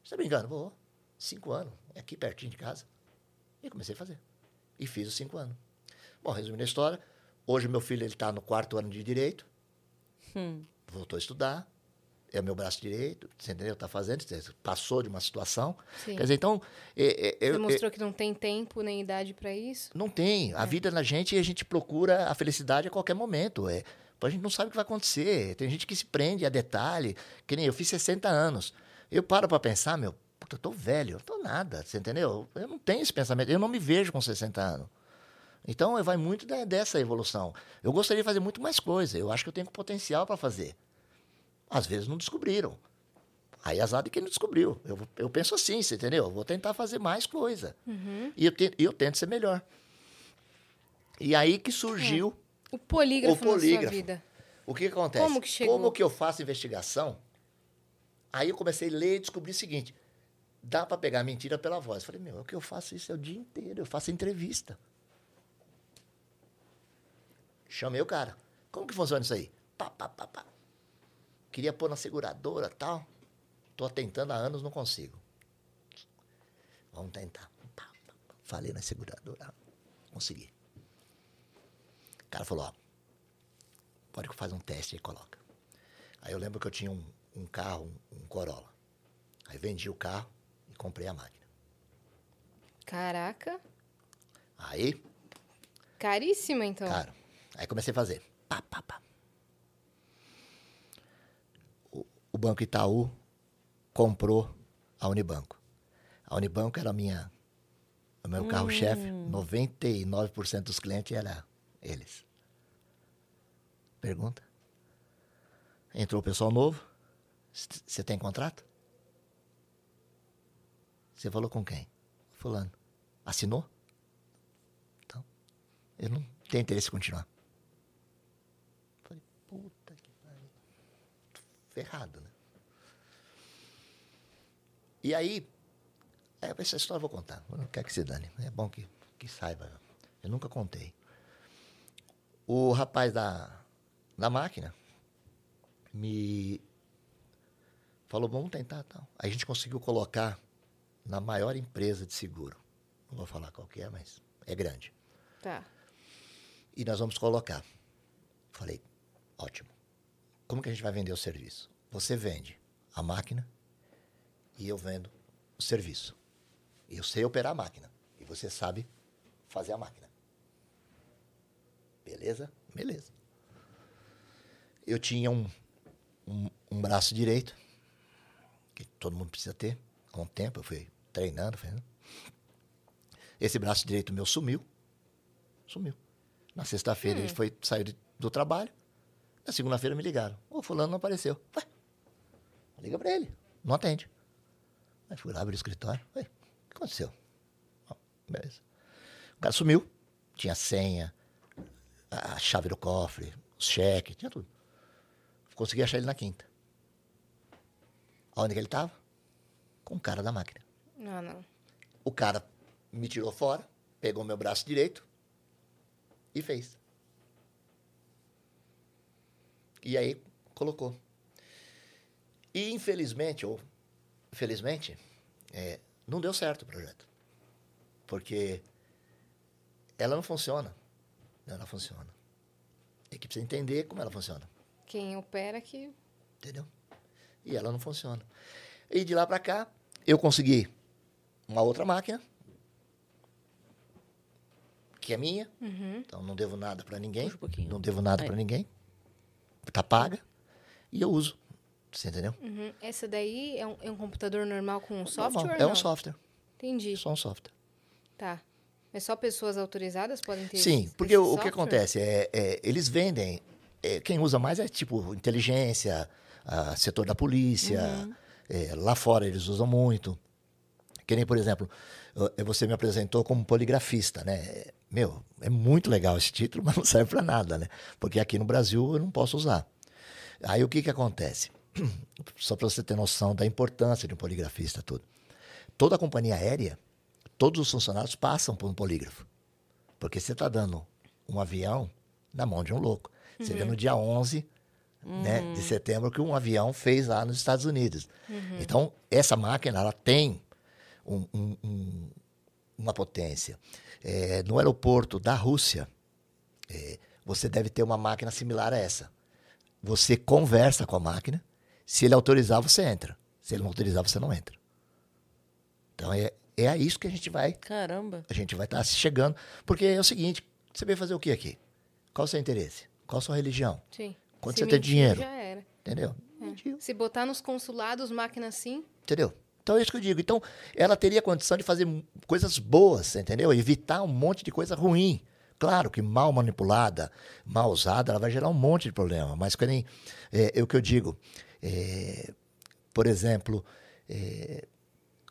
Você tá brincando? Vou. Cinco anos, é aqui pertinho de casa. E comecei a fazer. E fiz os cinco anos. Bom, resumindo a história, hoje meu filho está no quarto ano de Direito,
Hum.
voltou a estudar, é o meu braço direito, você entendeu? Está fazendo, passou de uma situação.
Sim.
Quer dizer, então, é, é,
Você
eu-
mostrou que não tem tempo nem idade pra isso?
não tem.
É.
A vida na gente, a gente procura a felicidade a qualquer momento. É, a gente não sabe o que vai acontecer. Tem gente que se prende a detalhe. Que nem eu fiz 60 anos. Eu paro para pensar, meu, puta, eu tô velho, eu tô nada, você entendeu? Eu não tenho esse pensamento, eu não me vejo com 60 anos. Então, vai muito da- dessa evolução. Eu gostaria de fazer muito mais coisa. Eu acho que eu tenho potencial para fazer. Às vezes não descobriram. Aí azar de quem não descobriu. Eu, eu penso assim, você entendeu? Eu vou tentar fazer mais coisa.
Uhum.
E eu, te- eu tento ser melhor. E aí que surgiu
O polígrafo,
O polígrafo.
na sua vida.
o que, que acontece.
Como que chegou?
Como que eu faço investigação? Aí eu comecei a ler e descobri o seguinte: dá para pegar mentira pela voz. Falei, meu, é o que eu faço isso é o dia inteiro, eu faço entrevista. Chamei o cara. Como que funciona isso aí? Pá, pá, pá, pá. Queria pôr na seguradora tal. Tô tentando há anos, não consigo. Vamos tentar. Pá, pá, pá. Falei na seguradora. Consegui. O cara falou, ó. Pode fazer um teste e coloca. Aí eu lembro que eu tinha um, um carro, um, um Corolla. Aí vendi o carro e comprei a máquina.
Caraca.
Aí,
Caríssima, então.
cara, aí comecei a fazer. Pá, pá, pá. O, o Banco Itaú comprou a Unibanco. A Unibanco era a minha, o meu carro-chefe. 99% dos clientes era eles. Pergunta. Entrou o pessoal novo. Você tem contrato? Você falou com quem? Fulano. Assinou? Então, eu não tenho interesse em continuar. Falei, puta que pariu. Ferrado, né? E aí, essa história eu vou contar. Eu não quero que se dane. É bom que, que saiba. Eu nunca contei. O rapaz da, da máquina me falou, vamos tentar tal. A gente conseguiu colocar na maior empresa de seguro. Não vou falar qual que é, mas é grande.
Tá.
E nós vamos colocar. Falei, ótimo. Como que a gente vai vender o serviço? Você vende a máquina e eu vendo o serviço. Eu sei operar a máquina e você sabe fazer a máquina. Beleza? Beleza. Eu tinha um, um, um braço direito, que todo mundo precisa ter, com o tempo, eu fui treinando, fazendo. Esse braço direito meu sumiu. Sumiu. Na sexta-feira ele foi, saiu de- do trabalho. Na segunda-feira me ligaram. O fulano não apareceu. Ué, liga pra ele. Não atende. Aí fui lá, abri o escritório. Ué, o que aconteceu? Ó, beleza. O cara sumiu. Tinha senha, a chave do cofre, os cheques, tinha tudo. Consegui achar ele na quinta. Aonde que ele estava? Com o cara da máquina.
Não, não.
O cara me tirou fora, pegou meu braço direito e fez. E aí colocou. E infelizmente, ou felizmente, é, não deu certo o projeto. Porque ela não funciona. Ela funciona. Tem que precisa entender como ela funciona.
Quem opera que.
Entendeu? E ela não funciona. E de lá para cá, eu consegui uma outra máquina, que é minha. Então não devo nada para ninguém.
Puxa um pouquinho.
não devo nada para ninguém. Tá paga. E eu uso. Você entendeu?
Uhum. Essa daí é um, é um computador normal com um software?
Normal. É
não?
um software.
Entendi.
Só um software.
Tá. Mas só pessoas autorizadas podem ter
Sim,
esse-
porque
esse
o, o que
software?
acontece é, é, eles vendem. é, quem usa mais é tipo inteligência, ah, setor da polícia.
Uhum.
é, lá fora eles usam muito. Que nem, por exemplo, eh, você me apresentou como poligrafista, né? Meu, é muito legal esse título, *laughs* mas não serve para nada, né? Porque aqui no Brasil eu não posso usar. Aí o que que acontece? *clears throat* Só para você ter noção da importância de um poligrafista tudo. Toda a companhia aérea, todos os funcionários passam por um polígrafo. Porque você está dando um avião na mão de um louco. Você vê no dia 11 né, de setembro que um avião fez lá nos Estados Unidos. Então, essa máquina ela tem um- um- um- uma potência. É, no aeroporto da Rússia, é, você deve ter uma máquina similar a essa. Você conversa com a máquina. Se ele autorizar, você entra. Se ele não autorizar, você não entra. Então, é, é a isso que a gente vai
Caramba.
a gente vai estar chegando. Porque é o seguinte, você veio fazer o que aqui? Qual o seu interesse? Qual a sua religião?
Sim.
Quando
Se
você tem dinheiro.
Já era.
Entendeu?
É. Se botar nos consulados máquina assim,
Entendeu? Então é isso que eu digo. Então, ela teria condição de fazer coisas boas, entendeu? Evitar um monte de coisa ruim. Claro que mal manipulada, mal usada, ela vai gerar um monte de problema. Mas que nem, é, é o que eu digo. é, por exemplo, é,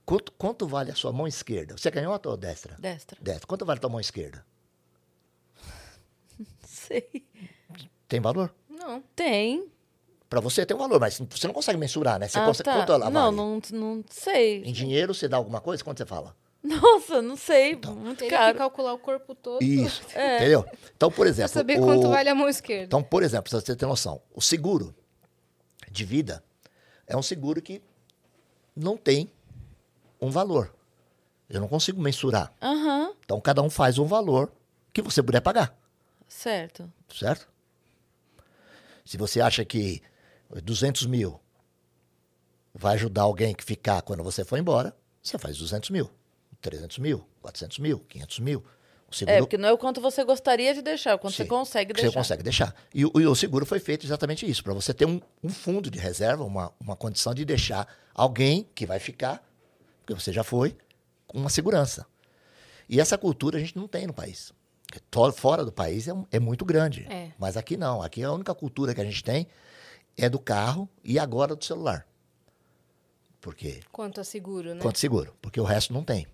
quanto, quanto vale a sua mão esquerda? Você é canhota ou destra?
Destra.
Destra. Quanto vale a tua mão esquerda? *laughs*
Sei.
Tem valor?
não.
Tem.
Para você tem um valor, mas você não consegue mensurar, né? Você
ah,
consegue,
tá.
quanto ela
não,
vale?
não, não sei.
Em dinheiro, você dá alguma coisa? Quanto você fala?
Nossa, não sei.
Então.
muito
Teria
caro.
que calcular o corpo todo
Isso, entendeu? Então, por
pra
exemplo...
saber
o-
quanto vale a mão esquerda.
Então, por exemplo, pra você ter noção, o seguro de vida é um seguro que não tem um valor. Eu não consigo mensurar.
Aham,
Então, cada um faz um valor que você puder pagar,
certo.
certo? Se você acha que 200 mil vai ajudar alguém que ficar quando você for embora, você faz 200 mil, 300 mil, 400 mil, 500 mil. O seguro
É, porque não é o quanto você gostaria de deixar, é o quanto você
Sim,
consegue
que
deixar.
Você consegue deixar. E, o- e o seguro foi feito exatamente isso, para você ter um, um fundo de reserva, uma, uma condição de deixar alguém que vai ficar, porque você já foi, com uma segurança. E essa cultura a gente não tem no país. Fora do país é, é muito grande.
É.
Mas aqui não. Aqui a única cultura que a gente tem é do carro e agora do celular. Por quê?
Quanto a seguro, né?
Quanto seguro, porque o resto não tem.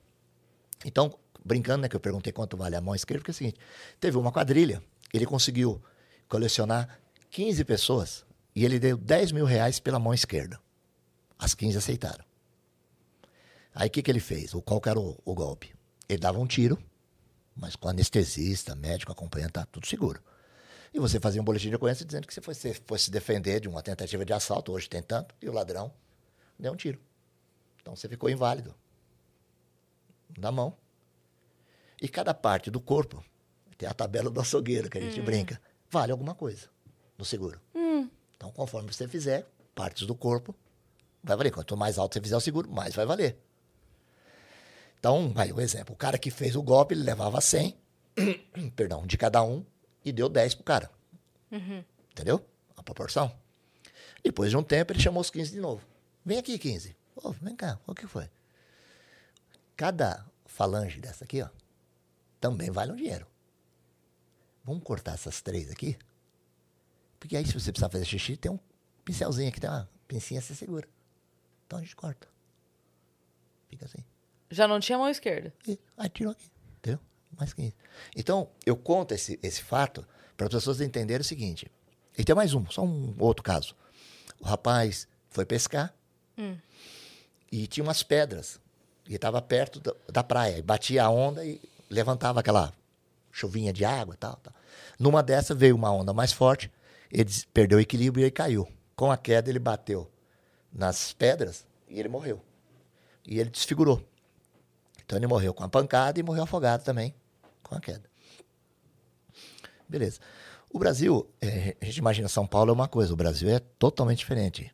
Então, brincando, né, que eu perguntei quanto vale a mão esquerda, porque é o seguinte, teve uma quadrilha, ele conseguiu colecionar 15 pessoas e ele deu 10 mil reais pela mão esquerda. As 15 aceitaram. Aí o que, que ele fez? O, qual que era o, o golpe? Ele dava um tiro, mas com anestesista, médico acompanhando, tá tudo seguro. E você fazia um boletim de ocorrência dizendo que você fosse, fosse se defender de uma tentativa de assalto, hoje tem tanto, e o ladrão deu um tiro. Então você ficou inválido. Na mão. E cada parte do corpo, tem a tabela do açougueiro que a gente brinca, vale alguma coisa no seguro. Então, conforme você fizer, partes do corpo, vai valer. Quanto mais alto você fizer o seguro, mais vai valer. Então, aí o exemplo, o cara que fez o golpe, ele levava 100, *clears throat* perdão, de cada um, e deu 10 pro cara. Entendeu? A proporção. Depois de um tempo, ele chamou os 15 de novo. Vem aqui, 15. Ô, vem cá, o que foi? Cada falange dessa aqui, ó, também vale um dinheiro. Vamos cortar essas três aqui? Porque aí, se você precisar fazer xixi, tem um pincelzinho aqui, tem uma pincinha, você segura. Então a gente corta. Fica assim.
Já não tinha mão esquerda.
E aí tirou aqui. Entendeu? Mais que isso. Então, eu conto esse, esse fato para as pessoas entenderem o seguinte. E tem mais um, só um outro caso. O rapaz foi pescar e tinha umas pedras. E estava perto da, da praia. Batia a onda e levantava aquela chuvinha de água e tal, tal. Numa dessa veio uma onda mais forte, ele perdeu o equilíbrio e ele caiu. Com a queda, ele bateu nas pedras e ele morreu. E ele desfigurou. Então ele morreu com a pancada e morreu afogado também com a queda. Beleza. O Brasil, é, a gente imagina São Paulo é uma coisa, o Brasil é totalmente diferente.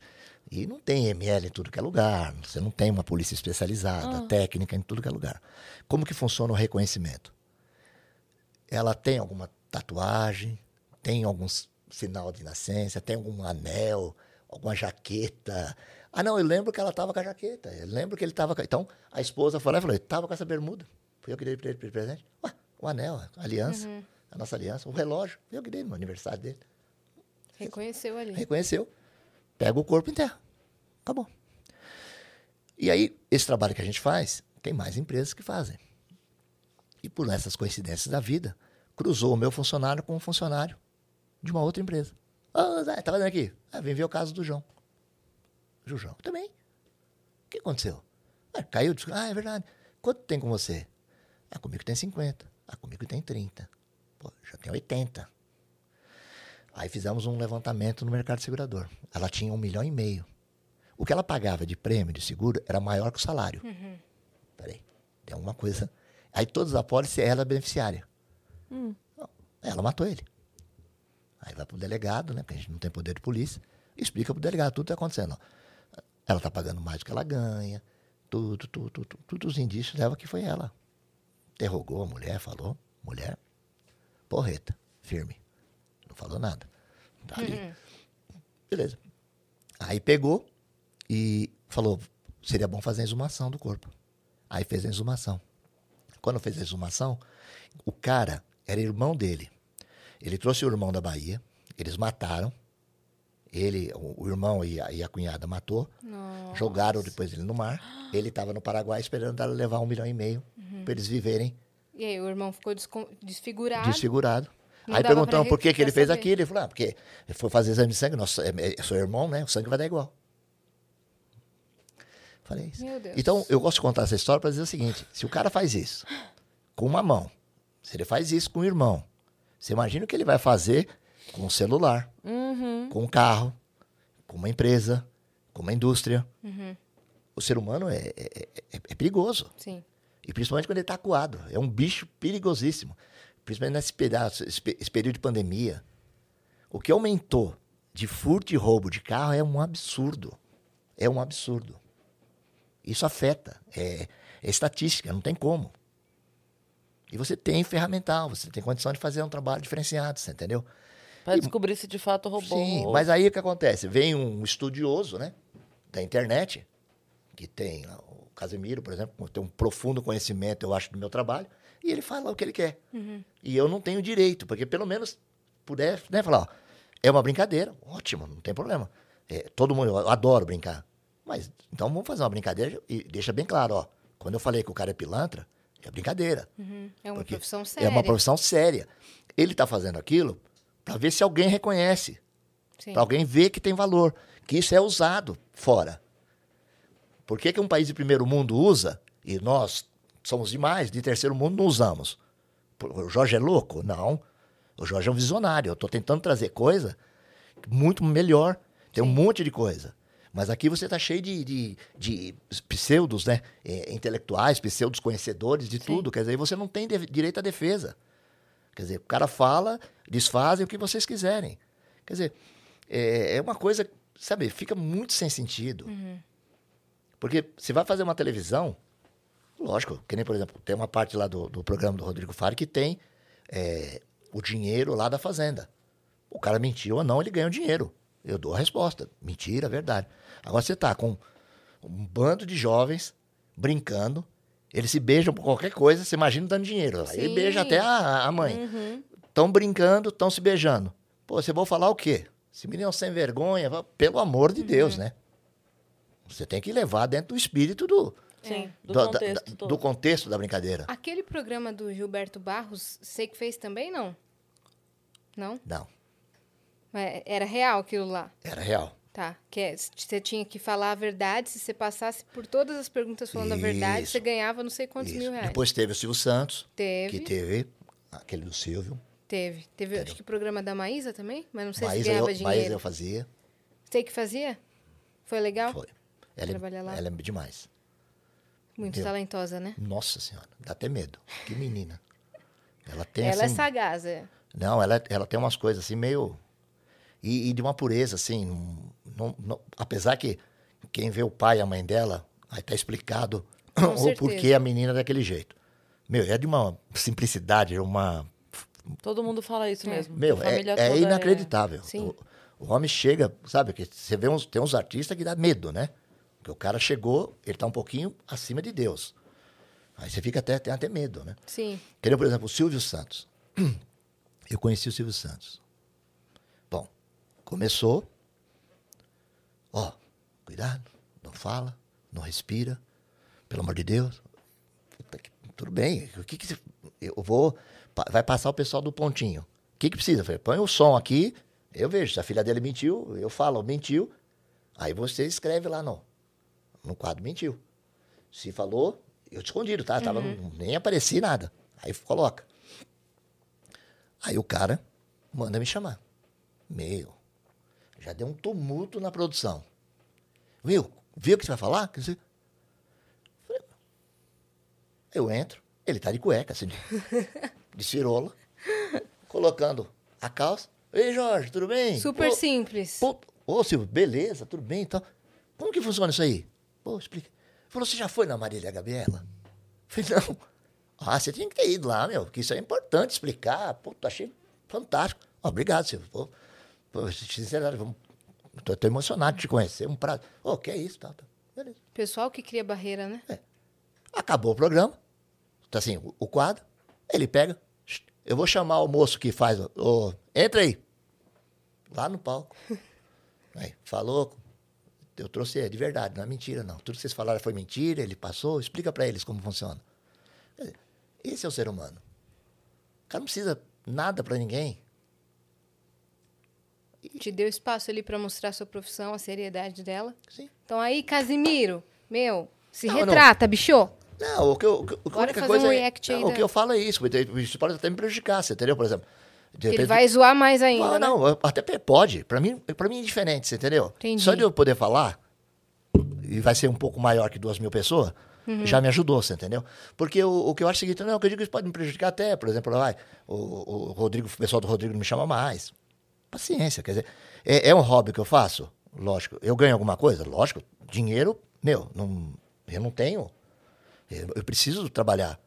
E não tem ML em tudo que é lugar, você não tem uma polícia especializada, técnica em tudo que é lugar. Como que funciona o reconhecimento? Ela tem alguma tatuagem, tem algum sinal de nascença, tem algum anel, alguma jaqueta. Ah, não, eu lembro que ela estava com a jaqueta. Eu lembro que ele estava com. Então, a esposa foi lá e falou: estava com essa bermuda. Fui eu que dei para ele de presente. Ué, o anel, a aliança, a nossa aliança, o relógio. Fui eu que dei no aniversário dele.
Reconheceu ali.
Reconheceu. Pega o corpo e enterra. Acabou. E aí, esse trabalho que a gente faz, tem mais empresas que fazem. E por essas coincidências da vida, cruzou o meu funcionário com um funcionário de uma outra empresa. Ô, Zé, tá fazendo aqui? Ah, vem ver o caso do João. O João também. O que aconteceu? Ah, caiu. disse, Ah, é verdade. Quanto tem com você? Ah, comigo tem 50. Ah, comigo tem 30. Pô, já tem 80. Aí fizemos um levantamento no mercado segurador. Ela tinha um milhão e meio. O que ela pagava de prêmio de seguro era maior que o salário. Peraí, tem alguma coisa. Aí todas as apólices, ela é beneficiária. Não, Ela matou ele. Aí vai pro delegado, né? Porque a gente não tem poder de polícia. Explica pro delegado tudo que tá acontecendo. ó. Ela tá pagando mais do que ela ganha. Tudo, tudo, tudo, tudo, tudo os indícios levam que foi ela. Interrogou a mulher, falou. Mulher, porreta, firme. Não falou nada. Tá ali. Beleza. Aí pegou e falou: seria bom fazer a exumação do corpo. Aí fez a exumação. Quando fez a exumação, o cara era irmão dele. Ele trouxe o irmão da Bahia, eles mataram. Ele, o, o irmão e a, e a cunhada matou.
Nossa.
Jogaram depois ele no mar. Ele estava no Paraguai esperando ela levar um milhão e meio para eles viverem
E aí, o irmão ficou desfigurado.
desfigurado.
Não
Aí
pra
por que, que ele fez
saber.
aquilo. Ele falou, ah, porque ele foi fazer exame de sangue, nosso, é, é seu irmão, né? O sangue vai dar igual. Falei isso.
Meu Deus.
Então, eu gosto de contar essa história para dizer o seguinte: se o cara faz isso com uma mão, se ele faz isso com o irmão, você imagina o que ele vai fazer com o celular, com o carro, com uma empresa, com uma indústria. O ser humano é, é- é- é perigoso.
Sim.
E principalmente quando ele está acuado. É um bicho perigosíssimo. Principalmente nesse pedaço, esse, esse período de pandemia. O que aumentou de furto e roubo de carro é um absurdo. É um absurdo. Isso afeta. É, é estatística, não tem como. E você tem ferramental, você tem condição de fazer um trabalho diferenciado, você entendeu?
Pra descobrir se de fato roubou.
Sim, mas aí o que acontece? Vem um estudioso, né, da internet, que tem lá, o Casemiro, por exemplo, tem um profundo conhecimento, eu acho, do meu trabalho, e ele fala o que ele quer. E eu não tenho direito, porque pelo menos puder, né, falar, ó, é uma brincadeira, ótimo, não tem problema. É, todo mundo, eu adoro brincar. Mas, então vamos fazer uma brincadeira e deixa bem claro, ó, quando eu falei que o cara é pilantra, é brincadeira.
É uma profissão séria.
É uma profissão séria. Ele está fazendo aquilo para ver se alguém reconhece,
Sim.
para alguém ver que tem valor, que isso é usado fora. Por que, que um país de primeiro mundo usa e nós somos demais, de terceiro mundo não usamos? O Jorge é louco? Não. O Jorge é um visionário. Eu estou tentando trazer coisa muito melhor. Tem um monte de coisa. Mas aqui você está cheio de, de, de pseudos, né? Eh, intelectuais, pseudos conhecedores de tudo. Quer dizer, você não tem de- direito à defesa. Quer dizer, o cara fala, desfazem o que vocês quiserem. Quer dizer, é, é uma coisa, sabe, fica muito sem sentido. Porque você vai fazer uma televisão, lógico, que nem, por exemplo, tem uma parte lá do, do programa do Rodrigo Faro que tem é, o dinheiro lá da fazenda. O cara mentiu ou não, ele ganha o dinheiro. Eu dou a resposta. Mentira, verdade. Agora você tá com um bando de jovens brincando, eles se beijam por qualquer coisa, você imagina dando dinheiro. Aí
Sim.
beija até a, a mãe. Estão brincando, estão se beijando. Pô, você vai falar o quê? Esse menino é sem vergonha, pelo amor de Deus, né? Você tem que levar dentro do espírito do,
Sim, do,
da-
contexto
da-
todo.
do contexto da brincadeira.
Aquele programa do Gilberto Barros, sei que fez também, não? Não?
Não,
É, Era real aquilo lá.
era real.
Tá. Que é, você tinha que falar a verdade. Se você passasse por todas as perguntas falando a verdade,
Isso.
você ganhava não sei quantos
Isso.
mil reais.
Depois teve o Silvio Santos,
Teve.
que teve aquele do Silvio.
Teve. Teve, acho que o programa da Maísa também, mas não sei se
Maísa
ganhava
eu,
dinheiro.
Maísa eu fazia.
Sei que fazia? Foi legal?
Foi. Ela,
Trabalhar lá.
é, ela é demais.
Muito
Deu.
talentosa, né?
Nossa Senhora, dá até medo. Que menina. Ela tem
Ela é
assim,
sagaz, é.
Não, ela, ela tem umas coisas assim meio. E, e de uma pureza, assim. não- não- apesar que quem vê o pai e a mãe dela, aí tá explicado *coughs* o porquê a menina é daquele jeito. Meu, é de uma simplicidade, uma.
Todo mundo fala isso mesmo.
Meu, é, é
toda
inacreditável.
Sim.
O, o homem chega, sabe? Que você vê uns, tem uns artistas que dá medo, né? Porque o cara chegou, ele tá um pouquinho acima de Deus. Aí você fica até, tem até medo, né?
Sim.
Queria, por exemplo, o Silvio Santos. *clears throat* Eu conheci o Silvio Santos. Bom, começou. Ó, cuidado, não fala, não respira, pelo amor de Deus. Puta que- tudo bem, o que que você- eu vou, vai passar o pessoal do pontinho. O que que precisa? Eu falei, põe o som aqui, eu vejo, se a filha dele mentiu, eu falo, mentiu. Aí você escreve lá no, no quadro, mentiu. Se falou, eu te escondido, tá? Tava, nem apareci nada. Aí coloca. Aí o cara manda me chamar. Meu, já deu um tumulto na produção. Viu? Viu o que você vai falar? Eu entro, ele tá de cueca, assim, *laughs* de, cirola, colocando a calça. Ei, Jorge, tudo bem?
Super
Ô,
simples.
Pô, ô Silvio, beleza, tudo bem então. Como que funciona isso aí? Pô, explica. Falou, você já foi na Marília Gabriela? Falei, não. Ah, você tinha que ter ido lá, meu, porque isso é importante explicar. Pô, achei fantástico. Ó, obrigado, Silvio. Pô, pô, sinceramente, vamos... tô, tô emocionado de te conhecer. Um prazo. Ô, que é isso? Tá, tá. Beleza.
Pessoal que cria barreira, né?
Acabou o programa. Tá assim, o, o quadro. Ele pega. "Shh, Eu vou chamar o moço que faz. o- o- entra aí. Lá no palco. *laughs* Aí, falou. Eu trouxe é de verdade, não é mentira, não. Tudo que vocês falaram foi mentira, ele passou. Explica pra eles como funciona. Dizer, Esse é o ser humano. O cara não precisa nada pra ninguém.
Te deu espaço ali pra mostrar a sua profissão, a seriedade dela.
Sim.
Então aí, Casimiro, Meu, se
Não, não.
retrata, bicho.
Não, o que eu, o que-
Bora
única
fazer
coisa
um
é,
react aí
não, o que eu falo é isso, isso pode até me prejudicar, você entendeu? Por exemplo, de
Ele
repente-
vai zoar mais ainda,
Ah,
né?
não, até pode. Pra mim, pra mim é diferente, você entendeu?
Entendi.
Só de eu poder falar, e vai ser um pouco maior que duas mil pessoas,
Uhum.
já me ajudou, você entendeu? Porque o, o que eu acho é o seguinte, não, o que eu digo isso pode me prejudicar até, por exemplo, vai, o, o Rodrigo, o pessoal do Rodrigo não me chama mais. Paciência, quer dizer, é, é um hobby que eu faço? Lógico. Eu ganho alguma coisa? Lógico. Dinheiro, meu, não, eu não tenho. Eu, eu preciso trabalhar.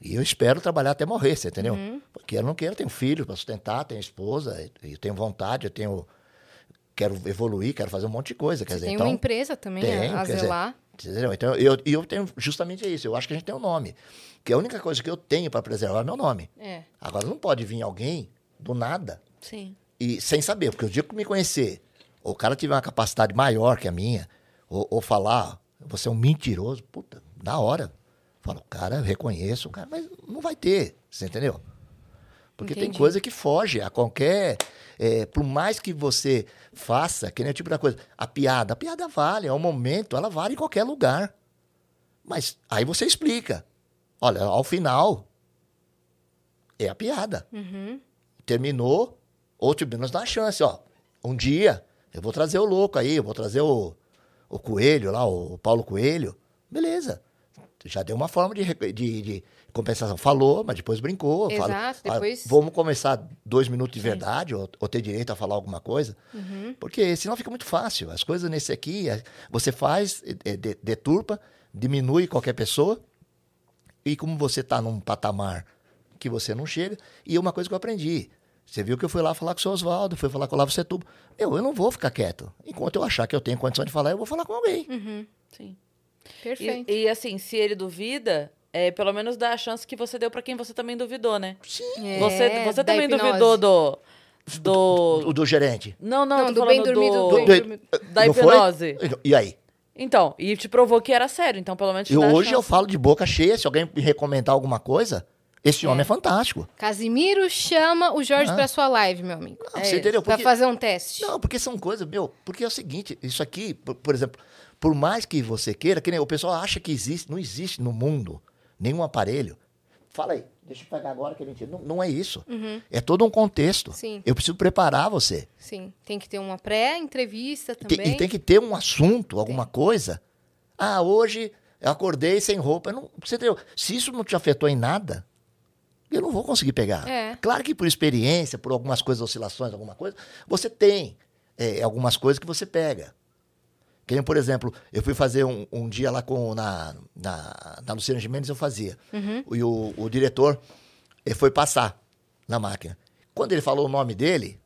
E eu espero trabalhar até morrer, você entendeu?
Uhum.
Porque eu não quero, tenho filho para sustentar, tenho esposa, eu tenho vontade, eu tenho. Quero evoluir, quero fazer um monte de coisa. Quer
Você
dizer,
tem
então.
uma empresa também
tenho,
a,
dizer,
zelar.
Entendeu? Então, eu, e eu tenho justamente isso. Eu acho que a gente tem um nome. Que a única coisa que eu tenho para preservar é meu nome.
É.
Agora, não pode vir alguém do nada
Sim.
e sem saber, porque o dia que me conhecer, ou o cara tiver uma capacidade maior que a minha, ou, ou falar, você é um mentiroso, puta, na hora. Fala, o cara, eu reconheço, o cara, mas não vai ter, você entendeu? Porque tem
Entendi.
coisa que foge a qualquer. é, por mais que você faça, que nem o tipo da coisa. A piada, a piada vale, é um momento, ela vale em qualquer lugar. Mas aí você explica. Olha, ao final, é a piada
Uhum.
terminou, ou tipo, nos dá uma chance, ó. Um dia, eu vou trazer o louco aí, eu vou trazer o, o Coelho lá, o Paulo Coelho. Beleza. Já deu uma forma de, de, de compensação. Falou, mas depois brincou. fala,
Exato,
ah,
depois-
vamos começar dois minutos de verdade, ou, ou ter direito a falar alguma coisa.
Uhum.
Porque senão fica muito fácil. As coisas nesse aqui, é, você faz, é, de- deturpa, diminui qualquer pessoa. E como você está num patamar que você não chega, e uma coisa que eu aprendi. Você viu que eu fui lá falar com o seu Oswaldo, fui falar com o Olavo Setubo. Eu, eu não vou ficar quieto. Enquanto eu achar que eu tenho condição de falar, eu vou falar com alguém.
Uhum.
Sim.
Perfeito.
E, e, assim, se ele duvida, é, pelo menos dá a chance que você deu pra quem você também duvidou, né?
É,
você você também
hipnose.
duvidou do. Do.
O do gerente.
Não, não,
Não, do bem dormido,
do,
do
Do-
bem
do-
dormido.
da
não foi?
hipnose.
E aí?
Então, e te provou que era sério, então pelo menos
E hoje eu falo de boca cheia, se alguém me recomendar alguma coisa, esse homem é fantástico.
Casimiro chama o Jorge
Ah.
pra sua live, meu amigo.
Não,
É
você
isso.
entendeu?
Pra
Porque-
fazer um teste.
Não, porque são coisas, meu, porque é o seguinte, isso aqui, por, por exemplo, por mais que você queira, que nem o pessoal acha que existe, não existe no mundo nenhum aparelho. Fala aí, deixa eu pegar agora que é mentira. Não, não é isso. É todo um contexto.
Uhum. Sim.
Eu preciso preparar você.
Sim. Tem que ter uma pré-entrevista
Tem-
também.
e tem que ter um assunto, alguma coisa. Ah, hoje eu acordei sem roupa. Não, você entendeu? Se isso não te afetou em nada, eu não vou conseguir pegar.
É.
Claro que por experiência, por algumas coisas, oscilações, alguma coisa, você tem é, algumas coisas que você pega. Que nem, por exemplo, eu fui fazer um, um dia lá com na, na, na Luciana Gimenez, eu fazia. E o, o diretor ele foi passar na máquina. Quando ele falou o nome dele,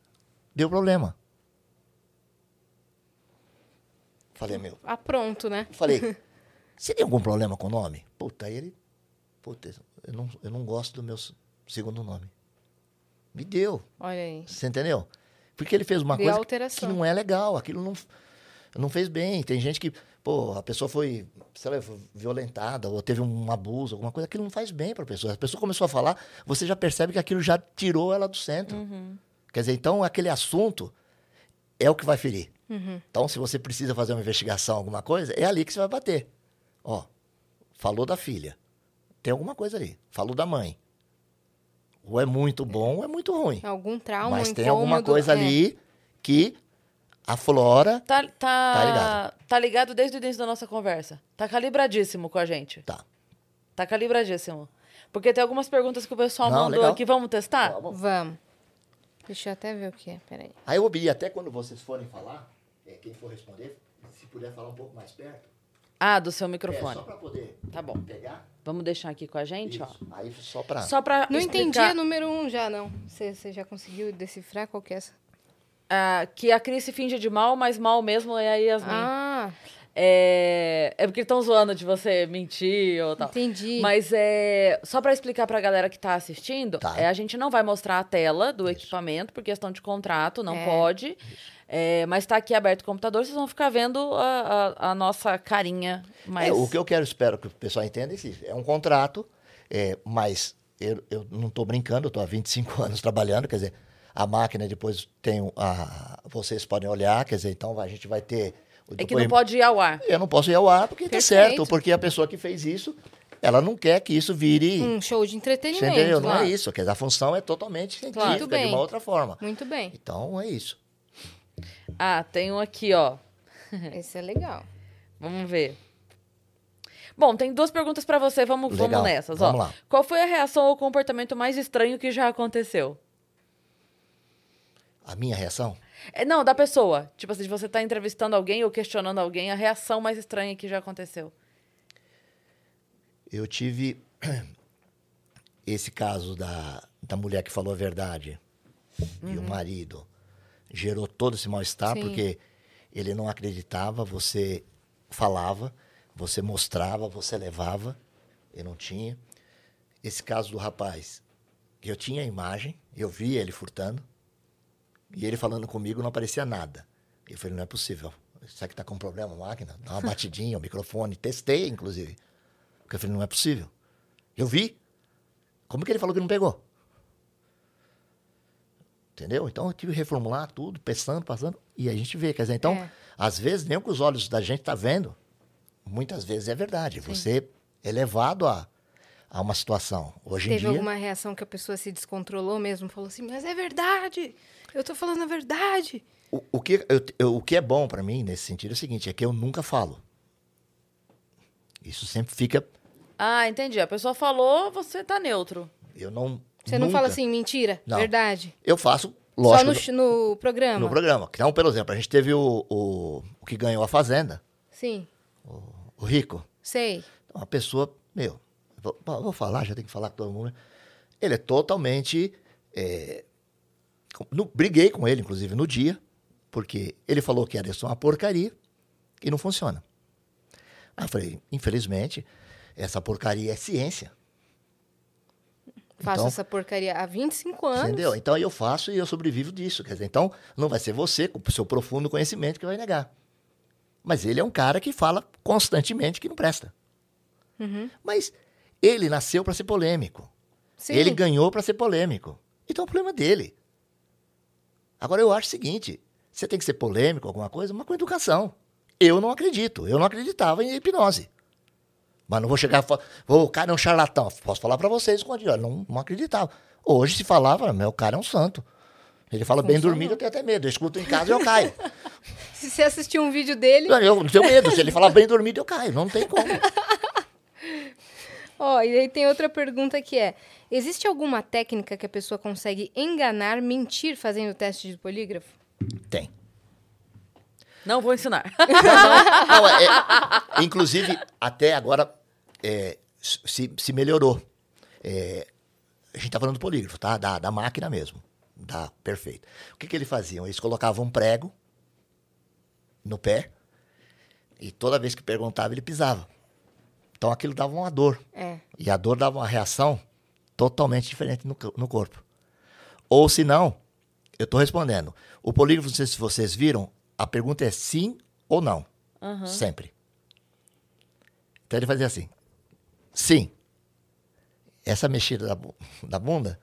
deu problema. Falei, meu,
Ah, pronto, né?
Falei, *laughs* você tem algum problema com o nome? Puta, aí ele. Puta, eu não, eu não gosto do meu segundo nome. Me deu.
Olha aí.
Você entendeu? Porque ele fez uma coisa que
alteração.
não é legal. Aquilo não, não fez bem. Tem gente que, pô, a pessoa foi, sei lá, violentada ou teve um abuso, alguma coisa. Aquilo não faz bem para a pessoa. A pessoa começou a falar, você já percebe que aquilo já tirou ela do centro.
Uhum.
Quer dizer, então aquele assunto é o que vai ferir.
Uhum.
Então, se você precisa fazer uma investigação, alguma coisa, é ali que você vai bater. Ó, falou da filha. Tem alguma coisa ali. Falou da mãe. Ou é muito bom ou é muito ruim.
Algum trauma,
Mas tem alguma
incômodo,
coisa
é.
ali que aflora.
Tá, tá,
Tá ligado.
tá ligado desde o início da nossa conversa. Tá calibradíssimo com a gente.
Tá.
Tá calibradíssimo. Porque tem algumas perguntas que o pessoal
Não,
mandou
legal.
aqui. Vamos testar?
Vamos.
Vamos. Deixa eu até ver o que é. Peraí.
Aí eu vou pedir até quando vocês forem falar, é, quem for responder, se puder falar um pouco mais perto.
Ah, do seu
É,
microfone.
só para poder
Tá bom.
pegar.
Vamos deixar aqui com a gente, ó.
Isso. Aí só para.
Só pra
Não entendi
explicar
a número um já, não. Você você já conseguiu decifrar qual que é essa?
Ah, que a Cris se finge de mal, mas mal mesmo é a Yasmin.
Ah,
É, é porque estão zoando de você mentir ou tal.
entendi.
Mas é só pra explicar pra galera que tá assistindo,
Tá.
é, a gente não vai mostrar a tela do equipamento por questão de contrato, não
É.
pode. É, mas tá aqui aberto o computador, vocês vão ficar vendo a, a- a nossa carinha. Mas
É, o que eu quero, espero que o pessoal entenda é isso. É um contrato, é, mas eu, eu não estou brincando, eu estou há 25 *laughs* anos trabalhando, quer dizer, a máquina depois tem a, vocês podem olhar, quer dizer, então a gente vai ter o
É que não pode ir ao ar.
Eu não posso ir ao ar porque tá
Perfeito.
certo, porque a pessoa que fez isso, ela não quer que isso vire.
Um show de
Você
entretenimento.
entendeu? Não
claro.
é isso. Quer dizer, a função é totalmente científica,
Muito
de uma outra forma.
Muito bem.
Então é isso.
Ah, tem um aqui, ó. *laughs*
Esse é legal.
Vamos ver. Bom, tem duas perguntas pra você. Vamos, vamos nessas,
Vamos
ó.
lá.
Qual foi a reação ou comportamento mais estranho que já aconteceu?
A minha reação?
É, não, da pessoa. Tipo assim, você tá entrevistando alguém ou questionando alguém, a reação mais estranha que já aconteceu.
Eu tive *clears throat* esse caso da, da mulher que falou a verdade e o marido. Gerou todo esse mal-estar porque ele não acreditava, você falava, você mostrava, você levava, eu não tinha. Esse caso do rapaz, eu tinha a imagem, eu vi ele furtando, e ele falando comigo não aparecia nada. Eu falei, não é possível. Será que tá com problema a máquina? Dá uma batidinha, o microfone. Testei, inclusive. Porque eu falei, não é possível. Eu vi. Como que ele falou que não pegou? Entendeu? Então eu tive que reformular tudo, pensando, passando, e a gente vê. Quer dizer, então,
É.
às vezes, nem o que os olhos da gente tá vendo, muitas vezes é verdade. Você é levado a, a uma situação. Hoje em
Teve
dia.
alguma reação que a pessoa se descontrolou mesmo? Falou assim, mas é verdade. Eu tô falando a verdade.
O, o que, eu- eu- o que é bom pra mim nesse sentido é o seguinte: é que eu nunca falo. Isso sempre fica.
Ah, entendi. A pessoa falou, você tá neutro.
Eu não.
Você não
nunca-
fala assim, mentira,
Não.
verdade.
Eu faço,
Só
lógico,
no, ch- no programa.
no programa. Então, por exemplo, a gente teve o, o, o que ganhou a Fazenda,
Sim,
o Rico.
sei.
Então, uma pessoa, meu, vou, vou falar, já tem que falar com todo mundo. né? Ele é totalmente. é, no- briguei com ele, inclusive, no dia, porque ele falou que era isso uma porcaria e não funciona. Aí eu falei, infelizmente, essa porcaria é ciência.
Faço
Então-
essa porcaria há 25 anos.
Entendeu? Então eu faço e eu sobrevivo disso. Quer dizer, então não vai ser você, com o seu profundo conhecimento, que vai negar. Mas ele é um cara que fala constantemente que não presta.
Uhum.
Mas ele nasceu para ser polêmico.
Sim.
Ele ganhou para ser polêmico. Então é o problema dele. Agora eu acho o seguinte: você tem que ser polêmico, alguma coisa, mas com educação. Eu não acredito. Eu não acreditava em hipnose. Mas não vou chegar e falar, "Ô, o cara é um charlatão. Posso falar para vocês escondido. Eu não, não acreditava. Hoje se falava, meu, o cara é um santo. Ele fala bem dormido, eu tenho até medo. Eu escuto em casa e eu caio. *laughs*
Se você assistir um vídeo dele,
eu não tenho medo. Se ele falar bem dormido, eu caio. Não tem como. *laughs*
Ó, e aí tem outra pergunta que é: existe alguma técnica que a pessoa consegue enganar, mentir fazendo o teste de polígrafo?
Tem.
Não vou ensinar. *laughs*
Não, é- é- inclusive, até agora é, se, se melhorou. É, a gente tá falando do polígrafo, tá? Da, da máquina mesmo. Da, perfeito. O que, que eles faziam? Eles colocavam um prego no pé e toda vez que perguntava, ele pisava. Então aquilo dava uma dor.
É.
E a dor dava uma reação totalmente diferente no, no corpo. Ou se não, eu estou respondendo. O polígrafo, não sei se vocês viram, a pergunta é sim ou não. Sempre. Então ele fazia assim. Sim. Essa mexida da, da bunda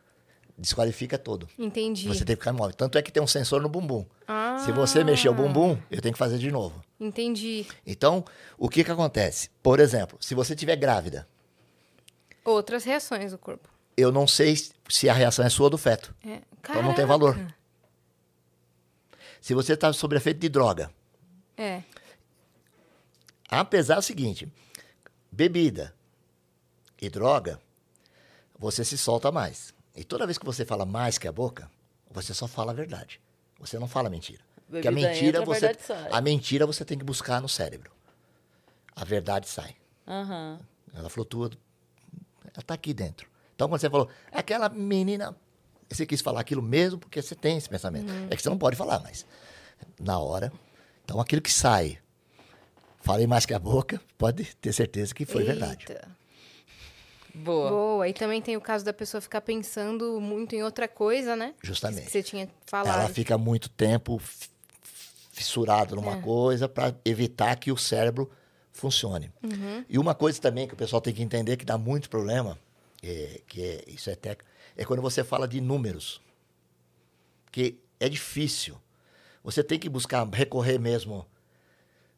desqualifica tudo.
Entendi.
Você tem que ficar imóvel. Tanto é que tem um sensor no bumbum.
Ah,
Se você mexer o bumbum, eu tenho que fazer de novo.
Entendi.
Então, o que que acontece? Por exemplo, se você estiver grávida,
Outras reações do corpo.
eu não sei se a reação é sua ou do feto.
É.
Então não tem valor. Se você está sob efeito de droga,
É.
apesar do seguinte, bebida e droga, você se solta mais. E toda vez que você fala mais que a boca, você só fala a verdade. Você não fala mentira. Porque a mentira
entra, a
você
sai.
a mentira você tem que buscar no cérebro. A verdade sai.
Aham.
Ela flutua, ela está aqui dentro. Então, quando você falou, aquela menina, você quis falar aquilo mesmo porque você tem esse pensamento. É que você não pode falar, mas na hora. Então, aquilo que sai, falei mais que a boca, pode ter certeza que foi verdade.
Boa.
Boa. E também tem o caso da pessoa ficar pensando muito em outra coisa, né?
Justamente.
Que você tinha falado.
Ela fica muito tempo fissurado numa
É.
coisa para evitar que o cérebro funcione.
Uhum.
E uma coisa também que o pessoal tem que entender que dá muito problema, é, que é, isso é técnico, é quando você fala de números. Que é difícil. Você tem que buscar recorrer mesmo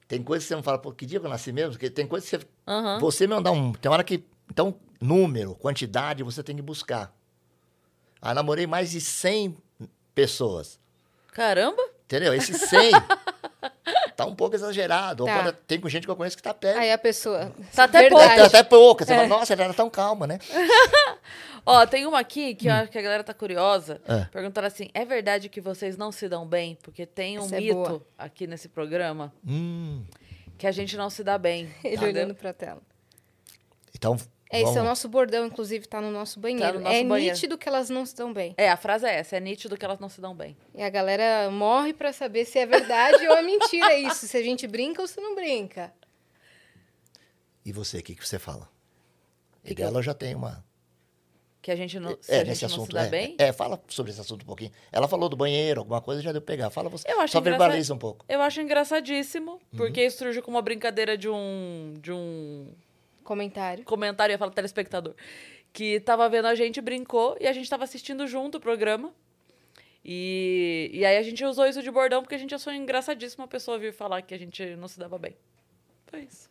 Tem coisas que você não fala, pô, que dia que eu nasci mesmo? Porque tem coisas que você,
Aham.
você mesmo dá um. Tem hora que. Então, número, quantidade, você tem que buscar. Ah, namorei mais de 100 pessoas.
Caramba!
Entendeu? Esse 100 *laughs* tá um pouco exagerado. Ou
Tá.
quando tem com gente que eu conheço que tá perto.
Aí a pessoa.
Tá até
Ou
Verdade.
tá até pouco. Você
É.
fala, nossa, ela era tão calma, né? *laughs*
Ó, tem uma aqui que eu acho que a galera tá curiosa.
Hum. É.
Perguntaram assim: é verdade que vocês não se dão bem? Porque tem um
Essa é
mito
boa.
aqui nesse programa
Hum,
que a gente não se dá bem.
Ele
entendeu?
olhando pra tela.
então.
É, esse é o nosso bordão, inclusive, tá no nosso banheiro.
nosso
é
banheiro.
nítido que elas não se dão bem.
É, a frase é essa: é nítido que elas não se dão bem.
E a galera morre pra saber se é verdade ou é mentira *laughs* isso. Se a gente brinca ou se não brinca.
E você, o que, que você fala? E
eu-
já tem uma.
Que a gente não, se
é,
a gente
nesse
não
assunto.
se dá
é,
bem.
é, fala sobre esse assunto um pouquinho. Ela falou do banheiro, alguma coisa, já deu pra pegar. Fala você.
Eu acho
Só
engraçado-
verbaliza um pouco.
Eu acho engraçadíssimo,
Uhum.
porque isso surgiu como uma brincadeira de um, de um
Comentário.
comentário, eu ia falar telespectador, que tava vendo a gente, brincou, e a gente tava assistindo junto o programa. E, e aí a gente usou isso de bordão porque a gente achou engraçadíssimo a pessoa vir falar que a gente não se dava bem. Foi isso.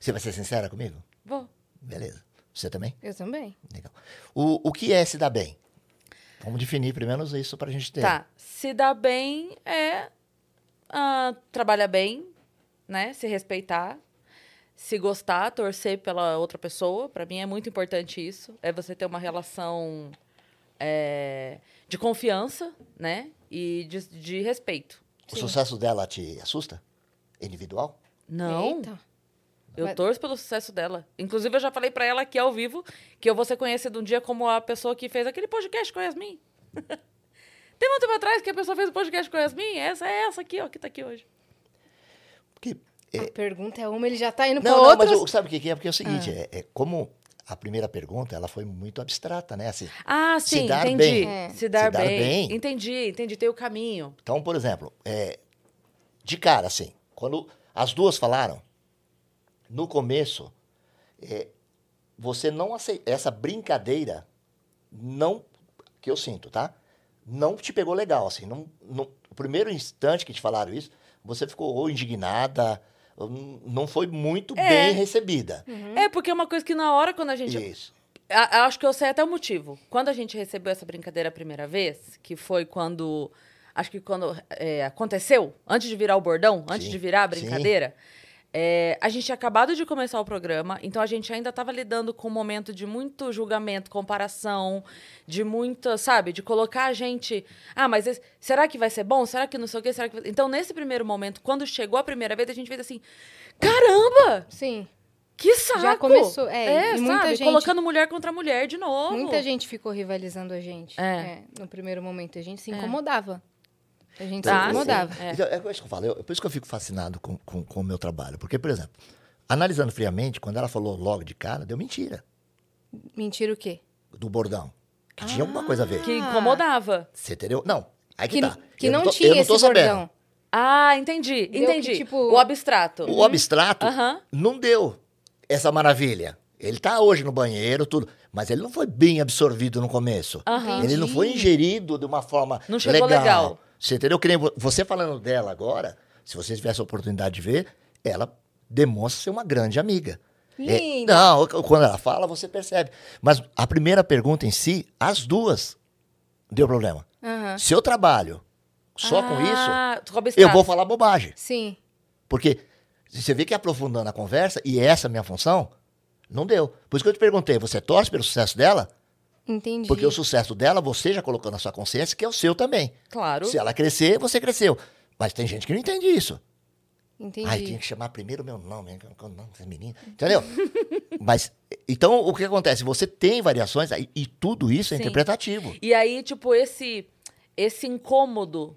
Você vai ser sincera comigo?
Vou.
Beleza. Você também?
Eu também.
Legal. O, o que é se dar bem? Vamos definir primeiro isso pra gente ter.
Tá. Se dar bem é ah, trabalhar bem, né? Se respeitar. Se gostar, torcer pela outra pessoa. Pra mim é muito importante isso. É você ter uma relação é, de confiança, né? E de, de respeito.
O sucesso dela te assusta? Individual?
Não.
Eita.
Eu
Mas-
torço pelo sucesso dela. Inclusive, eu já falei pra ela aqui ao vivo que eu vou ser conhecida um dia como a pessoa que fez aquele podcast com a Yasmin. *laughs* Tem muito tempo atrás que a pessoa fez o podcast com a Yasmin. Essa é essa aqui, ó, que tá aqui hoje.
Porque
A pergunta é uma, ele já tá indo pra
Não, não,
outra.
mas o- sabe o que é? Porque é o seguinte,
Ah.
é, é como a primeira pergunta, ela foi muito abstrata, né? Assim,
Ah,
Se
sim,
dar
entendi.
bem.
É.
Se dar,
Se dar
bem.
bem.
Entendi, entendi. Tem o caminho.
então, por exemplo, é, de cara, assim, quando as duas falaram, no começo, é, você não aceita, essa brincadeira, não, que eu sinto, tá? Não te pegou legal, assim, não, não, o primeiro instante que te falaram isso, você ficou ou indignada, não foi muito
É.
bem recebida.
É, porque é uma coisa que na hora, quando a gente.
Isso.
A- acho que eu sei até o motivo. Quando a gente recebeu essa brincadeira a primeira vez, que foi quando. Acho que quando é, aconteceu, antes de virar o bordão, antes
Sim,
de virar a
sim.
É, a gente tinha acabado de começar o programa, então a gente ainda estava lidando com um momento de muito julgamento, comparação, de muita, sabe, de colocar a gente. Ah, mas esse- será que vai ser bom? Será que não sei o quê? Será que... vai-" Então, nesse primeiro momento, quando chegou a primeira vez, a gente fez assim: caramba!
Sim.
Que saco!
Já começou, é, e muita
sabe?
gente-
Colocando mulher contra mulher de novo.
Muita gente ficou rivalizando a gente.
É.
É, no primeiro momento. A gente se incomodava. A gente
Ah,
se incomodava.
sim. É.
Então, é isso que eu falo. Eu, por isso que eu fico fascinado com, com, com o meu trabalho. Porque, por exemplo, analisando friamente, quando ela falou logo de cara, deu mentira
Mentira o quê?
do bordão. Que tinha alguma coisa a ver.
Que incomodava.
Você entendeu? Não. Aí que,
Que,
tá.
que
Eu
não,
tô-
tinha
eu não
esse
tô sabendo.
bordão.
Ah, entendi,
Deu
entendi.
que, tipo-
O abstrato.
O abstrato não deu essa maravilha. Ele tá hoje no banheiro, tudo. Mas ele não foi bem absorvido no começo. Ele não foi ingerido de uma forma
Não chegou
legal.
legal.
Você entendeu? Que nem vo- você falando dela agora, se você tivesse a oportunidade de ver, ela demonstra ser uma grande amiga. É,
Linda.
não, quando ela fala, você percebe. Mas a primeira pergunta em si, as duas, deu problema.
Aham.
Se eu trabalho só com isso,
Ah, com o
eu vou falar bobagem.
Sim.
Porque você vê que aprofundando a conversa, e essa é a minha função, não deu. Por isso que eu te perguntei, você torce pelo sucesso dela?
Entendi.
Porque o sucesso dela, você já colocou na sua consciência, que é o seu também.
Claro.
Se ela crescer, você cresceu. Mas tem gente que não entende isso.
Entendi.
Ai, tinha que chamar primeiro o meu nome, o nome dessa menina. Entendeu? *laughs* Mas, então, o que acontece? Você tem variações, aí, e tudo isso é
Sim.
interpretativo.
E aí, tipo, esse, esse incômodo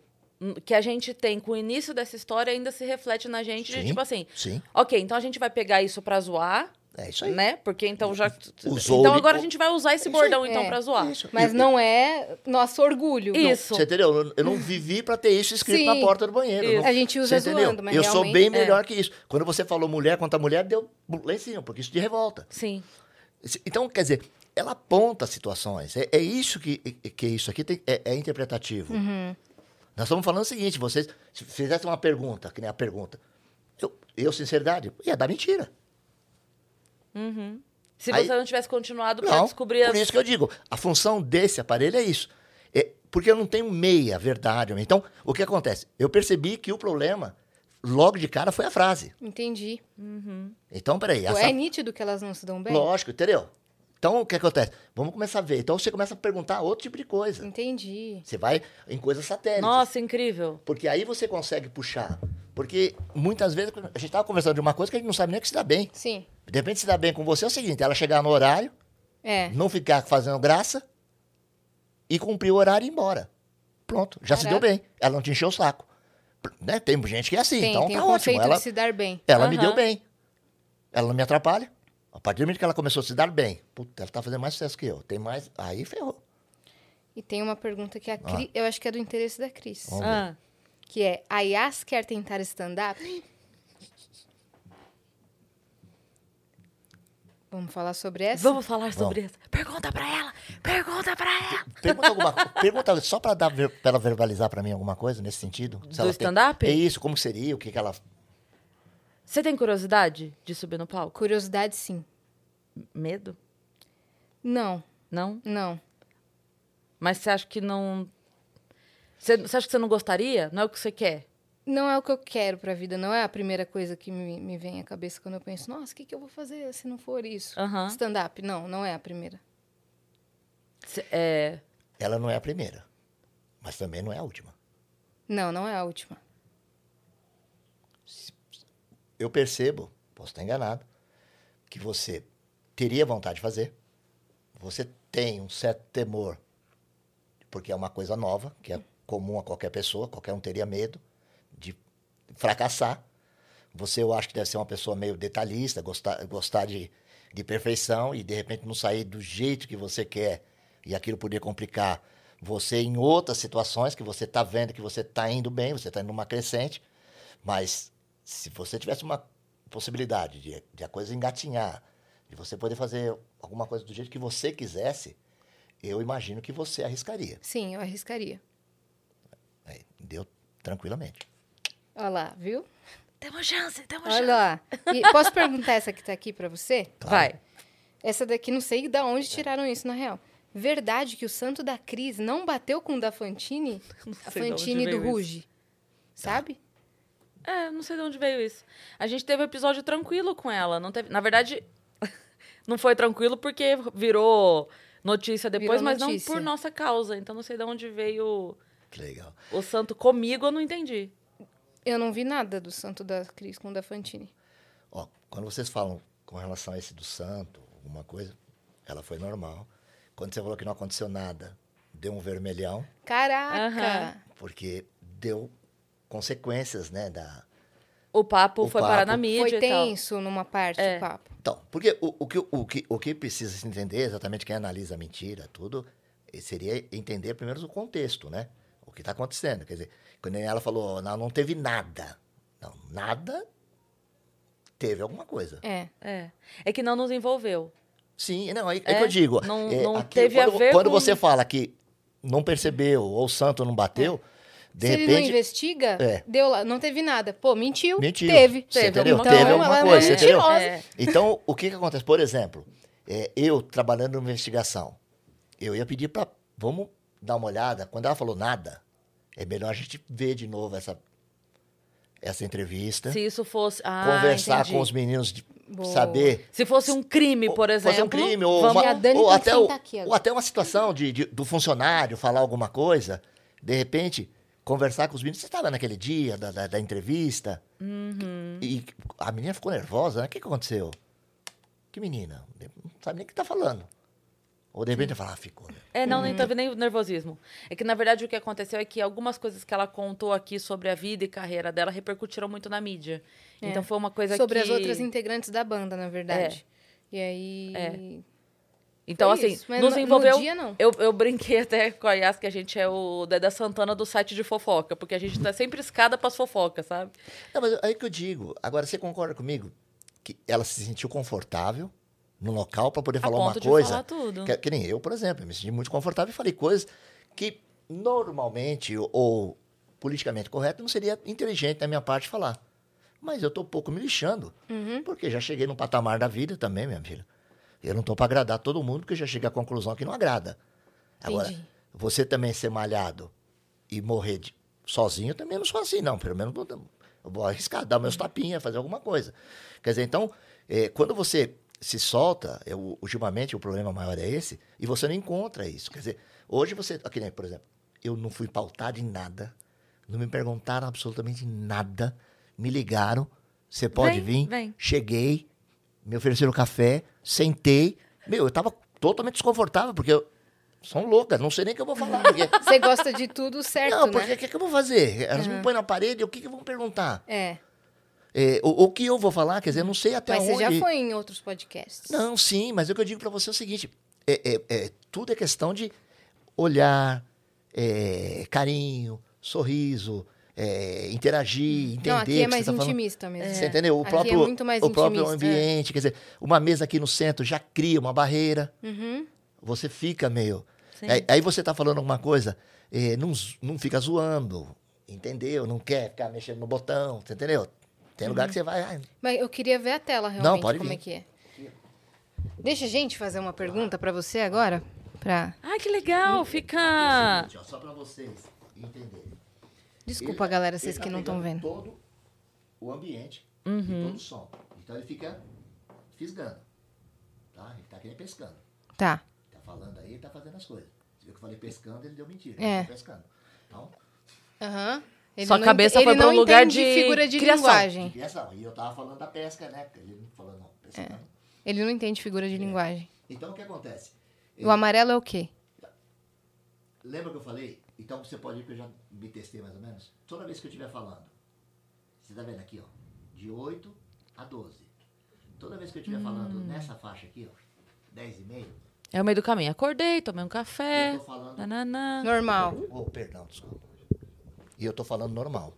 que a gente tem com o início dessa história ainda se reflete na gente de
Sim,
tipo assim,
Sim,
ok, então a gente vai pegar isso pra zoar,
é isso aí.
né? Porque então já.
Usou
então
o-
agora a gente vai usar esse
É isso aí.
bordão então
É.
pra zoar.
Isso.
Mas
Eu-
não é nosso orgulho.
Isso.
Você entendeu? Eu- não vivi pra ter isso escrito
Sim.
na porta do banheiro. Não-
A gente usa
Você entendeu?
zoando, mas
Eu sou
realmente- é.
bem melhor que isso. Quando você falou mulher contra mulher, deu lá em cima, porque isso te revolta.
Sim.
Então, quer dizer, ela aponta situações. É, é isso que, que isso aqui tem- é, é interpretativo.
Uhum.
Nós estamos falando o seguinte: vocês se fizessem uma pergunta, que nem a pergunta, Eu, eu sinceridade, ia dar mentira.
Se
Aí-
você não tivesse continuado pra
Não,
descobrir
por
as...
isso que eu digo, a função desse aparelho é isso. É, porque eu não tenho meia verdade. Então, o que acontece? Eu percebi que o problema, logo de cara, foi a frase.
Entendi.
Então, peraí. Essa,
É nítido que elas não se dão bem?
lógico, entendeu? Então, o que acontece? Vamos começar a ver. Então, você começa a perguntar outro tipo de coisa.
Entendi.
Você vai em coisas satélites.
Nossa, incrível.
Porque aí você consegue puxar. Porque muitas vezes a gente estava conversando de uma coisa que a gente não sabe nem que se dá bem.
Sim.
De repente se dá bem com você é o seguinte, ela chegar no horário,
É.
não ficar fazendo graça e cumprir o horário e ir embora. Pronto, já se deu
Caraca.
bem. Ela não te encheu o saco. Né? Tem gente que é assim,
Tem,
então
tem
tá
o
ótimo. Ela,
de se dar bem.
ela me
Aham.
deu bem. Ela não me atrapalha. A partir do momento que ela começou a se dar bem, puta, ela tá fazendo mais sucesso que eu. Tem mais. Aí ferrou.
E tem uma pergunta que a Cris, eu acho que é do interesse da Cris.
Ah,
Que é, a Yas quer tentar stand-up? *gasps* Vamos falar sobre essa?
vamos falar sobre isso. Pergunta pra ela. Pergunta pra ela.
Pergunta alguma Pergunta só pra, dar, pra ela verbalizar pra mim alguma coisa nesse sentido. Se
Do stand-up?
É isso, como seria, o que, que ela.
Você tem curiosidade de subir no palco?
Curiosidade, sim.
Medo?
Não,
Não?
não.
Mas você acha que não... Você, você acha que você não gostaria? Não é o que você quer?
Não é o que eu quero pra vida, não é a primeira coisa que me, me vem à cabeça quando eu penso, nossa, o que, que eu vou fazer se não for isso?
Aham.
Stand-up, não, não é a primeira.
Cê- é...
Ela não é a primeira. Mas também não é a última.
Não, não é a última.
Eu percebo, posso estar enganado, que você teria vontade de fazer. Você tem um certo temor, porque é uma coisa nova, que é comum a qualquer pessoa, qualquer um teria medo fracassar. Você, eu acho que deve ser uma pessoa meio detalhista, gostar, gostar de, de perfeição e de repente não sair do jeito que você quer e aquilo poder complicar você em outras situações que você está vendo que você está indo bem, você está indo numa crescente, mas se você tivesse uma possibilidade de, de a coisa engatinhar, de você poder fazer alguma coisa do jeito que você quisesse, eu imagino que você arriscaria.
Sim, eu arriscaria.
Aí, deu tranquilamente.
Olha lá, viu?
Temos chance, temos
Olha lá. E posso perguntar essa que tá aqui pra você?
Vai.
Essa daqui, não sei de onde tiraram isso, na real. Verdade que o santo da Cris não bateu com o da Fantine? *laughs* A Fantine do. Ruge. Sabe?
É, não sei de onde veio isso. A gente teve um episódio tranquilo com ela. Não teve... Na verdade, *laughs* não foi tranquilo porque virou notícia depois,
Virou
mas
notícia.
não por nossa causa. Então não sei de onde veio
Que legal.
o santo comigo, eu não entendi.
Eu não vi nada do santo da Cris com o da Fantine.
Ó, quando vocês falam com relação a esse do santo, alguma coisa, ela foi normal. Quando você falou que não aconteceu nada, deu um vermelhão,
Caraca!
Aham.
porque deu consequências, né, da...
O papo
O
foi parar
papo.
na mídia
Foi
e tal.
tenso numa parte
É.
do papo.
Então, porque o, o, que, o, que, o que precisa se entender, exatamente quem analisa a mentira, tudo, seria entender primeiro o contexto, né? O que está acontecendo. Quer dizer, quando ela falou, não, não teve nada. Não, nada teve alguma coisa.
É.
É. É que não nos envolveu.
Sim, não, é, é
É,
que eu digo.
não-
é,
não
aquilo-
teve a
quando,
ver
Quando
com-
você fala que não percebeu ou o santo não bateu, de
Se ele não
repente.
investiga,
É.
deu lá, não teve nada. Pô, mentiu.
Mentiu.
Teve.
Teve
entendeu?
alguma
Teve
coisa.
alguma
é
coisa, você entendeu?
mentirosa.
É.
Então, o que que acontece? Por exemplo, é, eu trabalhando numa investigação, eu ia pedir para, vamos dar uma olhada. Quando ela falou nada, é melhor a gente ver de novo essa, essa entrevista,
Se isso fosse. Ah,
conversar
entendi.
com os meninos, de
Boa.
saber
Se fosse um crime, por exemplo.
Fosse um crime, ou,
vamos-
uma-
a Dani
ou
que
até, o- ou até uma situação de, de- do funcionário falar alguma coisa, de repente, conversar com os meninos. Você estava naquele dia da, da, da entrevista
Uhum.
e a menina ficou nervosa, né? O que, que aconteceu? Que menina? Não sabe nem o que está falando. Ou de repente ela fala, ah, ficou. Né?
É, não,
Uhum.
nem teve nem o nervosismo. É que, na verdade, o que aconteceu é que algumas coisas que ela contou aqui sobre a vida e carreira dela repercutiram muito na mídia.
É.
Então foi uma coisa
Sobre
que...
as outras integrantes da banda, na verdade. E aí.
É. Então,
Foi
assim,
isso, mas
nos
no- no
envolveu.
dia, não.
Eu, eu brinquei até com a Yas que a gente é o Deda Santana do site de fofoca, porque a gente tá sempre escada pras fofocas, sabe?
Não, mas aí que eu digo. Agora, você concorda comigo que ela se sentiu confortável no local para poder falar uma coisa?
falar tudo.
Que, que nem eu, por exemplo. Eu me senti muito confortável e falei coisas que normalmente ou, ou politicamente correto não seria inteligente da minha parte falar. Mas eu tô pouco me lixando.
Uhum.
Porque já cheguei num patamar da vida também, minha filha. Eu não tô para agradar todo mundo, porque já cheguei à conclusão que não agrada. Agora,
Entendi.
você também ser malhado e morrer de- sozinho, também não sou assim, não. Pelo menos vou- eu vou arriscar, dar meus tapinhas, fazer alguma coisa. Quer dizer, então, eh, quando você se solta, eu, ultimamente o problema maior é esse, e você não encontra isso. Quer dizer, hoje você. Aqui, né, por exemplo, eu não fui pautado em nada, não me perguntaram absolutamente nada, me ligaram, você pode
Vem,
vir?
vem.
Cheguei, me ofereceram café, sentei. Meu, eu tava totalmente desconfortável, porque eu. São loucas, não sei nem o que eu vou falar. *laughs* Porque,
Você gosta de tudo certo,
não,
né?
porque o que, que eu vou fazer? Elas me põem na parede, o que, que vão perguntar?
É.
É, o, o que eu vou falar, quer dizer, eu não sei até
Mas
onde.
você já foi em outros podcasts.
Não, sim, mas o que eu digo pra você é o seguinte: é, é- é- tudo é questão de olhar, é, carinho, sorriso, é, interagir, entender.
Não, aqui é mais
tá falando.
intimista mesmo.
Você entendeu? O
Aqui
próprio,
é muito mais
o próprio
intimista, é.
ambiente, quer dizer, uma mesa aqui no centro já cria uma barreira.
Uhum.
Você fica meio. Aí, você tá falando alguma coisa, não, não fica zoando, entendeu? Não quer ficar mexendo no botão, você entendeu? Tem lugar que você vai. ai,
Mas eu queria ver a tela realmente,
pode
como
vir.
é que é. Deixa a gente fazer uma pergunta pra você agora. Pra...
Ah, que legal. Fica.
Ó, só pra vocês entenderem.
Desculpa,
Ele-
galera,
ele
vocês
tá
que não estão
pegando
vendo.
todo o ambiente
Uhum.
e todo o som. Então ele fica fisgando. Tá? Ele tá aqui pescando.
Tá.
Tá falando aí, ele tá fazendo as coisas. Você viu que eu falei pescando, ele deu mentira.
É.
Ele tá pescando. Então,
Aham. Ele
Sua
não
cabeça
ente-
foi
ele
pra um
não
lugar
entende
de
figura de
criação.
linguagem.
criação. E eu tava falando da pesca, né? Ele não falou, não, pescando.
Ele não entende figura de linguagem.
Então o que acontece?
O amarelo é o quê?
Lembra que eu falei? Então você pode ir, que eu já me testei mais ou menos. Toda vez que eu estiver falando, você tá vendo aqui, ó, de 8 a 12. Toda vez que eu estiver falando
Hum.
nessa faixa aqui, ó, 10 e meio,
É o meio do caminho. Acordei, tomei um café.
eu tô falando.
Nananã.
Normal.
Oh, perdão, desculpa. E eu tô falando normal.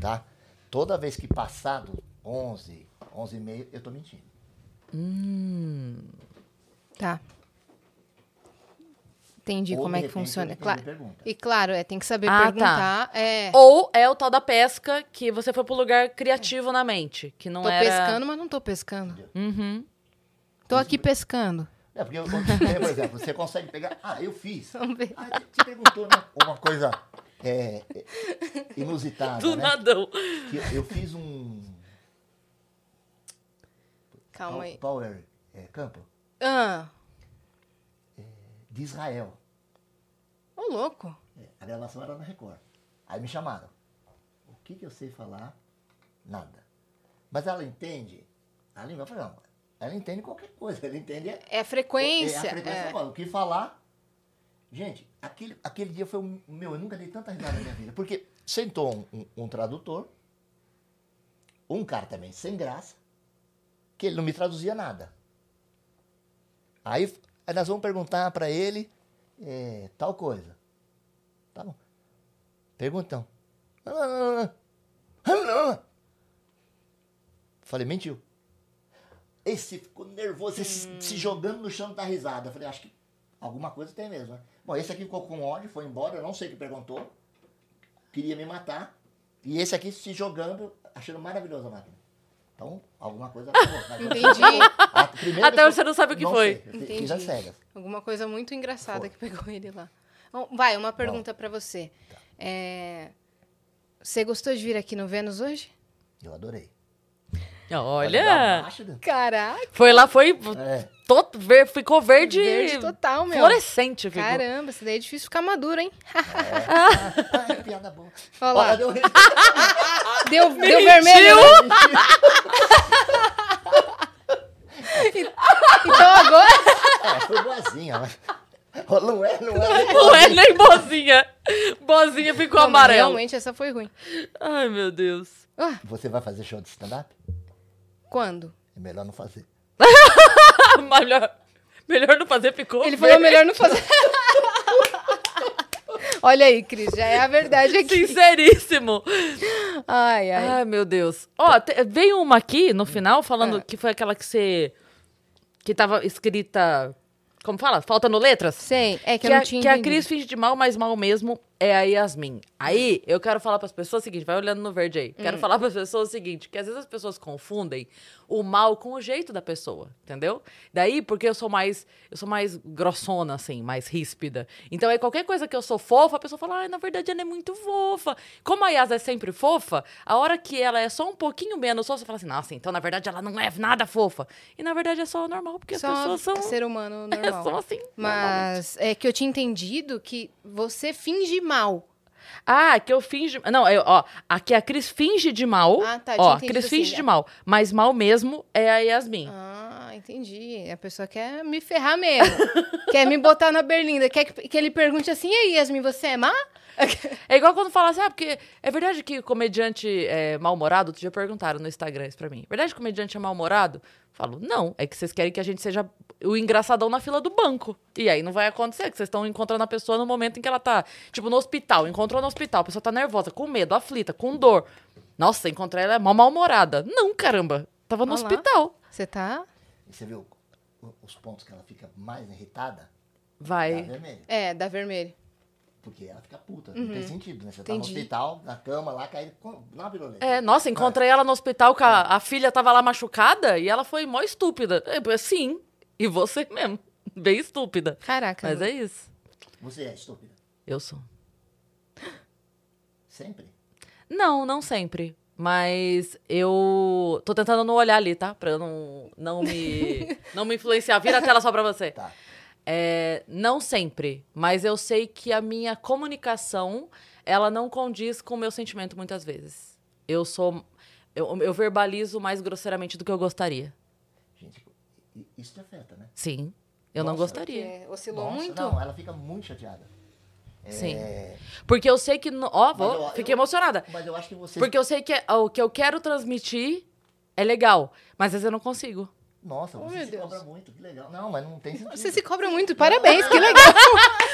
Tá? Toda vez que passar do 11, 11 e meio, eu tô mentindo.
Tá. Entendi
Ou,
como é que
repente,
funciona. Claro. E claro, é, tem que saber
Ah, tá.
perguntar. É.
Ou é o tal da pesca que você foi pro lugar criativo na mente. Que não
Tô
era.
pescando, mas não tô pescando.
Uhum.
Tô aqui pescando.
É, porque, eu- por exemplo, você consegue pegar. Ah, eu fiz. *laughs*
Vamos ver.
Ah, te, te perguntou, né? Uma coisa é, é, inusitada,
Do
né?
nadão.
Que eu, eu fiz um
Calma aí.
Power é, Campo
Ah,
de Israel.
ô louco.
É, a gravação era na Record. Aí me chamaram. O que, que eu sei falar? Nada. Mas ela entende a língua. Eu falei, não, ela entende qualquer coisa. Ela entende
É a frequência.
É a frequência
é.
O que falar. Gente, aquele, aquele dia foi um. Meu, eu nunca dei tanta risada na minha vida. Porque sentou um, um- um tradutor, um cara também sem graça, que ele não me traduzia nada. Aí, aí nós vamos perguntar para ele é, tal coisa. Tá bom. Perguntão. Falei, mentiu. Esse ficou nervoso, esse
Hum.
se jogando no chão da risada. Falei, acho que alguma coisa tem mesmo, né? Bom, esse aqui ficou com ódio, foi embora, eu não sei o que perguntou. Queria me matar. E esse aqui se jogando, achando maravilhosa a máquina. Então, alguma coisa. *laughs*
Entendi.
A primeira
Até você não sabe o que foi.
sei,
Entendi.
Fiz as cegas.
Alguma coisa muito engraçada
Foi.
que pegou ele lá. Bom, vai, uma pergunta pra você. É, Você gostou de vir aqui no Vênus hoje?
Eu adorei.
Olha.
Baixa, né?
Caraca,
Foi lá, foi.
É.
Todo, ver, ficou verde.
verde total, meu.
Fluorescente ficou.
Caramba, isso daí é difícil ficar maduro, hein? *laughs*
Ah, piada boa.
Olha lá.
Olha, *laughs* deu
Deu, deu vermelho. né? *laughs* Então agora.
É, foi boazinha, mas. Não é, não é.
Não é nem bozinha. Bozinha ficou
Não,
amarelo.
Realmente essa foi ruim.
Ai, meu Deus.
Ah,
Você vai fazer show de stand-up?
Quando?
É melhor não fazer. *laughs*
melhor, melhor não fazer, ficou.
Ele falou melhor não fazer. *laughs* Olha aí, Cris, já é a verdade aqui.
Sinceríssimo.
Ai, ai.
Ai, meu Deus. Ó, te- veio uma aqui no final falando
Ah.
que foi aquela que você. que tava escrita. Como fala? Faltando letras?
Sei, é que,
Que,
eu
a,
não tinha
que a
entendido.
Cris finge de mal, mas mal mesmo. É a Yasmin. Aí eu quero falar para as pessoas o seguinte, vai olhando no verde aí. Quero falar para as pessoas o seguinte, que às vezes as pessoas confundem o mal com o jeito da pessoa, entendeu? Daí porque eu sou mais eu sou mais grossona assim, mais ríspida. Então aí qualquer coisa que eu sou fofa, a pessoa fala: "Ai, na verdade ela é muito fofa". Como a Yas é sempre fofa, a hora que ela é só um pouquinho menos fofa, você fala assim: "Nossa, então na verdade ela não é nada fofa". E na verdade é só normal, porque
Só
as pessoas são
ser humano *laughs*
é,
normal.
são assim.
Mas é que eu tinha entendido que você finge mal.
Ah, que eu finge. Não, eu, ó, aqui a Cris finge de mal.
Ah, tá,
Ó, a Cris
assim,
finge
né?
de mal. Mas mal mesmo é a Yasmin.
Ah, entendi. A pessoa quer me ferrar mesmo. *laughs* quer me botar na berlinda. Quer que, que ele pergunte assim, e aí, Yasmin, você é má? *laughs*
É igual quando fala assim, ah, porque é verdade que comediante é mal-humorado? Outro dia perguntaram no Instagram isso pra mim. Verdade que comediante é mal-humorado? Falo, não, é que vocês querem que a gente seja o engraçadão na fila do banco. E aí não vai acontecer, que vocês estão encontrando a pessoa no momento em que ela tá, tipo, no hospital. Encontrou no hospital, a pessoa tá nervosa, com medo, aflita, com dor. Nossa, encontrei ela é mal mal-humorada. Não, caramba. Tava no
Olha lá.
hospital.
Você tá?
E você viu os pontos que ela fica mais irritada? Dá
Vai.
vermelho.
É, da vermelho.
Porque ela fica puta. Não tem sentido, né? Você tá
Entendi.
no hospital, na cama lá, caindo com- na viroleta.
É, nossa, encontrei ela no hospital com a, a filha tava lá machucada e ela foi mó estúpida. É, sim, e você *laughs* mesmo. Bem estúpida.
Caraca.
Mas é isso.
Você é estúpida.
Eu sou.
Sempre.
Não, não sempre. Mas eu tô tentando não olhar ali, tá? Pra eu não, não, me, *laughs* não me influenciar. Vira a tela só pra você.
Tá.
É, não sempre, mas eu sei que a minha comunicação, ela não condiz com o meu sentimento muitas vezes. Eu sou... Eu, eu verbalizo mais grosseiramente do que eu gostaria.
Gente, isso te afeta, né?
Sim, eu não
Nossa.
gostaria.
É, oscilou
Nossa,
muito?
Não, ela fica muito chateada.
Sim.
É,
Porque eu sei que... Ó,
Mas
vou,
eu-
fiquei
eu-
emocionada.
Mas eu acho que você.
Porque eu sei que é- o que eu quero transmitir é legal, mas às vezes eu não consigo.
Nossa, você
Oh, meu
se
Deus.
cobra muito. Que legal. Não, mas não tem sentido.
Você se cobra muito. Parabéns, que *laughs* legal.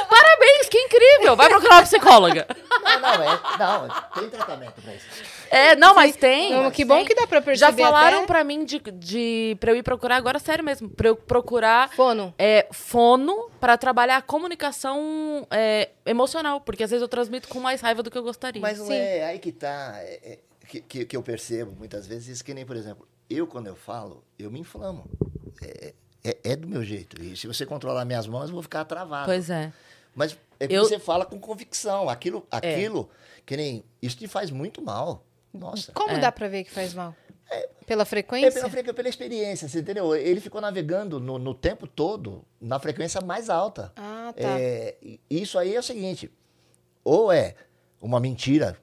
Parabéns, que incrível! Vai procurar uma psicóloga.
Não, não, é, não, tem tratamento pra isso.
É, não, mas tem.
Não, que bom que dá pra
Já
perceber
falaram
até...
pra mim de, de pra eu ir procurar, agora sério mesmo, pra eu procurar
Fono.
é, fono pra trabalhar a comunicação é, emocional, porque às vezes eu transmito com mais raiva do que eu gostaria.
Mas não
Sim.
é aí que tá. é- é que, que, que eu percebo muitas vezes, isso que nem, por exemplo, eu quando eu falo, eu me inflamo. É, é, é do meu jeito. E se você controlar minhas mãos, eu vou ficar travado.
Pois é.
Mas é que
Eu-
você fala com convicção. Aquilo, aquilo que nem. Isso te faz muito mal. Nossa.
Como
É.
dá pra ver que faz mal? Pela
É
frequência?
pela, fre- pela experiência, você entendeu? Ele ficou navegando no, no tempo todo na frequência mais alta.
Ah, tá.
É, e isso aí é o seguinte: ou é uma mentira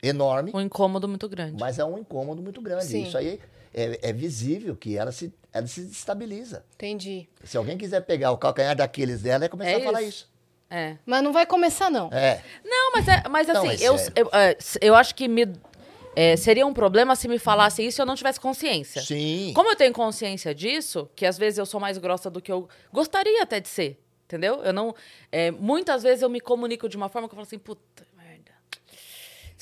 enorme,
Um incômodo muito grande.
mas é um incômodo muito grande.
Sim.
Isso aí é, é visível que ela se, ela se destabiliza.
Entendi.
Se alguém quiser pegar o calcanhar daqueles dela, é começar
É
a falar
isso.
isso.
É.
Mas não vai começar, não.
É.
Não, mas, é, mas
Não,
assim,
mas
eu,
sério.
eu, é, eu acho que me, é, seria um problema se me falasse isso e eu não tivesse consciência.
Sim.
Como eu tenho consciência disso, que às vezes eu sou mais grossa do que eu gostaria até de ser, entendeu? Eu não. é, muitas vezes eu me comunico de uma forma que eu falo assim, puta.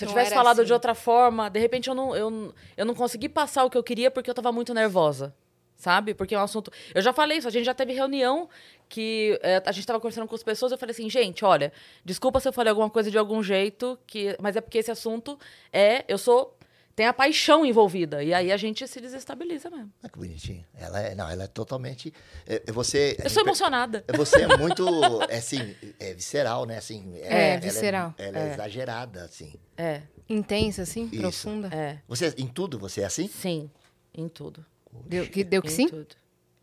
Se eu
Não
tivesse falado
assim.
de outra forma, de repente eu não, eu, eu não consegui passar o que eu queria porque eu tava muito nervosa. Sabe? Porque é um assunto. Eu já falei isso, a gente já teve reunião que é, a gente tava conversando com as pessoas. Eu falei assim, gente, olha, desculpa se eu falei alguma coisa de algum jeito, que, mas é porque esse assunto é. Eu sou. Tem a paixão envolvida. E aí a gente se desestabiliza mesmo.
Olha que bonitinho. Ela é, não, ela é totalmente. É, é você.
Eu sou emocionada.
É, Você é muito, é assim, é visceral, né? Assim,
É,
ela
visceral.
Ela é, exagerada, assim.
É,
Intensa, assim?
Isso.
Profunda?
é.
Você, em tudo, você é assim?
Sim. Em tudo.
Deu que, deu que
em
sim?
tudo.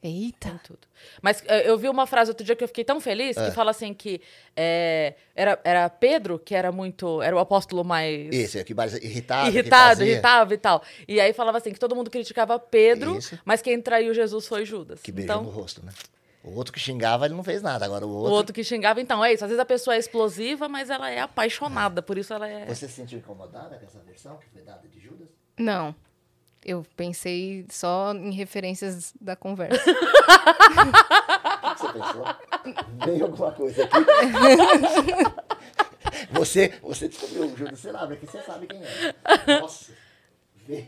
Eita.
Em tudo. Mas é, eu vi uma frase outro dia que eu fiquei tão feliz, que fala assim que é, era, era Pedro, que era muito. Era o apóstolo mais.
Esse, que mais irritado.
irritado, irritava e tal. E aí falava assim que todo mundo criticava Pedro,
Isso.
mas quem traiu Jesus foi Judas.
Que beijou no
então,
rosto, né? O outro que xingava, ele não fez nada. Agora o
o
outro.
outro que xingava, então, é isso. Às vezes a pessoa é explosiva, mas ela é apaixonada, por isso ela é.
Você se sentiu incomodada com essa versão que foi dada de Judas?
Não. Eu pensei só em referências da conversa. *laughs*
O que você pensou? Vem alguma coisa aqui. *laughs* você, você descobriu o Judas, você abre aqui, você sabe quem é. Nossa. Vê.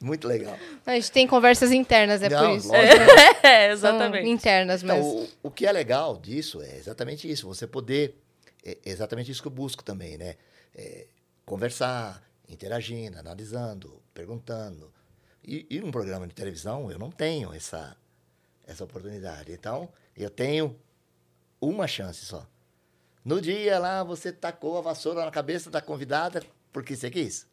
Muito legal.
A gente tem conversas internas, é
Não,
por isso.
lógico. *laughs*
É,
São
exatamente.
internas, mas...
Então, o, o que é legal disso é exatamente isso, você poder, é exatamente isso que eu busco também, né? É, conversar, interagindo, analisando, perguntando. E, e num programa de televisão eu não tenho essa, essa oportunidade. Então, eu tenho uma chance só. No dia lá, você tacou a vassoura na cabeça da convidada porque você quis.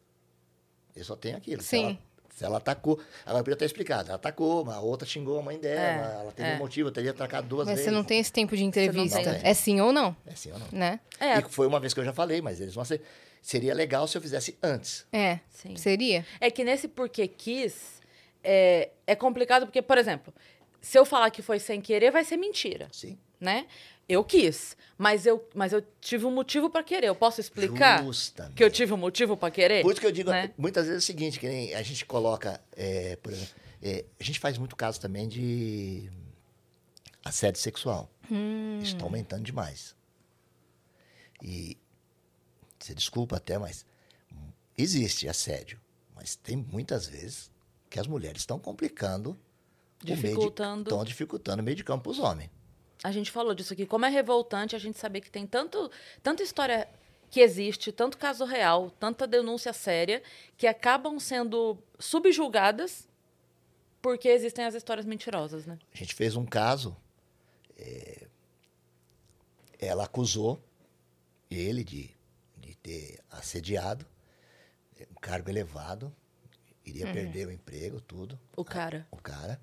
Eu só tenho aquilo. Se
Sim.
ela- Se ela atacou. Agora, eu podia ter explicado. Ela atacou, mas a outra xingou a mãe dela.
É,
ela teve
é.
um motivo, eu teria atacado duas
Mas
vezes.
você não tem esse tempo de entrevista.
tem.
É sim ou não,
É sim ou não?
né?
É,
E foi uma vez que eu já falei, mas eles vão ser. Seria legal se eu fizesse antes.
É.
Sim.
Seria?
É que nesse porque quis, é, é complicado porque, por exemplo, se eu falar que foi sem querer, vai ser mentira,
Sim.
né? Eu quis, mas eu, mas eu tive um motivo pra querer. Eu posso explicar
Justamente.
que eu tive um motivo pra querer?
Por isso que eu digo,
né?
muitas vezes é o seguinte, que nem a gente coloca, é, por exemplo, é, a gente faz muito caso também de assédio sexual.
Hum.
Isso está aumentando demais. E você desculpa até, mas existe assédio. Mas tem muitas vezes que as mulheres estão complicando.
Dificultando.
Estão dificultando o meio de campo para os homens.
A gente falou disso aqui. Como é revoltante a gente saber que tem tanto, tanta história que existe, tanto caso real, tanta denúncia séria, que acabam sendo subjulgadas porque existem as histórias mentirosas, né?
A gente fez um caso, é, ela acusou ele de, de ter assediado, um cargo elevado, iria
Uhum.
perder o emprego, tudo,
O cara.
o cara.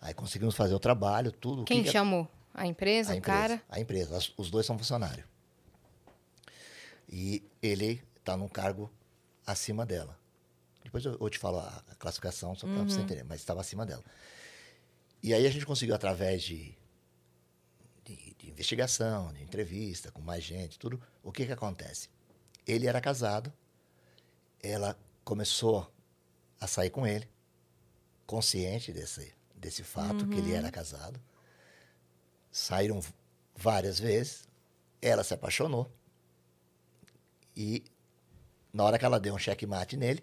Aí conseguimos fazer o trabalho, tudo.
Quem
que
chamou? A empresa,
a
o
empresa,
cara?
A empresa, as- os dois são funcionários. E ele está num cargo acima dela. Depois eu, eu te falo a, a classificação, só para você entender, mas estava acima dela. E aí a gente conseguiu, através de, de, de investigação, de entrevista, com mais gente, tudo, o que que acontece? Ele era casado, ela começou a sair com ele, consciente desse, desse fato, que ele era casado. Saíram várias vezes, ela se apaixonou. E na hora que ela deu um checkmate nele,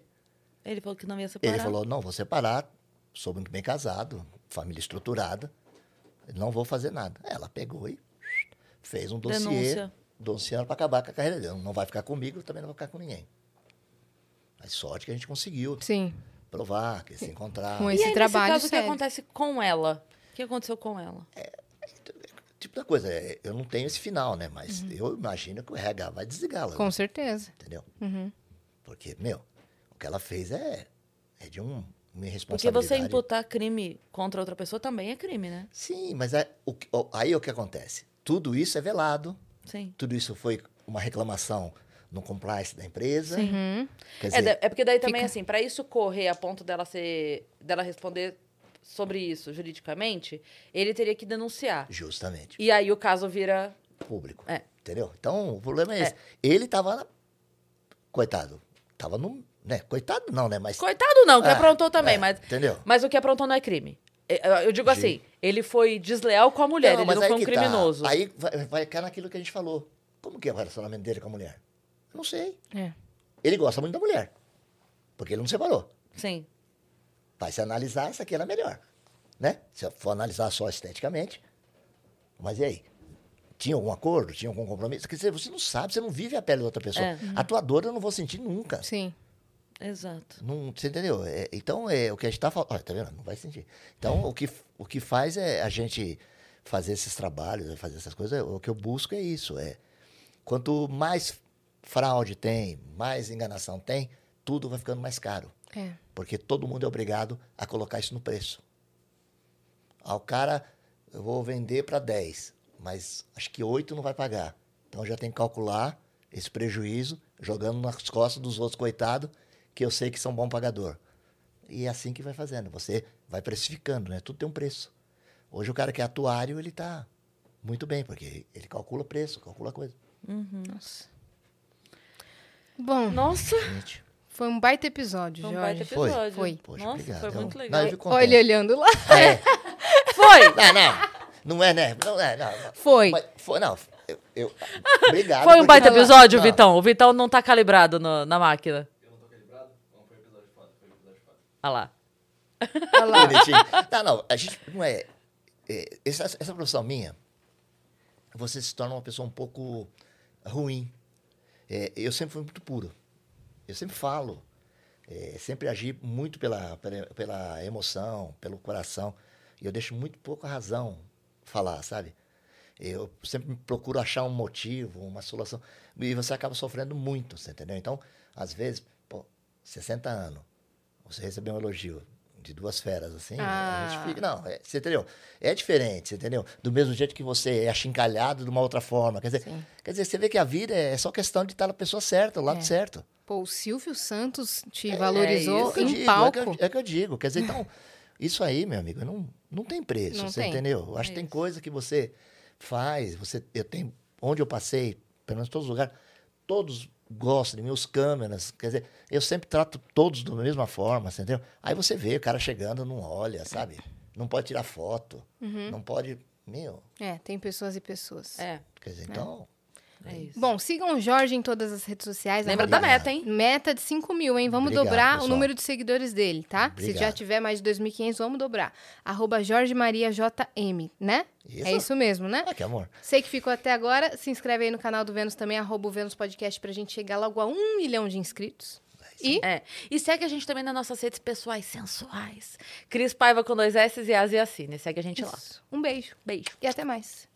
Ele falou que não ia separar.
ele falou: Não, vou separar, sou muito bem casado, família estruturada, não vou fazer nada. Ela pegou e fez um dossiê,
Denúncia.
Dossiando para acabar com a carreira dele. Não vai ficar comigo, também não vai ficar com ninguém. Mas sorte que a gente conseguiu
Sim.
provar que se encontraram.
Com
E
esse
aí,
trabalho
nesse caso, o que acontece com ela? O que aconteceu com ela?
Tipo da coisa, é, eu não tenho esse final, né? Mas eu imagino que o RH vai desligá-la.
Com certeza.
Entendeu?
Uhum.
Porque, meu, o que ela fez é, é de um, uma
Porque
irresponsabilidade.
você imputar crime contra outra pessoa também é crime, né?
Sim, mas é, o, aí o que acontece? Tudo isso é velado,
Sim.
tudo isso foi uma reclamação no compliance da empresa.
Uhum.
Quer
É,
dizer,
da- é porque daí também,
Fica-
assim, pra isso correr a ponto dela ser. dela responder sobre isso juridicamente, ele teria que denunciar.
justamente,
E aí o caso vira.
público.
É.
Entendeu? Então, o problema é
É.
esse. Ele tava, na- coitado, tava no, né? Coitado não, né? Mas,
Coitado não, que
É,
aprontou também,
é,
mas.
entendeu?
Mas o que aprontou não é crime. É, Eu digo
Sim.
assim, ele foi desleal com a mulher, ele não foi um
tá.
criminoso.
Aí vai, vai cair naquilo que a gente falou. Como que é o relacionamento dele com a mulher? Eu não sei.
É.
Ele gosta muito da mulher, porque ele não separou.
Sim.
Vai se analisar, essa aqui era melhor. Né? Se for analisar só esteticamente. Mas e aí? Tinha algum acordo? Tinha algum compromisso? Quer dizer, você não sabe, você não vive a pele da outra pessoa.
É.
A tua dor eu não vou sentir nunca.
Sim.
Exato.
Não, você entendeu? É, então, é, o que a gente está falando. Olha, tá vendo? Não vai sentir. Então, o que, o que faz é a gente fazer esses trabalhos, é fazer essas coisas. O que eu busco é isso. É, quanto mais fraude tem, mais enganação tem, tudo vai ficando mais caro.
É.
Porque todo mundo é obrigado a colocar isso no preço. Ah, o cara, eu vou vender para 10, mas acho que 8 não vai pagar. Então já tem que calcular esse prejuízo, jogando nas costas dos outros coitados, que eu sei que são bom pagador. E é assim que vai fazendo. Você vai precificando, né? Tudo tem um preço. Hoje o cara que é atuário, ele está muito bem, porque ele calcula preço, calcula coisa.
Nossa. Bom,
Nossa,
Gente,
foi um baita episódio,
foi um
Jorge.
baita episódio.
Foi.
poxa,
Nossa,
obrigado.
foi
Eu-
muito
Não,
legal.
eu fico
Olha olhando lá.
É, *laughs*
Foi!
não, não. Não é, né? Não é, não. não.
Foi.
Mas foi, não. Eu, eu- obrigado.
Foi um baita episódio,
Não.
Vitão. O Vitão não tá calibrado no- na máquina.
Eu não tô calibrado? Não, foi episódio foda, foi episódio foda.
Olha lá.
Olha lá.
Bonitinho. Não, não, a gente não é. é, essa, essa profissão minha, você se torna uma pessoa um pouco ruim. É, eu sempre fui muito puro. Eu sempre falo. é, sempre agi muito pela, pela, pela emoção, pelo coração. E eu deixo muito pouco a razão falar, sabe? Eu sempre procuro achar um motivo, uma solução. E você acaba sofrendo muito, você entendeu? Então, às vezes, pô, 60 anos, você recebeu um elogio de duas feras, assim, a
Ah.
gente fica. Não, é, você entendeu? É diferente, você entendeu? Do mesmo jeito que você é achincalhado de uma outra forma. Quer dizer,
Sim.
quer dizer você vê que a vida é só questão de estar na pessoa certa, do lado
É.
certo.
Pô, o Silvio Santos te
É
valorizou
que eu
em
digo,
palco.
É que, eu, é que eu digo. Quer dizer, então, *laughs* isso aí, meu amigo, não, não tem preço,
Não
você
tem.
entendeu? Eu acho
É
que tem coisa que você faz, você, eu tenho, onde eu passei, pelo menos em todos os lugares, todos gostam de mim, os câmeras, quer dizer, eu sempre trato todos da mesma forma, você entendeu? Aí você vê o cara chegando, não olha, sabe? Não pode tirar foto,
Uhum.
não pode, meu,
É, tem pessoas e pessoas.
É,
quer dizer, então,
é isso.
Bom, sigam o Jorge em todas as redes sociais.
Lembra da meta, hein?
Meta de 5 mil, hein? Vamos
Obrigado,
dobrar o
pessoal.
número de seguidores dele, tá? Se
Obrigado.
já tiver mais de 2.500, vamos dobrar. Arroba Jorge Maria JM, né?
Isso.
É isso mesmo, né?
ah, que amor.
Sei que ficou até agora. Se inscreve aí no canal do Vênus também, arroba o Vênus Podcast, pra gente chegar logo a um milhão de inscritos. E
É. E segue a gente também nas nossas redes pessoais sensuais. Cris Paiva com dois S e Asi Assine. Segue a gente lá.
isso. um beijo
Beijo.
e até mais.